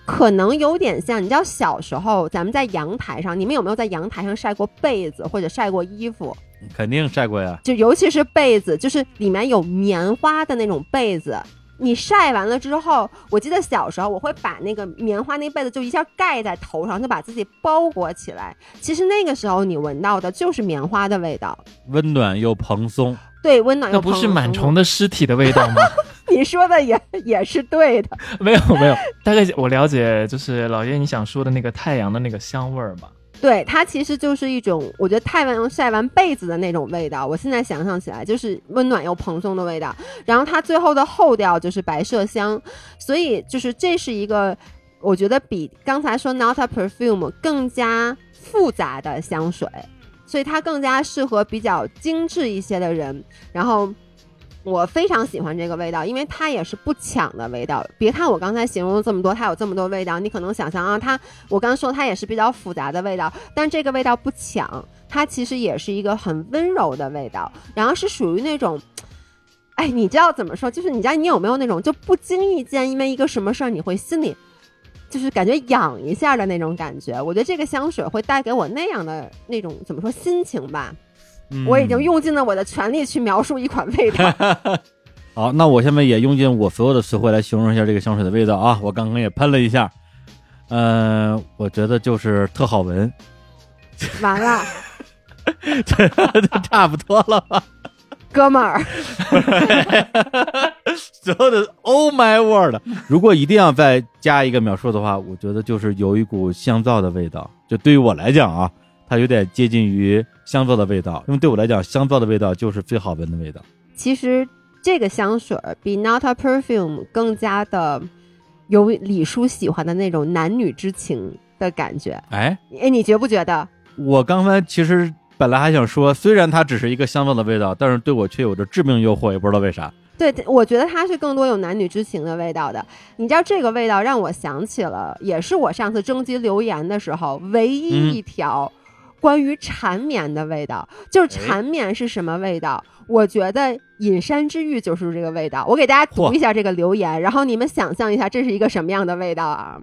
可能有点像，你知道小时候咱们在阳台上，你们有没有在阳台上晒过被子或者晒过衣服？肯定晒过呀。就尤其是被子，就是里面有棉花的那种被子。你晒完了之后，我记得小时候我会把那个棉花那被子就一下盖在头上，就把自己包裹起来。其实那个时候你闻到的就是棉花的味道，温暖又蓬松。对，温暖又蓬松那不是螨虫的尸体的味道吗？你说的也也是对的。没有没有，大概我了解，就是老爷你想说的那个太阳的那个香味儿吧。对，它其实就是一种，我觉得太阳晒完被子的那种味道。我现在想象起来，就是温暖又蓬松的味道。然后它最后的后调就是白麝香，所以就是这是一个我觉得比刚才说 Not a Perfume 更加复杂的香水，所以它更加适合比较精致一些的人。然后。我非常喜欢这个味道，因为它也是不抢的味道。别看我刚才形容了这么多，它有这么多味道，你可能想象啊，它我刚刚说它也是比较复杂的味道，但这个味道不抢，它其实也是一个很温柔的味道，然后是属于那种，哎，你知道怎么说？就是你知道你有没有那种就不经意间因为一个什么事儿，你会心里就是感觉痒一下的那种感觉？我觉得这个香水会带给我那样的那种怎么说心情吧。嗯我已经用尽了我的全力去描述一款味道。好，那我下面也用尽我所有的词汇来形容一下这个香水的味道啊！我刚刚也喷了一下，嗯、我觉得就是特好闻，完了，这差不多了吧？哥们儿，所有的 Oh my word！如果一定要再加一个描述的话，我觉得就是有一股香皂的味道。就对于我来讲啊，它有点接近于香皂的味道，因为对我来讲，香皂的味道就是最好闻的味道。其实这个香水比 Not a Perfume 更加的有李叔喜欢的那种男女之情的感觉。哎，哎，你觉不觉得？我刚才其实本来还想说，虽然它只是一个香皂的味道，但是对我却有着致命诱惑，也不知道为啥。对，我觉得它是更多有男女之情的味道的。你知道这个味道让我想起了，也是我上次征集留言的时候唯一一条关于缠绵的味道，就是缠绵是什么味道？我觉得隐山之玉就是这个味道。我给大家读一下这个留言，然后你们想象一下这是一个什么样的味道啊？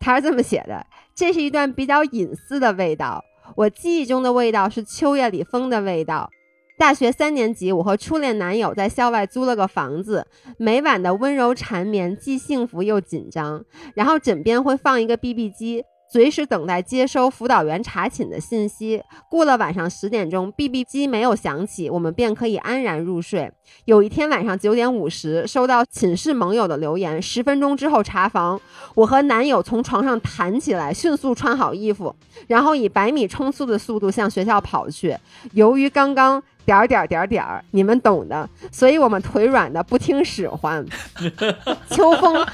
他是这么写的：这是一段比较隐私的味道。我记忆中的味道是秋夜里风的味道。大学三年级，我和初恋男友在校外租了个房子，每晚的温柔缠绵既幸福又紧张。然后枕边会放一个 BB 机，随时等待接收辅导员查寝的信息。过了晚上十点钟，BB 机没有响起，我们便可以安然入睡。有一天晚上九点五十，收到寝室盟友的留言，十分钟之后查房，我和男友从床上弹起来，迅速穿好衣服，然后以百米冲刺的速度向学校跑去。由于刚刚点儿点儿点儿点儿，你们懂的，所以我们腿软的不听使唤。秋风，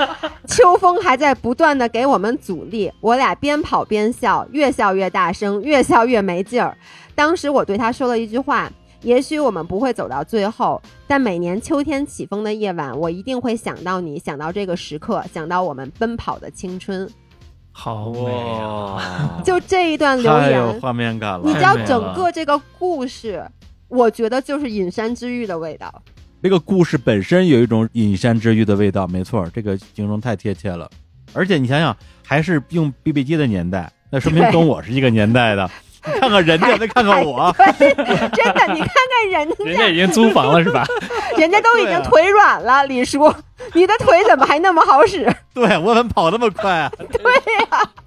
秋风还在不断的给我们阻力，我俩边跑边笑，越笑越大声，越笑越没劲儿。当时我对他说了一句话。也许我们不会走到最后，但每年秋天起风的夜晚，我一定会想到你，想到这个时刻，想到我们奔跑的青春。好美啊！哇，就这一段留太有言，画面感了。你知道整个这个故事，我觉得就是隐山之玉的味道。这个故事本身有一种隐山之玉的味道，没错，这个形容太贴切了。而且你想想，还是用 BB 机的年代，那说明跟我是一个年代的。你看看人家，再看看我，真的，你看看人家人家已经租房了是吧？人家都已经腿软了，李叔，你的腿怎么还那么好使？对我怎么跑那么快啊？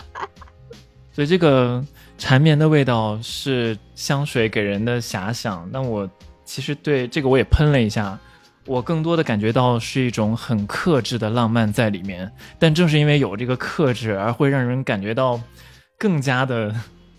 所以这个缠绵的味道是香水给人的遐想，但我其实对这个我也喷了一下，我更多的感觉到是一种很克制的浪漫在里面。但正是因为有这个克制，而会让人感觉到更加的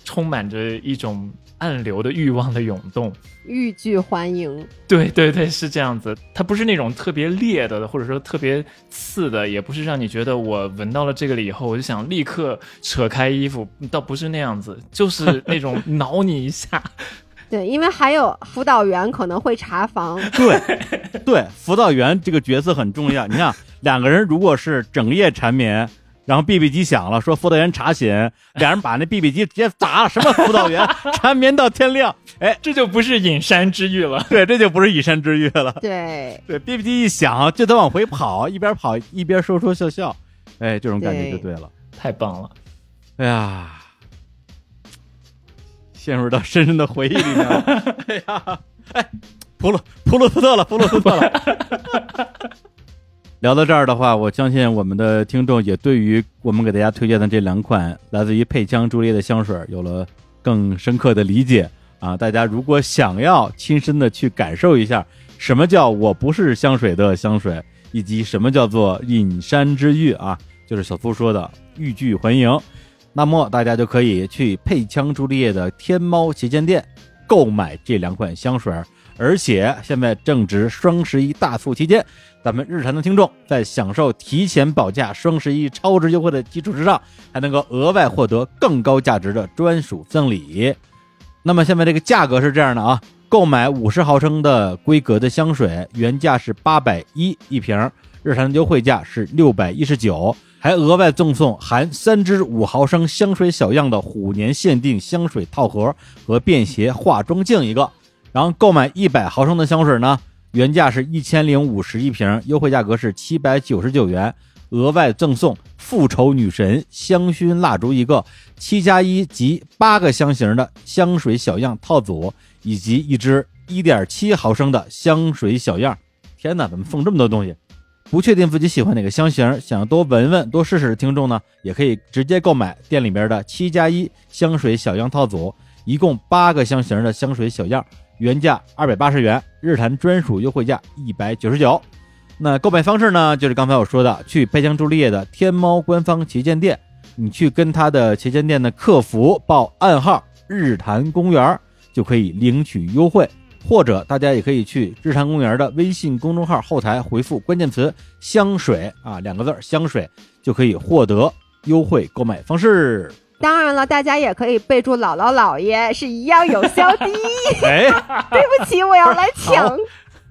充满着一种暗流的欲望的涌动。欲拒还迎，对对对，是这样子。它不是那种特别烈的，或者说特别刺的，也不是让你觉得我闻到了这个了以后，我就想立刻扯开衣服，倒不是那样子，就是那种挠你一下，对，因为还有辅导员可能会查房。对，对，辅导员这个角色很重要。你看，两个人如果是整夜缠绵，然后 BB 机响了，说辅导员查寝，俩人把那 BB 机直接砸了。什么辅导员 缠绵到天亮？哎，这就不是隐山之玉了。对，这就不是隐山之玉了。对，对，BB 机一响就得往回跑，一边跑一边说说笑笑。哎，这种感觉就对了，太棒了。哎呀。陷入到深深的回忆里面了。哎呀，哎，普鲁普鲁斯特了，普鲁斯特了。聊到这儿的话，我相信我们的听众也对于我们给大家推荐的这两款来自于佩枪朱丽叶的香水有了更深刻的理解啊！大家如果想要亲身的去感受一下什么叫我不是香水的香水，以及什么叫做隐山之玉啊，就是小苏说的欲拒还迎。那么大家就可以去配枪朱丽叶的天猫旗舰店购买这两款香水，而且现在正值双十一大促期间，咱们日坛的听众在享受提前保价双十一超值优惠的基础之上，还能够额外获得更高价值的专属赠礼。那么现在这个价格是这样的啊，购买五十毫升的规格的香水，原价是八百一一瓶，日常的优惠价是六百一十九。还额外赠送含三支五毫升香水小样的虎年限定香水套盒和便携化妆镜一个，然后购买一百毫升的香水呢，原价是一千零五十一瓶，优惠价格是七百九十九元，额外赠送复仇女神香薰蜡烛一个，七加一及八个香型的香水小样套组，以及一支一点七毫升的香水小样。天哪，怎么送这么多东西？不确定自己喜欢哪个香型，想要多闻闻、多试试的听众呢，也可以直接购买店里边的七加一香水小样套组，一共八个香型的香水小样，原价二百八十元，日坛专属优惠价一百九十九。那购买方式呢，就是刚才我说的，去佩香朱丽叶的天猫官方旗舰店，你去跟他的旗舰店的客服报暗号“日坛公园”，就可以领取优惠。或者大家也可以去日坛公园的微信公众号后台回复关键词“香水”啊两个字香水”，就可以获得优惠购买方式。当然了，大家也可以备注“姥姥姥爷”是一样有效的。哎，对不起，我要来抢。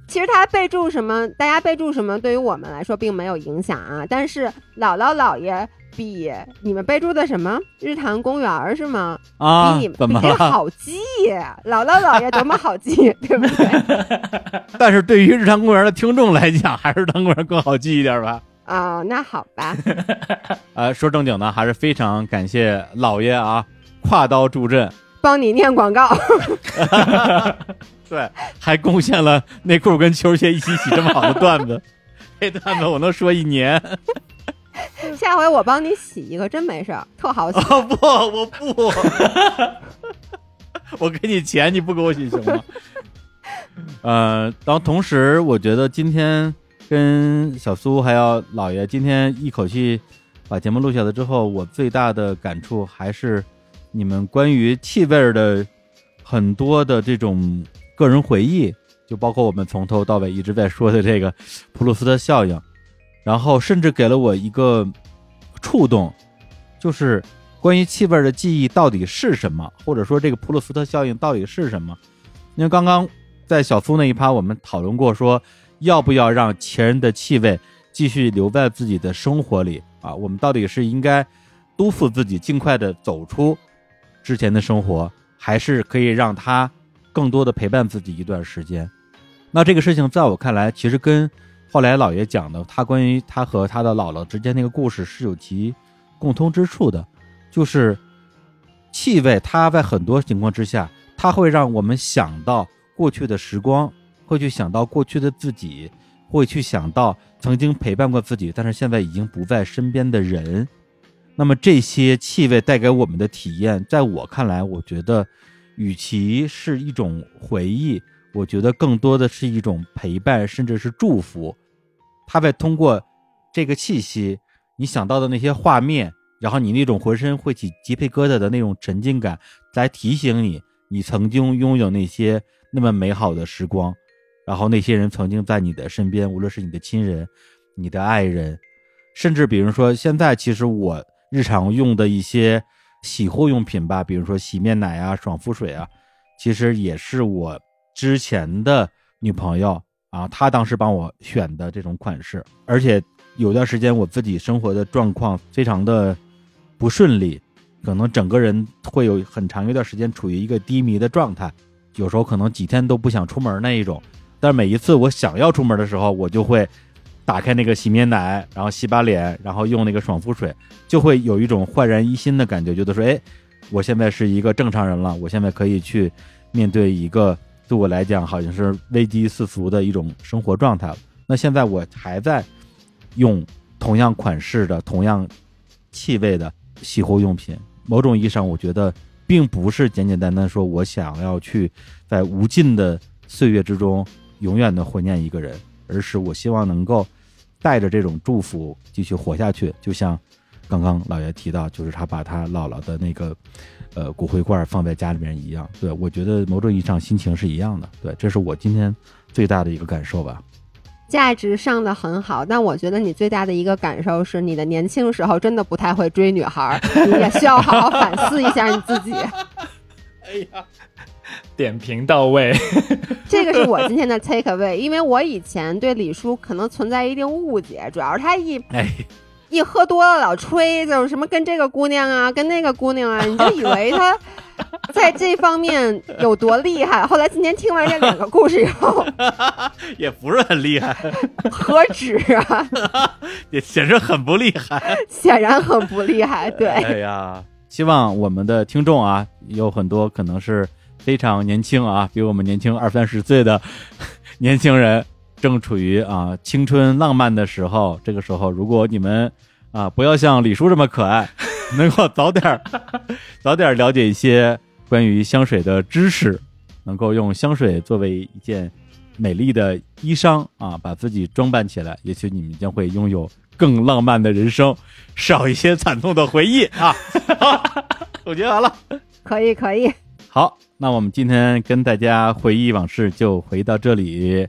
其实他备注什么，大家备注什么，对于我们来说并没有影响啊。但是姥姥姥爷比你们备注的什么日坛公园是吗？啊，比你们比好记。姥姥姥爷多么好记，对不对？但是对于日坛公园的听众来讲，还是日坛公园更好记一点吧。啊，那好吧。呃，说正经的，还是非常感谢老爷啊，跨刀助阵，帮你念广告。对，还贡献了内裤跟球鞋一起洗这么好的段子，这段子我能说一年。下回我帮你洗一个，真没事儿，特好洗。不，我不，我给你钱，你不给我洗行吗？呃，然后同时，我觉得今天跟小苏还有老爷今天一口气把节目录下来之后，我最大的感触还是你们关于气味的很多的这种。个人回忆，就包括我们从头到尾一直在说的这个普鲁斯特效应，然后甚至给了我一个触动，就是关于气味的记忆到底是什么，或者说这个普鲁斯特效应到底是什么？因为刚刚在小苏那一趴，我们讨论过，说要不要让前人的气味继续留在自己的生活里啊？我们到底是应该督促自己尽快的走出之前的生活，还是可以让他？更多的陪伴自己一段时间，那这个事情在我看来，其实跟后来姥爷讲的他关于他和他的姥姥之间那个故事是有其共通之处的，就是气味，它在很多情况之下，它会让我们想到过去的时光，会去想到过去的自己，会去想到曾经陪伴过自己，但是现在已经不在身边的人。那么这些气味带给我们的体验，在我看来，我觉得。与其是一种回忆，我觉得更多的是一种陪伴，甚至是祝福。他在通过这个气息，你想到的那些画面，然后你那种浑身会起鸡皮疙瘩的那种沉浸感，来提醒你，你曾经拥有那些那么美好的时光，然后那些人曾经在你的身边，无论是你的亲人、你的爱人，甚至比如说现在，其实我日常用的一些。洗护用品吧，比如说洗面奶啊、爽肤水啊，其实也是我之前的女朋友啊，她当时帮我选的这种款式，而且有段时间我自己生活的状况非常的不顺利，可能整个人会有很长一段时间处于一个低迷的状态，有时候可能几天都不想出门那一种。但每一次我想要出门的时候，我就会打开那个洗面奶，然后洗把脸，然后用那个爽肤水，就会有一种焕然一新的感觉，觉得说，哎，我现在是一个正常人了，我现在可以去面对一个对我来讲好像是危机四伏的一种生活状态了。那现在我还在用同样款式的、同样气味的洗护用品，某种意义上，我觉得并不是简简单单说我想要去在无尽的岁月之中。永远的怀念一个人，而是我希望能够带着这种祝福继续活下去。就像刚刚老爷提到，就是他把他姥姥的那个呃骨灰罐放在家里面一样。对我觉得某种意义上心情是一样的。对，这是我今天最大的一个感受吧。价值上的很好，但我觉得你最大的一个感受是你的年轻时候真的不太会追女孩，你也需要好好反思一下你自己。哎呀。点评到位，这个是我今天的 take away，因为我以前对李叔可能存在一定误解，主要是他一一喝多了老吹，就是什么跟这个姑娘啊，跟那个姑娘啊，你就以为他 在这方面有多厉害。后来今天听完这两个故事以后，也不是很厉害，何止啊，也显示很不厉害，显然很不厉害。对，哎呀，希望我们的听众啊，有很多可能是。非常年轻啊，比我们年轻二三十岁的年轻人，正处于啊青春浪漫的时候。这个时候，如果你们啊不要像李叔这么可爱，能够早点早点了解一些关于香水的知识，能够用香水作为一件美丽的衣裳啊，把自己装扮起来，也许你们将会拥有更浪漫的人生，少一些惨痛的回忆啊。总结完了，可以可以。好。那我们今天跟大家回忆往事就回到这里，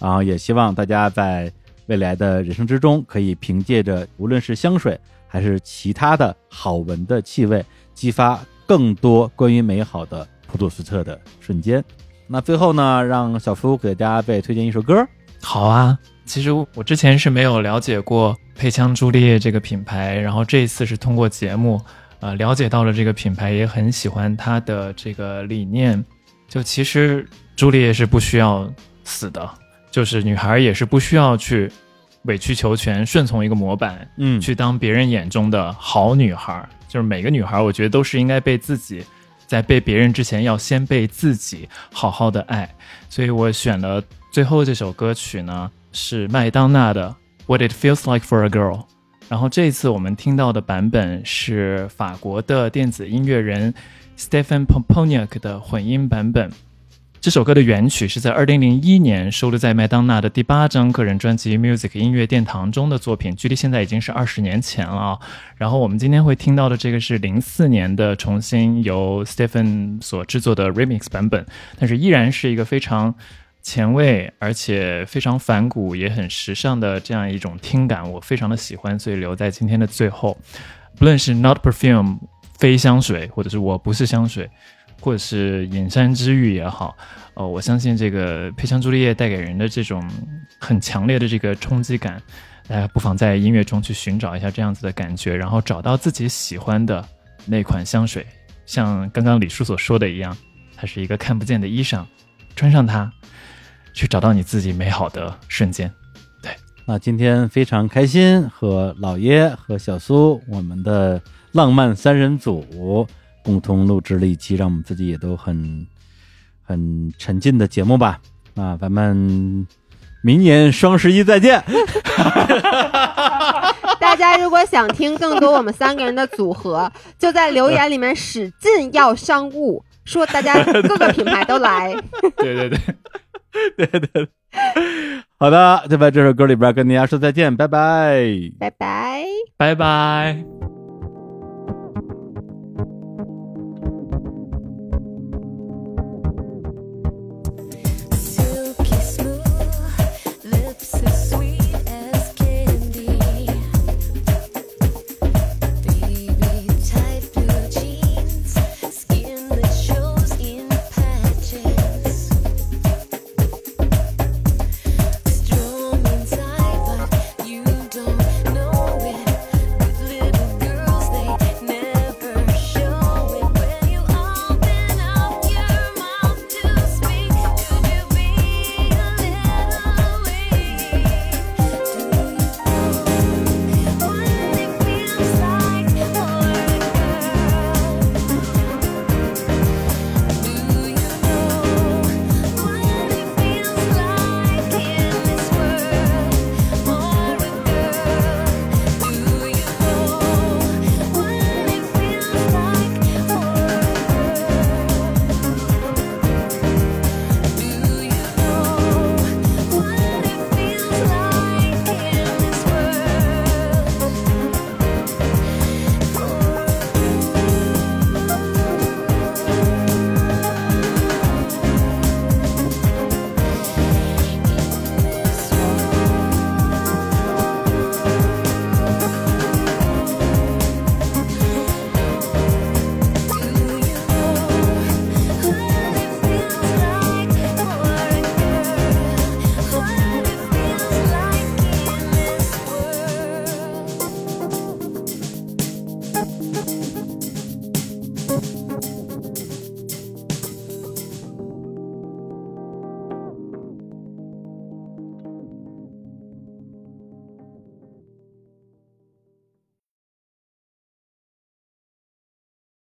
然后也希望大家在未来的人生之中，可以凭借着无论是香水还是其他的好闻的气味，激发更多关于美好的普鲁斯特的瞬间。那最后呢，让小夫给大家再推荐一首歌。好啊，其实我之前是没有了解过配枪朱丽叶这个品牌，然后这一次是通过节目。呃，了解到了这个品牌，也很喜欢它的这个理念。就其实朱丽叶是不需要死的，就是女孩也是不需要去委曲求全、顺从一个模板，嗯，去当别人眼中的好女孩。就是每个女孩，我觉得都是应该被自己，在被别人之前，要先被自己好好的爱。所以我选了最后这首歌曲呢，是麦当娜的《What It Feels Like for a Girl》。然后这一次我们听到的版本是法国的电子音乐人 Stephen Pomponiak 的混音版本。这首歌的原曲是在2001年收录在麦当娜的第八张个人专辑《Music 音乐殿堂》中的作品，距离现在已经是二十年前了。然后我们今天会听到的这个是零四年的重新由 Stephen 所制作的 Remix 版本，但是依然是一个非常。前卫而且非常反骨，也很时尚的这样一种听感，我非常的喜欢，所以留在今天的最后。不论是 Not Perfume 非香水，或者是我不是香水，或者是隐山之玉也好，呃，我相信这个配香朱丽叶带给人的这种很强烈的这个冲击感，大家不妨在音乐中去寻找一下这样子的感觉，然后找到自己喜欢的那款香水。像刚刚李叔所说的一样，它是一个看不见的衣裳，穿上它。去找到你自己美好的瞬间，对。那今天非常开心和老爷和小苏我们的浪漫三人组共同录制了一期，让我们自己也都很很沉浸的节目吧。那咱们明年双十一再见。大家如果想听更多我们三个人的组合，就在留言里面使劲要商务，说大家各个品牌都来。对 对对。对对，好的，就在这首歌里边跟大家说再见，拜拜，拜拜，拜拜。